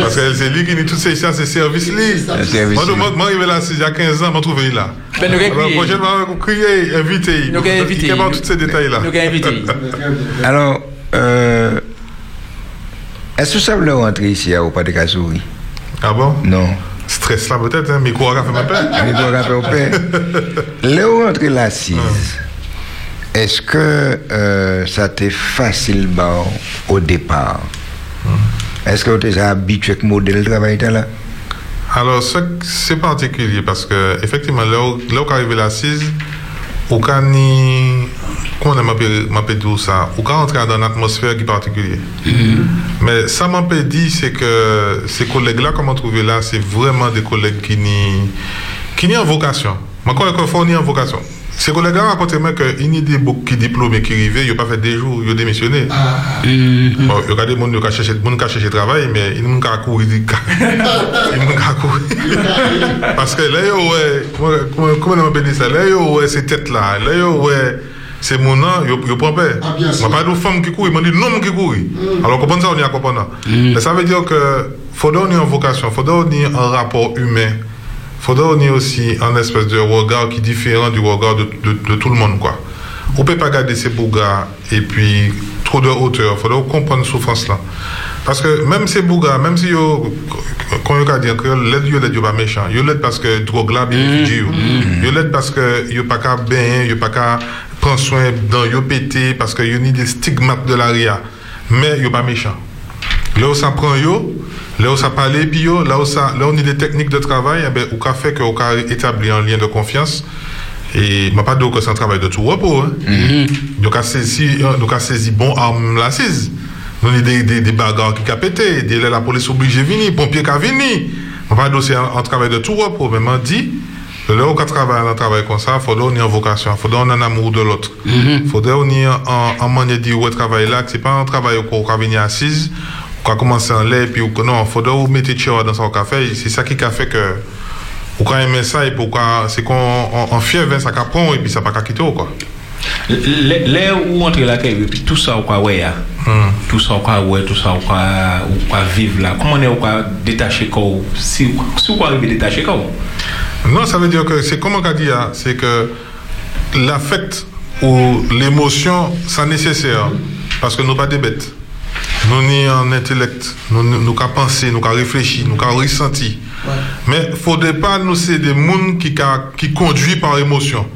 Parce que c'est lui qui dit tout ça, ça, c'est service lui. service Moi, li. moi, moi, arrivé là, il y a 15 ans, je trouvé là. Ben, nous Alors, crier. prochainement, vous criez, invitez. Nous Pour inviter. qu'il capable tous ces détails-là. Nous inviter. Alors, euh, est-ce que ça veut rentrer ici au pas de Kazouri Ah bon? Non. Stress là peut-être, hein, mais quoi, fait ma peine. Mais quoi, fait ma peine. Là où rentrer l'assise, est-ce que euh, ça t'est facile bon, au départ? Est-ce que tu es habitué avec le modèle de travail là? Alors, ce- c'est particulier parce que, effectivement, là où, arrivé l'assise, au cas ni. Comment on m'appelle m'appelle dire ça Au cas entrer dans une atmosphère qui est particulière. Mais ça m'a pas dit, c'est que ces collègues-là, qu'on m'a trouvé là, c'est vraiment des collègues qui n'y qui en vocation. Moi, quand il faut ni en vocation. Ces collègues-là racontent moi qu'il y a des beaucoup qui diplômés qui arrivaient, ils n'ont pas fait des jours, ils ont démissionné. Bon, il y a des gens qui ont cherché, monde qui ont cherché travail, mais ils n'ont pas couru. Ils n'ont pas couru. Parce que là, yo, ouais, comment- on appelle ça? Là, yo, ouais, ces têtes-là, là, yo, ouais, c'est mon nom, yo, yo prend peur. On pas de femmes qui courent, ils m'ont dit non, qui courent. Alors, comment ça, on y a compris Mais ça veut dire que faut donner une vocation, faut donner un rapport humain. Faut donner aussi un espèce de regard qui est différent du regard de, de, de tout le monde, quoi. On peut pas garder ces bougas et puis trop de hauteur. faut donc comprendre souffrance là. Parce que même ces bougas, même si yo, quand yo dire que l'aide yo l'aide yo pas méchant, yo l'aide parce que drogue là bien étudié yo. Yo l'aide parce que yo pas qu'à bien, yo pas qu'à prendre soin dans yo pété parce que yo ni des stigmates de l'aria. Mais yo pas méchant. Là où ça prend yo, là où ça parle puis yo, là où ça, là où on a des techniques de travail, eh ben, cas fait que au cas établir un lien de confiance. Et m'a pas dit que c'est un travail de tout repos. Hein. Donc, a saisi, donc a saisi bon arme l'assise. Nous avons des, des, des bagarres qui ont pété, des, la police obligée de venir, pompiers qui ont pas dit que c'est un, un travail de tout repos, mais m'a dit, là où on travaille un travail comme ça, il qu'on ait une vocation, il qu'on ait un amour de l'autre. Il faudrait qu'on ait un, un manière de dire où travail là, que c'est pas un travail où on va venir assise, on va commencer en l'air, puis non, il faudrait qu'on mette les chairs dans son café. C'est ça qui a fait que, ou quand aimer ça, et pourquoi, c'est qu'on on, on fièvre, ça qu'apprend, et puis ça pas quitter, quoi. L'air où entre la caille, puis tout ça, ou quoi, ouais, ya. tout ça, ou quoi, ouais, tout ça, ou quoi, ou quoi vivre là. Comment on est, ou quoi, détacher quoi, si, si ou quoi arriver détacher quoi. Non, ça veut dire que c'est comme on dit, hein, c'est que l'affect ou l'émotion, c'est nécessaire. Parce que nous pas des bêtes. Nous ni en intellect, nous nous nous qu'à penser, nous qu'à réfléchir, nous qu'à ressentir. Mais faudrait pas nous c'est des mondes qui qui conduit par émotion.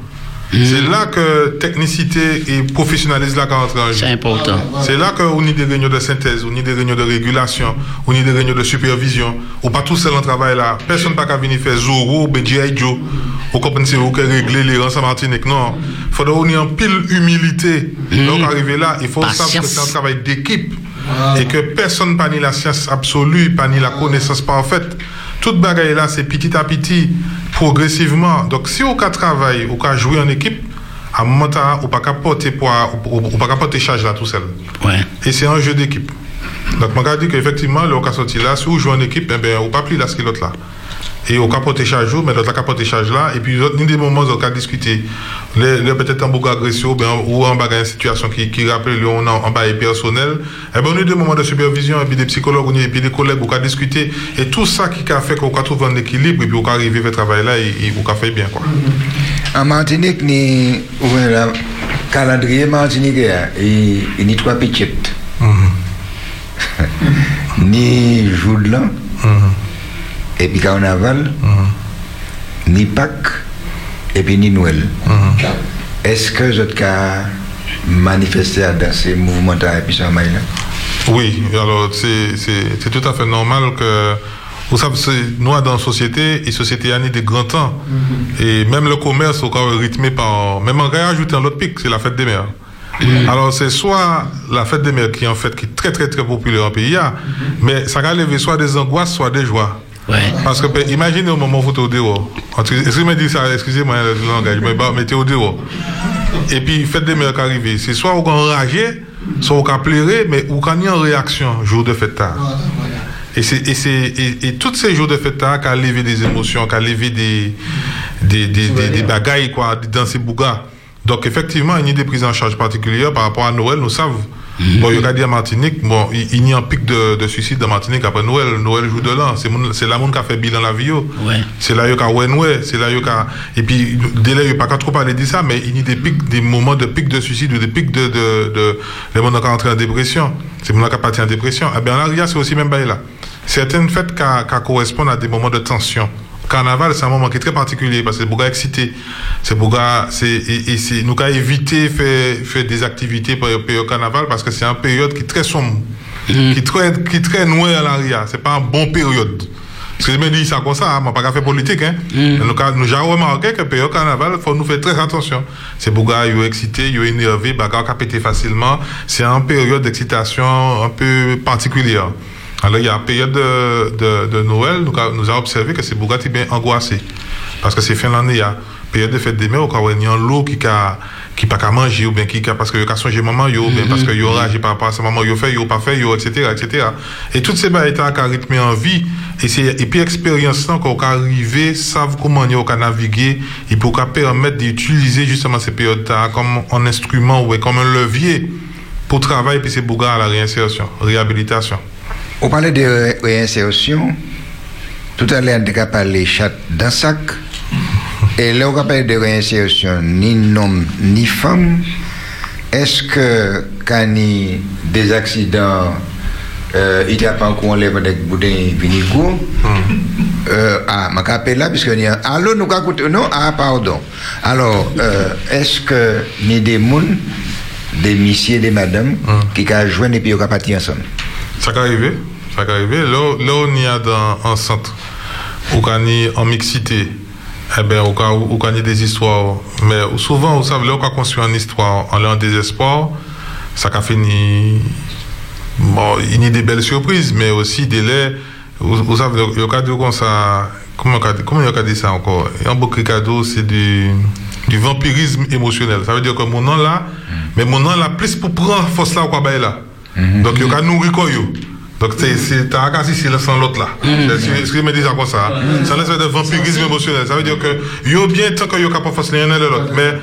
C'est là que technicité et professionnalisme là qu'entre en jeu. C'est important. C'est là qu'on a des réunions de synthèse, on a des réunions de régulation, on a des réunions de supervision. Ou pas tout seul en travail là. Personne n'a qu'à venir faire Zoro, ben G.I. Joe. Ou comme c'est vous qui régler les rangs en Martinique. Non. Il faudra qu'on ait en pile humilité. Donc arriver là, il faut savoir que c'est un travail d'équipe. Et que personne n'a ni la science absolue, pas ni la connaissance parfaite. Toute bagaille là, c'est petit à petit, progressivement. Donc si on travaille, ou qu'à jouer en équipe, à un moment donné, on pas qu'à porter poids, ou pas porter charge là tout seul. Et c'est un jeu d'équipe. Donc, je dit qu'effectivement, le cas sorti là, si vous jouez en équipe, eh ben, on pas plus là ce que l'autre là. Et au porter charge, mais l'autre cas porter charge là, et puis l'autre, ni des moments où on a les peut-être en beaucoup agression, ou en bagarre, une situation qui, qui rappelle, on en, en bail personnel, eh ben, on a des moments de supervision, et puis des psychologues, a- et puis des collègues, on a discuter, et tout ça qui a fait qu'on a trouvé un équilibre, et puis on a arrivé à faire travail là, et, et on a fait bien, quoi. En Martinique, ni la calendrier Martinique, il il n'y a trois petites. ni jour de l'an, et puis carnaval, ni Pâques, et puis ni Noël. Est-ce que vous avez manifesté dans ces mouvements-là et puis ça, Oui, alors c'est c'est- c'est tout à fait normal que. Vous savez, nous, dans la société, et société a des grands temps. Et même le commerce, est rythmé par. Même en un autre pic, c'est la fête des mères. Alors, c'est soit la fête des mères qui est en fait qui est très très très populaire en pays, hein, mais ça va lever soit des angoisses, soit des joies. Parce que imaginez au moment où vous êtes au dehors. Excusez-moi le langage, mais bah, au dehors. Et puis, fête des qui arrive, c'est soit vous enragé, soit vous pleurer, mais vous avez en réaction jour de fête. tard. Et, c'est, et, c'est, et, tous ces jours de fête, là, qui a levé des émotions, qui a levé des, des bagailles quoi, dans ces bougas. Donc, effectivement, il y a des prises en charge particulières par rapport à Noël, nous savons. Bon, il y a Martinique, bon, il, il y a un pic de, de suicide dans Martinique après Noël, Noël jour de l'an. C'est, là qui a fait bilan la vie. yo. C'est là qu'il a ouais, ouais, c'est là a. Et puis, dès là, il n'y a pas trop parler de ça, mais il y a des pics, des moments de pic de suicide ou des pics de. de, de les gens qui sont entrés en dépression. C'est les gens qui partis en dépression. Eh bien, en arrière, c'est aussi même bail là. Certaines fêtes qui correspondent à des moments de tension. Carnaval, c'est un moment qui est très particulier parce que c'est beaucoup excité. C'est c'est, et, et c'est, nous qu'à éviter faire, faire des activités pour le période carnaval parce que c'est une période qui est très sombre, qui est très, qui est très noire à l'arrière. C'est pas une bonne période. Parce que je me dis ça comme ça, hein, moi, pas qu'à faire politique, hein. Nous, qu'à- nous avons remarqué que période carnaval, faut nous faire très attention. C'est ils sont excités, ils sont énervés, bagarre qui péter facilement. C'est une période d'excitation un peu particulière. Alors, il y a une période de, de, de Noël, nous, a- nous avons observé que c'est beaucoup qui bien angoissé. Parce que c'est fin l'année, il y a période de fête des mères, où il y a un lot qui a qui pas qu'à manger, ou bien qui a, parce que a songé maman, yo, ou bien parce que yo rage par rapport à sa maman, yo fait, yo pas fait, yo, etc., etc. Et toutes ces bagailles qui a rythmé en vie, et c'est, et puis expérience là, qu'on a savent comment on a naviguer, et pour permettre d'utiliser justement ces périodes-là comme un instrument, ou comme un levier pour travailler, puis c'est bouga à la réinsertion, réhabilitation. On parlait de ré- réinsertion. Tout à l'heure, on a parlé chat d'un sac. Et là, on a parlé de réinsertion, ni homme, ni femme. Est-ce que quand il y a des accidents, euh, il n'y a pas encore enlève avec boudin vinigo euh, Ah, je m'appelle là, puisque y a. Allô, nous avons écouté- Non, ah, pardon. Alors, euh, est-ce que il y a des gens, des messieurs, des madames, qui ont joué et puis ils ont parti ensemble? Ça peut arriver, ça arriver. Là, là on y a dans un centre, où on est en mixité, eh ben, au cas où, on des histoires. Mais souvent, vous savez, là, on construit une histoire en l'air désespoir, ça a fini. Bon, il y a des belles surprises, mais aussi des laits. Vous, vous savez, il y a des comme ça. Comment comment il y a dit ça encore? Un beau cadeau, c'est du, du vampirisme émotionnel. Ça veut dire que mon nom là, mais mon nom là, plus pour prendre force là, ou quoi, là. Donc, il y a nourrir quoi. Donc, c'est, qu'à si c'est sans l'autre là. C'est ce que me dis ça comme ça. Ça laisse de vampirisme émotionnel. Ça veut dire que, yo bien tant que yo capable de faire l'un et l'autre. Mais,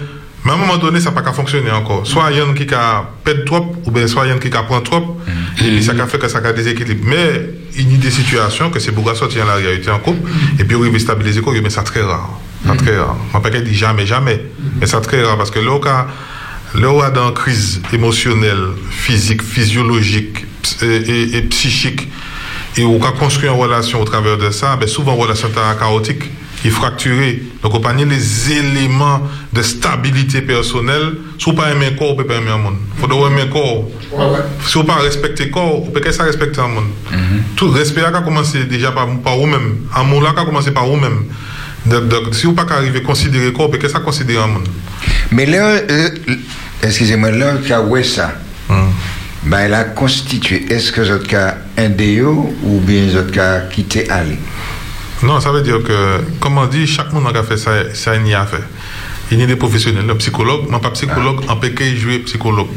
mais à un moment donné, ça n'a pas fonctionner encore. Soit il y en a qui a perdre trop, ou bien soit il y en a qui a prendre trop, et ça a fait que ça a déséquilibre. Mais il y a des situations que c'est beaucoup sortir dans la réalité en couple, et puis il veut stabiliser quoi, mais ça très rare. Ça très rare. Je ne pas dire jamais, jamais, mais ça très rare parce que là, on est dans une crise émotionnelle, physique, physiologique et, et- et psychique, et on a construit une relation au travers de ça, ben souvent, une relation est chaotique est fracturée. Donc, on pas les éléments de stabilité personnelle. Si vous pas aimer le corps, vous ne pouvez pas aimer un monde. Il faut aimer le corps. Si vous pas respecter le corps, vous pouvez pas respecter un monde. Tout respect a commencé déjà par, par vous-même. Amour là a commencé par vous-même. Donc, si vous pas arriver à considérer le corps, vous pouvez ça considérer un monde. Mais là, euh, excusez-moi, ouais ça, ben, elle a constitué, est-ce que cas un déo ou bien cas quitté aller Non, ça veut dire que, comme on dit, chaque monde a fait ça, ça il y a fait. Il y a des professionnels, le psychologue, moi pas psychologue, en peut jouer psychologue.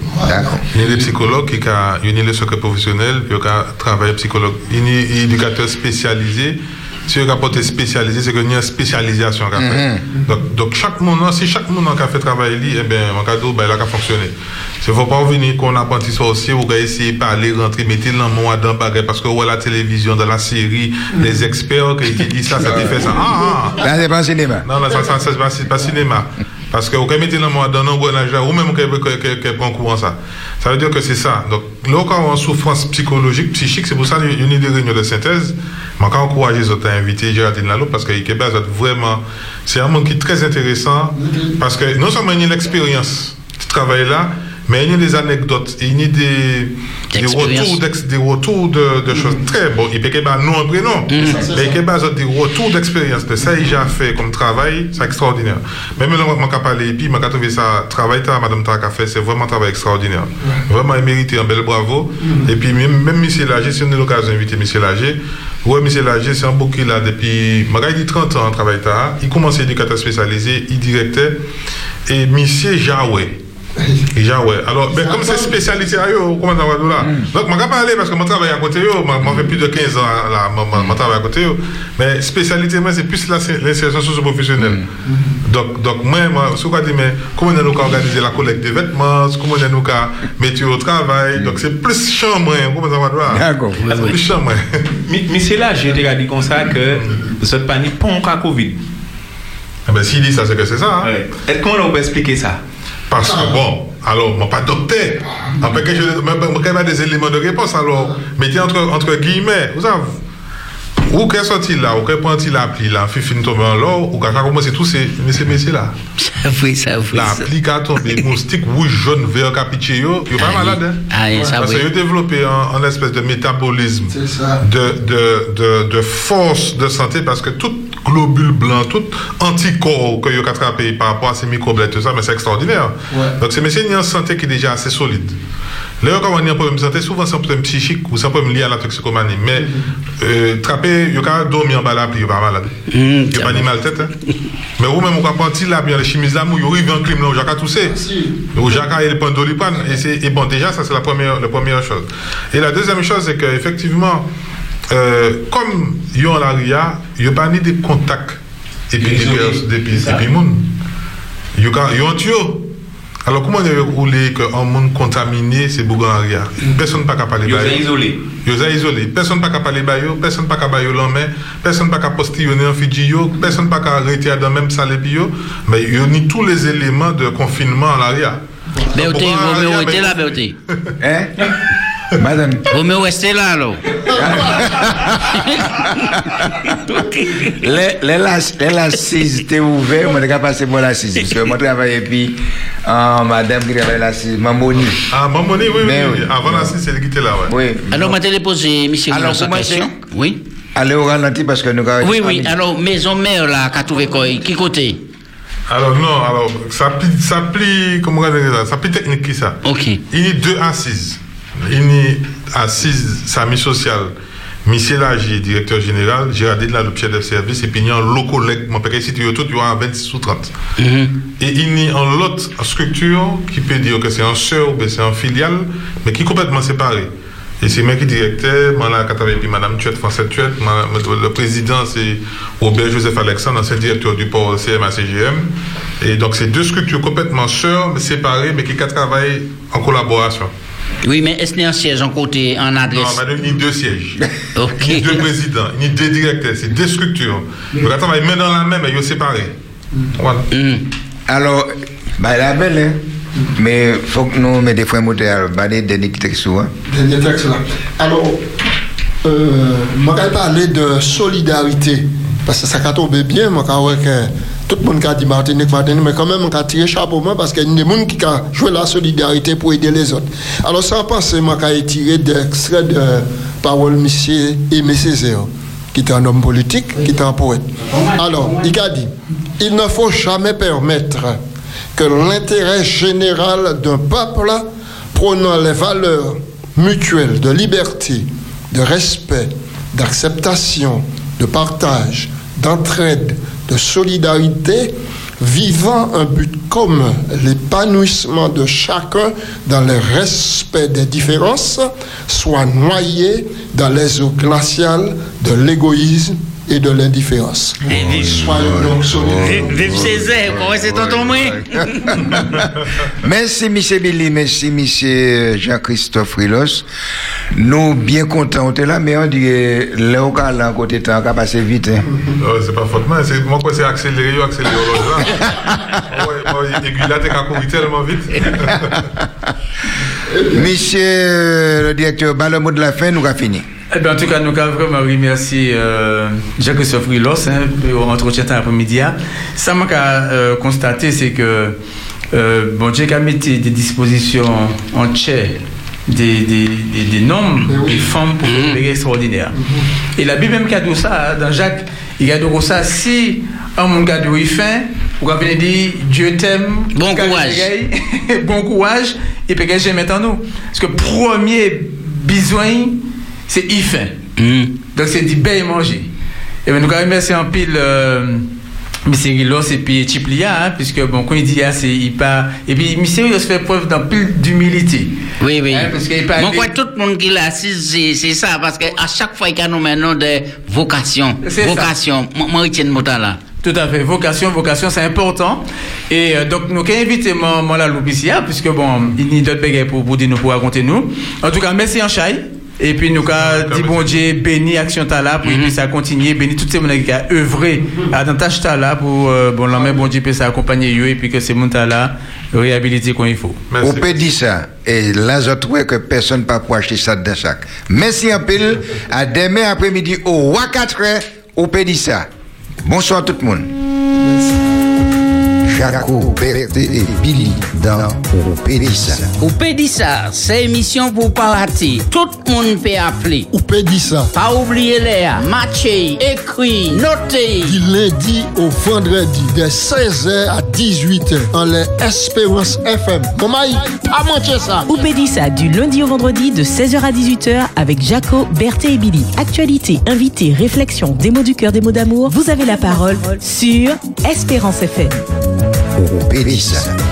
Il y a des psychologues qui ont il y a des secrets professionnels, qui ont travaillé psychologue. Il y a des éducateurs spécialisés. Si on a porté spécialisé, c'est qu'il y a une spécialisation à faire. Donc, donc chaque monde, si chaque monde a fait travail, eh bien, mon cadeau, ben, il a fonctionné. Il ne faut pas venir qu'on apprenti sorcier ou qu'on essayer de parler, rentrer, mettre dans le bagage parce que on voit la télévision, dans la série, les experts qui, qui disent ça, ça te fait ça. Ah, ah. Là, c'est pas un cinéma. Non, non, ça, ça, ça, c'est pas, cinéma. Parce que vous pouvez mettre l'amour dans un grenage ou même qu'elle prend courant ça. Ça veut dire que c'est ça. Donc, là, quand on a une souffrance psychologique, psychique, c'est pour ça qu'il y a des réunions de synthèse. Je vais encourager les autres à inviter Géraldine Lalo parce que Québec, vraiment, c'est un monde qui est très intéressant parce que non seulement il y a l'expérience du travail là, mais il y a des anecdotes, il y a des, des retours, des retours de, de choses très bon. Il peut y avoir non un prénom, mais il y avoir des retours d'expérience de ça, il a fait comme travail, c'est extraordinaire. Même là, je parlé, et puis, je trouvé ça, travail, ça, Madame Taka fait, c'est vraiment un travail extraordinaire. Vraiment, il mérite un bel bravo. Et puis, même, même Michel Lager, si on a l'occasion d'inviter Michel Lager, ouais, Michel Lager, c'est un beau qui là depuis, je dit 30 ans, travail, ça. il commence éducateur spécialisé, il directeur, et Michel Jaoué. Déjà, ouais. Alors, ben, comme c'est spécialité à eux, comment ça va là? Donc, je ne vais pas aller parce que mon travail à côté, je fait plus de 15 ans là, mon- mon travail à côté. yo. Mais spécialité, moi, c'est plus la- l'insertion socio-professionnelle. Donc, donc, moi, moi, ce qu'on dit, mais comment on a organisé la collecte des vêtements, comment on a mettre au travail? Donc, c'est plus chambre, hein, comment ça va là? D'accord. C'est plus chambre. Mais, mais c'est là, j'ai déjà dit comme ça que vous êtes pas ni pas en cas Covid. Eh ben, s'il dit ça, c'est que c'est ça. Hein? Et comment on peut expliquer ça? Parce que bon, alors, moi pas docteur. Après que je même des éléments de réponse, alors, mettez entre, entre guillemets, vous savez, ou qu'est sorti là, ou qu'est prend-il l'appli là, fi fin tomber en l'or, ou qu'à commencer tous ces, messieurs là. Ça oui. L'appli qui a tombé, moustique rouge, jaune, vert, capiché, yo, yo pas malade, hein. Ah, oui, ça Parce que yo développé un, espèce de métabolisme, de, de, de, de force de santé, parce que tout globule blanc, tout anticorps que yo attrapé par rapport à ces microbes et tout ça, mais c'est extraordinaire. Donc, ces messieurs, ils ont une santé qui est déjà assez solide. Là, quand on a un problème de santé, souvent c'est un problème psychique ou c'est un problème lié à la toxicomanie. Mais, euh, trapper, il y a dormir en bas la pluie, il pas malade. Il n'y a pas ni mal tête. hein. Mais vous même, vous comprenez là, bien les chimistes là, vous arrivez en crime là, où Jacques a toussé. Où Jacques a le pandolipan. Et, c'est- et bon, déjà, ça c'est la première, la première chose. Et la deuxième chose, c'est qu'effectivement, euh, comme il y a la RIA, il n'y a pas ni de contact et puis des puis puis moun. Il y a il y a un tuyau. Alors, comment on a roulé qu'un monde contaminé, c'est Bougaria Personne n'a pas capable de Ils parler. sont isolés. Ils sont isolés. Personne n'a pas capable de parler. Personne n'a pas capable de l'en Personne n'a pas capable de postillonner en Fidji. Personne n'a pas capable de retirer dans le même salle. bio. Mais il y a ni tous les éléments de confinement à l'arrière. Béoté, vous restez là, Béoté. Hein? Madame. Vous me restez là, alors. Les les las- les l'assise était ouvert, moi, je vais passer pour l'assise. Parce que moi, je travaille et puis, euh, madame qui travaille l'assise, Mamoni. Ah, Mamoni, oui, oui, Mais oui. Avant la 6, c'est le qui était là, ouais. Oui. Alors, je vais poser, monsieur, Alors, comment question. Oui. allez au ralenti parce que nous avons... Oui, oui. Alors, maison mère, là, qu'a trouvé quoi Qui côté? Alors non, alors ça plie, ça plie, comment on va dire ça, ça plie technique qui ça? Ok. Il y a deux assises. Il y a assise Sami Social, Michel Lagier, directeur général, Gérardine la chef de service, et puis il y a un lot collègue, mon y a tout, il y a 26 ou 30. Et il y a une autre structure qui peut dire que c'est un sœur ou bien c'est un filiale, mais qui est complètement séparé. Et c'est moi qui directeur, Madame Tuette, François Tuette, le président c'est Robert Joseph Alexandre, ancien directeur du port CMA-CGM. Et donc c'est deux structures complètement sœurs, mais séparées, mais qui travaillent en collaboration. Oui, mais est-ce qu'il y a un siège en côté, en Non, adresse madame, il y a deux sièges. Il a deux présidents, il y a deux directeurs, c'est deux structures. Vous travaillez main dans la main, mais ils sont séparés. Voilà. Alors, bah, la belle, hein. Mais faut que nous mettions des fois moteurs, bah, des souvent. Dernier texte là. Alors, euh, je vais parler de solidarité. Parce que ça a tombé bien, moi, quand que tout le monde a dit Martinique, Martinique, mais quand même, on a tiré chapeau parce qu'il y a des gens qui ont joué la solidarité pour aider les autres. Alors, sans penser, moi, j'ai tiré d'extrait de parole monsieur Aimé Césaire, qui était un homme politique, qui était un poète. Alors, il a dit il ne faut jamais permettre que l'intérêt général d'un peuple prônant les valeurs mutuelles de liberté, de respect, d'acceptation, de partage, d'entraide, de solidarité, vivant un but commun, l'épanouissement de chacun dans le respect des différences, soit noyé dans les eaux glaciales de l'égoïsme et de l'indifférence. Vive Césaire, comment c'est tonton moi Merci, M. Billy, merci, M. Jean-Christophe Rilos. Nous, bien contents, on était là, mais on dit que le local, là, côté temps, passé vite. hein. Euh, c'est pas faute, mais c'est moi quoi c'est accéléré, ou accéléré l'autre là. Ouais, moi, aiguille là, t'es qu'à courir tellement vite. Monsieur le directeur, bah, le mot de la fin, nous avons fini. Eh bien, en tout cas, nous avons vraiment remercié euh, Jacques-Christophe Rilos hein, pour l'entretien cet après-midi. Ça m'a euh, constaté, c'est que euh, bon Dieu a mis des dispositions en chair des, des, des, des nombres des femmes pour faire des extraordinaires. Et la Bible même qui a dit ça, hein, dans Jacques, il a dit ça, si un monde a dit faim, vous avez dit Dieu t'aime, Bon courage. bon courage, et puis que j'aime maintenant nous? Parce que premier besoin, c'est y faim. Donc c'est du bien et manger. Et bien, nous avons remercié en pile euh, M. Rilos et puis Chiplia, hein, puisque bon, quand il dit ah, c'est il part. Et puis M. Rilos fait preuve d'un pile d'humilité. Oui, oui. Hein, parce qu'il parle Moi, des- quoi, tout le monde qui l'a assis, c'est c'est ça, parce qu'à chaque fois qu'il y a nous maintenant des vocations. C'est ça. Vocations. Moi, moi, retiens le mot là. Tout à fait. Vocation, vocation, c'est important. Et euh, donc, nous avons invité mon, mon la loupe ici, hein, puisque bon, il y a d'autres pour, pour dire nous, pour raconter nous. En tout cas, merci en chai. Et puis, nous avons dit bon Dieu, béni Action Tala, pour que ça continue, béni toutes ces gens qui ont œuvré à dans tâche Tala pour, euh, bon, l'homme, bon Dieu, peut s'accompagner eux, et puis que ces gens Tala réhabiliter quand il faut. On peut dire ça. Et là, je trouve que personne ne peut pas acheter ça dans sac. Merci un peu. À demain après-midi au 4 heures, on peut dire ça. Bonsoir tout le monde. Jaco, Berthe et Billy dans On peut dire ça. Ou peut dire ça, c'est émission pour pas rater. Tout le monde peut appeler. Ou peut dire ça. Pas oublier les matcher, écrit, noter. Du lundi au vendredi, de 16h à 18h, en les Espérance FM. Maman, pas manquer ça. Oupédissa du lundi au vendredi de 16h à 18h avec Jaco, Berthé et Billy. Actualité, invité, réflexion, des mots du cœur, des mots d'amour. Vous avez la parole sur Espérance FM. On peut dire ça.